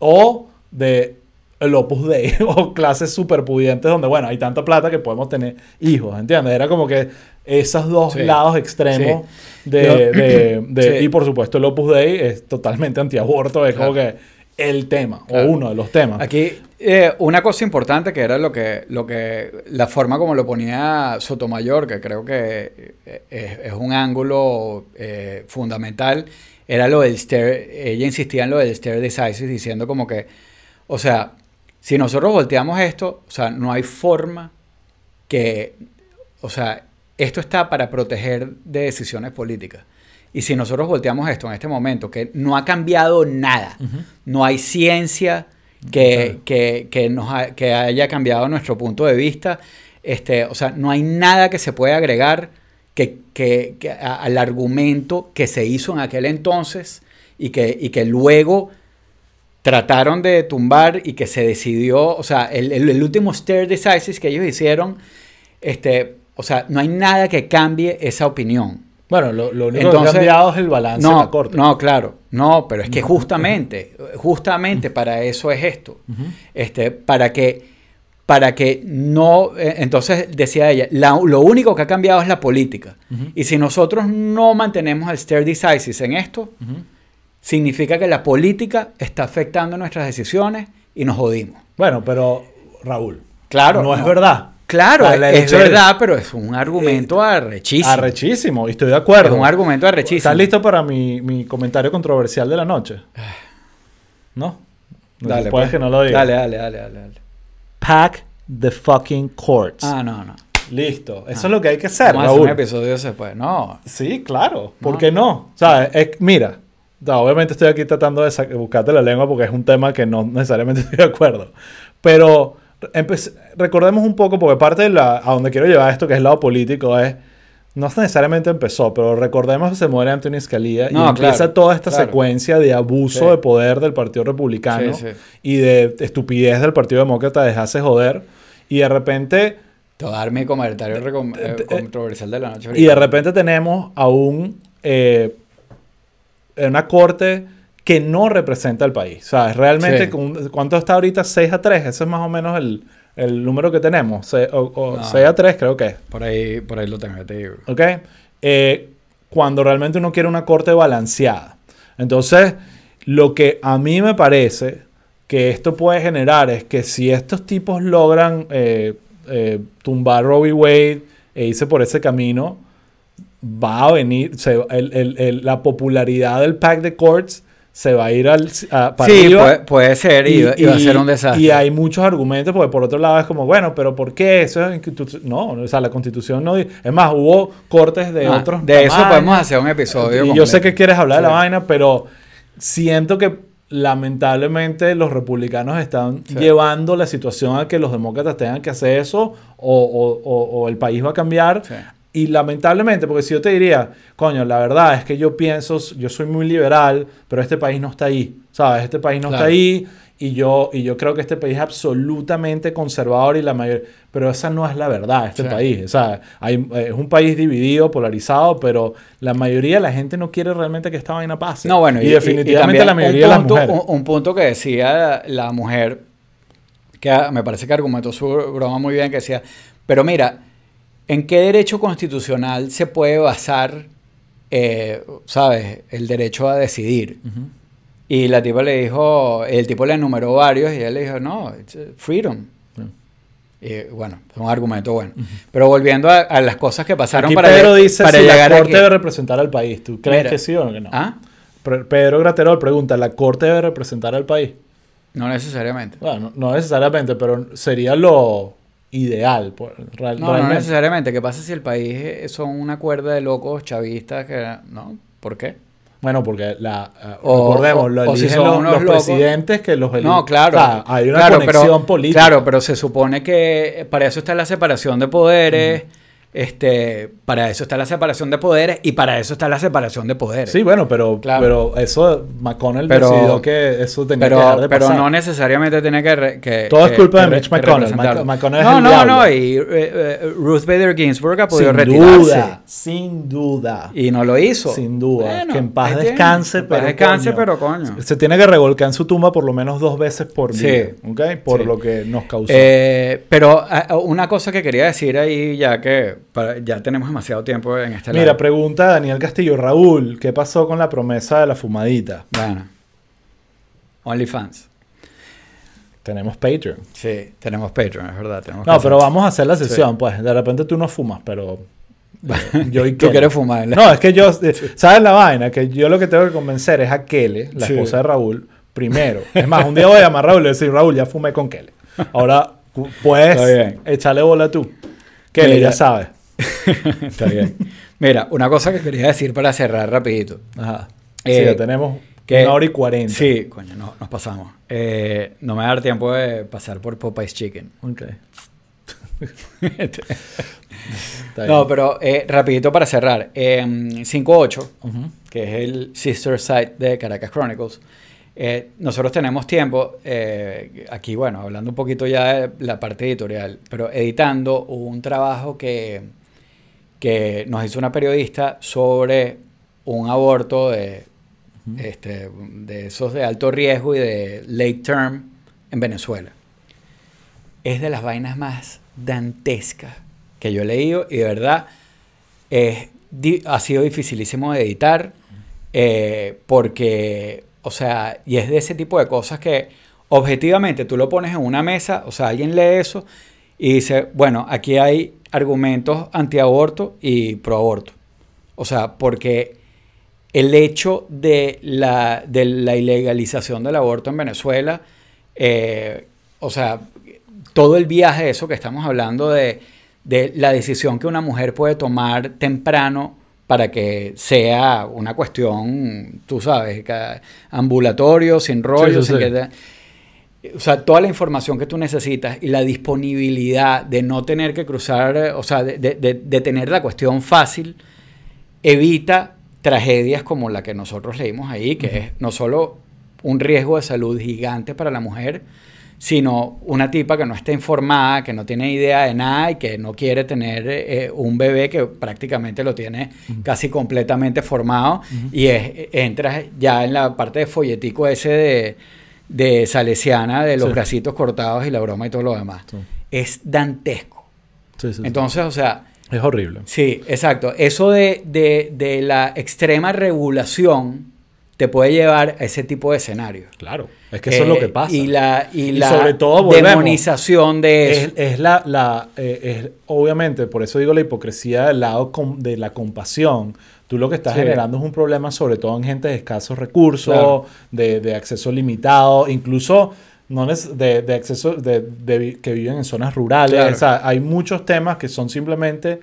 O de el Opus Dei o clases super pudientes donde, bueno, hay tanta plata que podemos tener hijos, ¿entiendes? Era como que esos dos Sí. lados extremos de, Yo- de- de- Sí. Y por supuesto el Opus Dei es totalmente antiaborto, es como que el tema, Claro. o uno de los temas. Aquí, eh, una cosa importante que era lo que, lo que, la forma como lo ponía Sotomayor, que creo que eh, es, es un ángulo eh, fundamental, era lo del stare, ella insistía en lo del stare decisis, diciendo como que, o sea, si nosotros volteamos esto, o sea, no hay forma que, o sea, esto está para proteger de decisiones políticas. Y si nosotros volteamos esto en este momento, que no ha cambiado nada, no hay ciencia que, que, que nos ha- que haya cambiado nuestro punto de vista, este, o sea, no hay nada que se pueda agregar que, que- que a- al argumento que se hizo en aquel entonces y que, y que luego trataron de tumbar y que se decidió, o sea, el, el- el último stare decisis que ellos hicieron, este, o sea, no hay nada que cambie esa opinión. Bueno, lo, lo único Entonces- que ha cambiado es el balance No, la corte. no, claro, no, pero es que justamente, justamente para eso es esto, este, para que, para que no, eh, entonces decía ella, la- lo único que ha cambiado es la política, y si nosotros no mantenemos el stare decisis en esto. Significa que la política está afectando nuestras decisiones y nos jodimos. Bueno, pero Raúl, Claro, no, es verdad. Claro, el es verdad, pero es un argumento arrechísimo. Arrechísimo, y estoy de acuerdo. Es un argumento arrechísimo. ¿Estás listo para mi, mi comentario controversial de la noche? ¿No? No Dale, puedes pues. que no lo diga. Dale, dale, dale, dale, dale. Pack the fucking courts. Ah, no, no. Listo. Eso Ah. es lo que hay que hacer, Vamos a hacer Raúl. un episodio después. No. Sí, claro. ¿Por No. qué no? O sea, es- mira, no, obviamente estoy aquí tratando de buscarte la lengua porque es un tema que no necesariamente estoy de acuerdo. Pero recordemos un poco, porque parte de la, a donde quiero llevar esto, que es el lado político, es, no necesariamente empezó, pero recordemos que se muere Anthony Scalia No, y empieza claro, toda esta claro. secuencia de abuso Sí. de poder del Partido Republicano Sí, sí. y de estupidez del Partido Demócrata de dejarse joder. Y de repente Te voy a dar mi comentario recom- eh, eh, controversial de la noche. y de repente tenemos a un, eh, una corte que no representa al país. O sea, realmente, Sí. con- ¿cuánto está ahorita? 6 a 3. Ese es más o menos el, el número que tenemos. O, o No. 6 a 3 creo que es. Por ahí, por ahí lo tengo, te digo. ¿Ok? Eh, cuando realmente uno quiere una corte balanceada. Entonces, lo que a mí me parece que esto puede generar es que si estos tipos logran eh, eh, tumbar v. Wade e irse por ese camino, va a venir, se- el- el- el- la popularidad del pack de courts se va a ir al, a- para Sí, arriba. puede, puede ser y, y va a ser un desastre. Y hay muchos argumentos, porque por otro lado es como, bueno, pero ¿por qué? Eso es No, o sea, la constitución no. Es más, hubo cortes de Ah, otros. de eso podemos hacer un episodio. Y yo sé que quieres hablar de la vaina, pero siento que lamentablemente los republicanos están Sí. llevando la situación a que los demócratas tengan que hacer eso o, o- o- o el país va a cambiar. Sí. Y lamentablemente, porque si yo te diría, coño, la verdad es que yo pienso, yo soy muy liberal, pero este país no está ahí, ¿sabes? Este país no Claro. está ahí y yo, y yo creo que este país es absolutamente conservador y la mayor, pero esa no es la verdad, este Sí. país, o sea, hay, es un país dividido, polarizado, pero la mayoría de la gente no quiere realmente que esta vaina pase. No, bueno, y, definitivamente también la mayoría un de las punto, mujeres. Un, un punto que decía la mujer, que me parece que argumentó su broma muy bien, que decía, pero mira, ¿en qué derecho constitucional se puede basar, eh, sabes, el derecho a decidir? Y la tipa le dijo, el tipo le enumeró varios y él le dijo, no, it's uh, freedom. Y bueno, es un argumento bueno. Pero volviendo a, a las cosas que pasaron Aquí para, Pedro dice para si la corte debe representar al país. ¿Tú crees Mira. que sí o que no? ¿Ah? Pedro Graterol pregunta, ¿la corte debe representar al país? No necesariamente. Bueno, no, no necesariamente, pero sería lo, ideal. Real- No, no necesariamente. ¿Qué pasa si el país son una cuerda de locos chavistas que... ¿No? ¿Por qué? Bueno, porque la, eh, O- recordemos, lo o si eligen son los, unos los presidentes que los eligen. No, claro. O sea, hay una claro, conexión pero, política. Claro, pero se supone que para eso está la separación de poderes, este, para eso está la separación de poderes y para eso está la separación de poderes. Sí, bueno, pero, Claro. pero eso. McConnell Pero- decidió que eso tenía que dejar pero, de pero pasar. no necesariamente tiene que... re- que Todo es que- culpa de Mitch McConnell. Mc- McConnell es no, el no, diablo. no, y eh, eh, Ruth Bader Ginsburg ha podido sin retirarse. duda, sin duda. Y no lo hizo. Sin duda. Bueno, que en paz descanse, pero descanse, coño, pero coño. Se tiene que revolcar en su tumba por lo menos dos veces por Sí. día, ¿ok? Por Sí. lo que nos causó. Eh, pero una cosa que quería decir ahí, ya que para- ya tenemos demasiado tiempo en este Mira, live. pregunta Daniel Castillo. Raúl, ¿qué pasó con la promesa de la fumadita? Bueno. OnlyFans. Tenemos Patreon. Sí, tenemos Patreon, es verdad. Tenemos No, pero vamos a hacer la sesión, pues. De repente tú no fumas, pero... yo y Tú quieres fumar. No, es que yo... eh, ¿Sabes la vaina? Que yo lo que tengo que convencer es a Kele, la Sí. esposa de Raúl, primero. Es más, un día voy a llamar a Raúl y decir, Raúl, ya fumé con Kele. Ahora puedes echarle bola tú. Kele, Mira. ya sabes. Está bien. Mira, una cosa que quería decir para cerrar rapidito. Ajá. sí, Eh, ya tenemos que- una hora y cuarenta. Sí, coño, no, nos pasamos. Eh, no me va a dar tiempo de pasar por Popeye's Chicken. Ok. No, pero eh, rapidito para cerrar. Eh, 5.8, Ujú. que es el sister site de Caracas Chronicles. Eh, nosotros tenemos tiempo, eh, aquí bueno, hablando un poquito ya de la parte editorial, pero editando un trabajo que, que nos hizo una periodista sobre un aborto de, este, de esos de alto riesgo y de late term en Venezuela. Es de las vainas más dantescas que yo he leído y de verdad di- ha sido dificilísimo de editar eh, porque, o sea, y es de ese tipo de cosas que objetivamente tú lo pones en una mesa, o sea, alguien lee eso y dice, bueno, aquí hay argumentos antiaborto y proaborto. O sea, porque el hecho de la, ilegalización del aborto en Venezuela, eh, o sea, todo el viaje de eso que estamos hablando de la decisión que una mujer puede tomar temprano para que sea una cuestión, tú sabes, ambulatorio, sin rollo, sí, sin sí. que o sea, toda la información que tú necesitas y la disponibilidad de no tener que cruzar, o sea, de, de- de- de tener la cuestión fácil, evita tragedias como la que nosotros leímos ahí, que es no solo un riesgo de salud gigante para la mujer, sino una tipa que no está informada, que no tiene idea de nada y que no quiere tener eh, un bebé que prácticamente lo tiene casi completamente formado y es, entras ya en la parte de folletico ese de, de Salesiana, de los Sí. bracitos cortados y la broma y todo lo demás. Sí. Es dantesco. Sí. Entonces, o sea, es horrible. Sí, exacto. Eso de, de- de la extrema regulación te puede llevar a ese tipo de escenarios. Claro. Es que eso es lo Eh, que pasa. Y la, y Y la sobre todo, volvemos. demonización de eso. Es, es la, la eh, es, obviamente, por eso digo la hipocresía del lado com- de la compasión. Tú lo que estás Sí. generando es un problema, sobre todo en gente de escasos recursos, Claro. de, de acceso limitado, incluso no de, de acceso de, de que viven en zonas rurales. Claro. O sea, hay muchos temas que son simplemente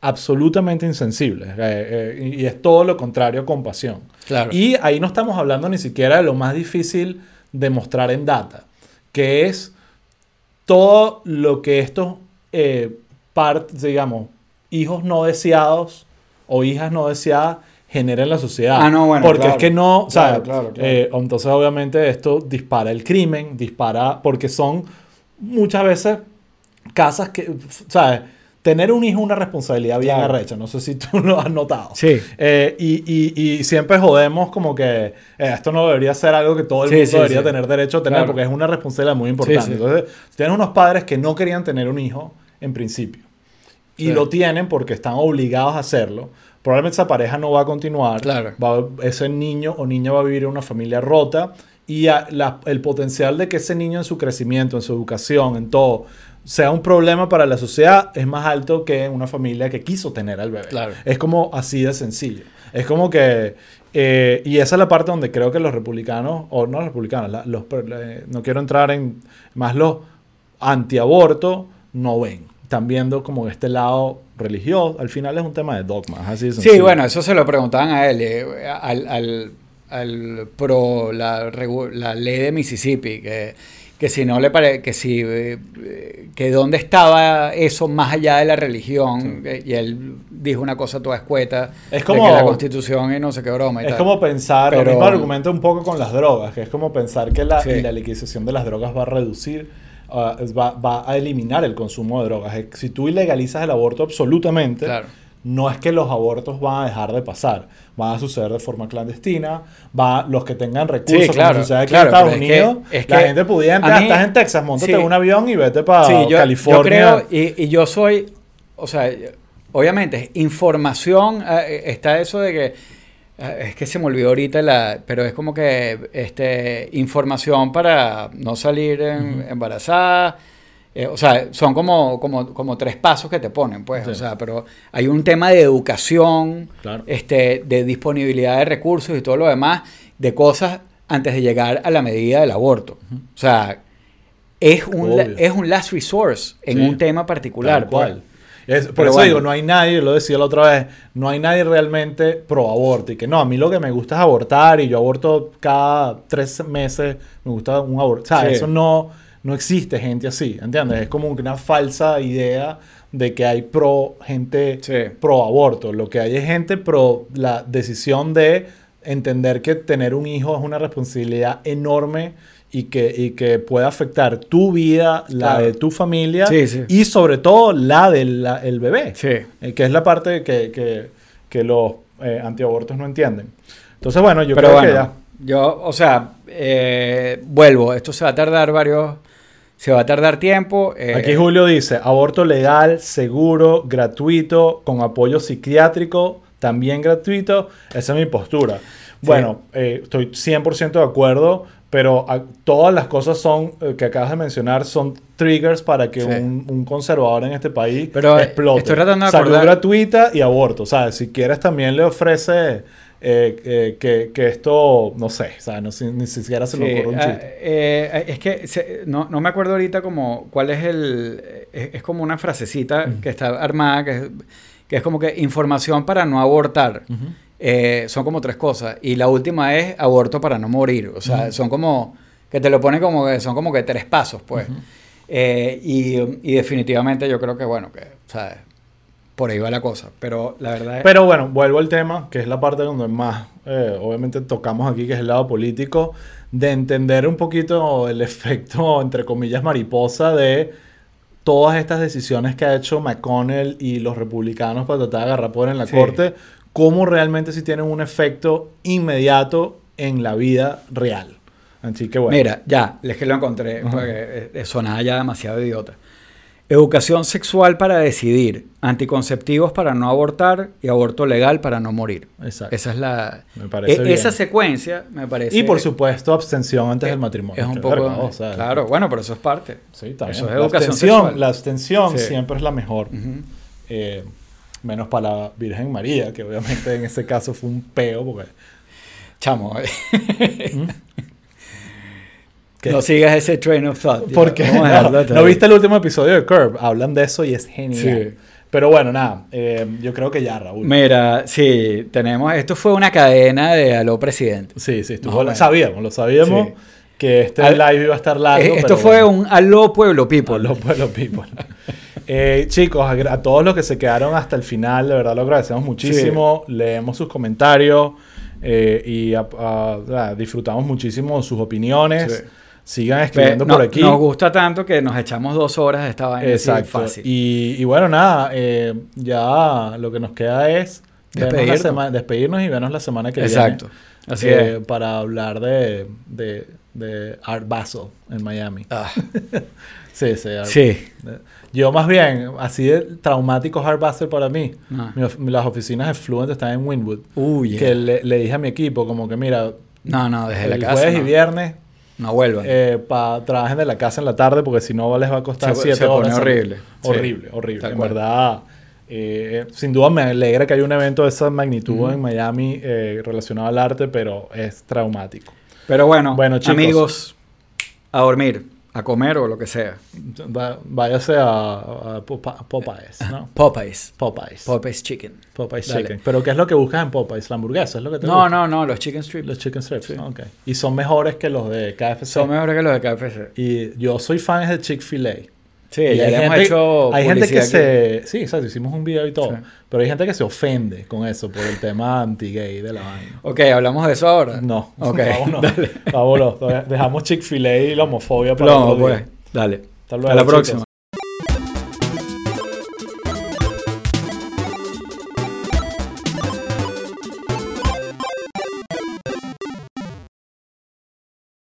absolutamente insensibles. eh, eh, y es todo lo contrario a compasión. Claro. Y ahí no estamos hablando ni siquiera de lo más difícil de mostrar en data, que es todo lo que estos, eh, part- digamos, hijos no deseados o hijas no deseadas generan en la sociedad. Ah, no, bueno, Porque claro. es que no, o sea, Claro, claro, claro. eh, entonces obviamente esto dispara el crimen, dispara, porque son muchas veces casas que, ¿sabes? Tener un hijo es una responsabilidad bien Claro. arrecha, no sé si tú lo has notado. Sí. Eh, y, y- y siempre jodemos como que eh, esto no debería ser algo que todo el Sí, mundo sí, debería sí. tener derecho a tener Claro. porque es una responsabilidad muy importante. Entonces, tienes unos padres que no querían tener un hijo en principio y lo tienen porque están obligados a hacerlo. Probablemente esa pareja no va a continuar. Claro. Va- ese niño o niña va a vivir en una familia rota y a- la- el potencial de que ese niño en su crecimiento, en su educación, en todo, sea un problema para la sociedad es más alto que una familia que quiso tener al bebé. Claro. Es como así de sencillo. Es como que... eh, y esa es la parte donde creo que los republicanos, o no los republicanos, la- los, eh, no quiero entrar en más los antiaborto, no ven. Están viendo como este lado religioso. Al final es un tema de dogmas. Así de Sí, bueno, eso se lo preguntaban a él, eh, al, al- al pro la, la ley de Mississippi, que, que si no le parece, que si, eh, eh, que dónde estaba eso más allá de la religión, eh, y él dijo una cosa toda escueta, Es de como- que la constitución y no sé qué broma y Es tal. como pensar, Pero- lo mismo argumento un poco con las drogas, que es como pensar que la, Sí. la legalización de las drogas va a reducir, es- va, va a eliminar el consumo de drogas. Que Si tú ilegalizas el aborto absolutamente, Claro. No es que los abortos van a dejar de pasar, van a suceder de forma clandestina, va, los que tengan recursos, Sí, claro, como sucede aquí claro, en Estados pero es que- Unidos, la gente pudiente, a ah, mí- estás en Texas, montate sí. en un avión y vete para Sí, yo, yo California. creo, y, y yo soy, o sea, obviamente, información, eh, está eso de que, eh, es que se me olvidó ahorita, la, pero es como que este, información para no salir en- embarazada. Eh, o sea, son como, como, como tres pasos que te ponen, pues. Sí. O sea, pero hay un tema de educación, Claro. este, de disponibilidad de recursos y todo lo demás, de cosas antes de llegar a la medida del aborto. O sea, es un, la- es un last resource en Sí. un tema particular. Tal cual. pues. Es- por Pero eso bueno. digo, no hay nadie, lo decía la otra vez, no hay nadie realmente pro aborto. Y que no, a mí lo que me gusta es abortar y yo aborto cada tres meses, me gusta un aborto. O sea, Sí. eso no, no existe gente así, ¿entiendes? Es como una falsa idea de que hay pro gente Sí. pro aborto. Lo que hay es gente pro la decisión de entender que tener un hijo es una responsabilidad enorme y que, y que puede afectar tu vida, la Claro. de tu familia Sí, sí. y sobre todo la del el bebé, Sí. eh, que es la parte que, que, que los eh, antiabortos no entienden. Entonces, bueno, yo Pero creo bueno, que ya. yo, o sea, eh, vuelvo, esto se va a tardar varios, se va a tardar tiempo. eh, Aquí Julio dice, aborto legal, seguro, gratuito, con apoyo psiquiátrico, también gratuito. Esa es mi postura. Bueno, eh, estoy 100% de acuerdo, pero a- todas las cosas son eh, que acabas de mencionar son triggers para que Sí. un, un conservador en este país Pero, eh, explote. estoy tratando de Salud acordar- gratuita y aborto. O sea, si quieres también le ofrece eh, eh, que, que esto, no sé, o sea, no, si- ni siquiera se Sí, ocurre un ah, chiste. eh, es que se- no, no me acuerdo ahorita como cuál es el... Es, es como una frasecita que está armada, que es, que es como que información para no abortar. Eh, son como tres cosas. Y la última es aborto para no morir. O sea, son como... Que te lo pone como que son como que tres pasos, pues. Y, y definitivamente yo creo que, bueno, que, por ahí va la cosa. Pero la verdad es... Pero bueno, vuelvo al tema, que es la parte donde más, eh, obviamente, tocamos aquí, que es el lado político, de entender un poquito el efecto, entre comillas, mariposa de todas estas decisiones que ha hecho McConnell y los republicanos para tratar de agarrar poder en la Sí. corte, cómo realmente sí tienen un efecto inmediato en la vida real. Así que bueno. Mira, ya, es que lo encontré, porque eh, sonaba ya demasiado idiota. Educación sexual para decidir, anticonceptivos para no abortar y aborto legal para no morir. Exacto. Esa es la... Me parece e- esa secuencia me parece... y por supuesto, abstención antes eh, del matrimonio. Es un poco... verga, o sea, claro, bueno, pero eso es parte. Sí, también. Eso es la educación abstención, sexual. la abstención Sí. siempre es la mejor. Eh, menos para la Virgen María, que obviamente en ese caso fue un peo, porque Chamo, ¿Qué? no sigas ese train of thought. porque no, ¿no viste el último episodio de Curb, hablan de eso y es genial. Sí. Pero bueno, nada, eh, yo creo que ya, Raúl. Mira, sí, tenemos... Esto fue una cadena de Aló Presidente. Sí, sí, estuvo, Más o menos. sabíamos, lo sabíamos Sí. que este Al- live iba a estar largo. Eh, Esto pero fue bueno. un Aló Pueblo People. Los pueblos people. Eh, chicos, a, a todos los que se quedaron hasta el final, de verdad lo agradecemos muchísimo. Leemos sus comentarios y a- a- a- disfrutamos muchísimo sus opiniones. Sí. Sigan escribiendo no- por aquí. Nos gusta tanto que nos echamos dos horas de esta vaina Exacto. fácil. Y, y bueno, nada, eh, ya lo que nos queda es la Despedirnos. despedirnos y vernos la semana que Exacto. viene. Así eh, es. Para hablar de, de, de Art Basel en Miami. Ah, Sí, sí. Art- sí. Yo más bien, así de traumático Hard Basel para mí. Ah. Mi las oficinas de Fluent están en Winwood. Uy, Que le, le dije a mi equipo como que mira, no, no, desde la el casa. jueves no, y viernes no vuelvan. eh, pa, trabajen de la casa en la tarde porque si no les va a costar Se- 7 se pone horas. horrible. Sí. Horrible, horrible. Tal En cual. verdad, eh, sin duda me alegra que haya un evento de esa magnitud en Miami eh, relacionado al arte, pero es traumático. Pero bueno, Bueno, chicos. amigos, a dormir. A comer o lo que sea. Váyase a, a Popeyes, ¿no? Popeyes. Popeyes. Popeyes Chicken. Popeyes Dale. Chicken. ¿Pero qué es lo que buscas en Popeyes? ¿La hamburguesa? ¿Es lo que te No, gusta? no, no, los chicken strips Los chicken strips. Ok. Y son mejores que los de KFC. son mejores que los de KFC. Y yo soy fan de Chick-fil-A. Sí, Y ya hay le hemos gente, hecho hay gente que se... Sí, exacto. Hicimos un video y todo. Sí. Pero hay gente que se ofende con eso por el tema anti-gay de la vaina. Ok, hablamos de eso ahora. No. Ok, Vámonos. dale. Vámonos. Dejamos Chick-fil-A y la homofobia para No, otro día. pues, dale. Hasta luego, Hasta la próxima.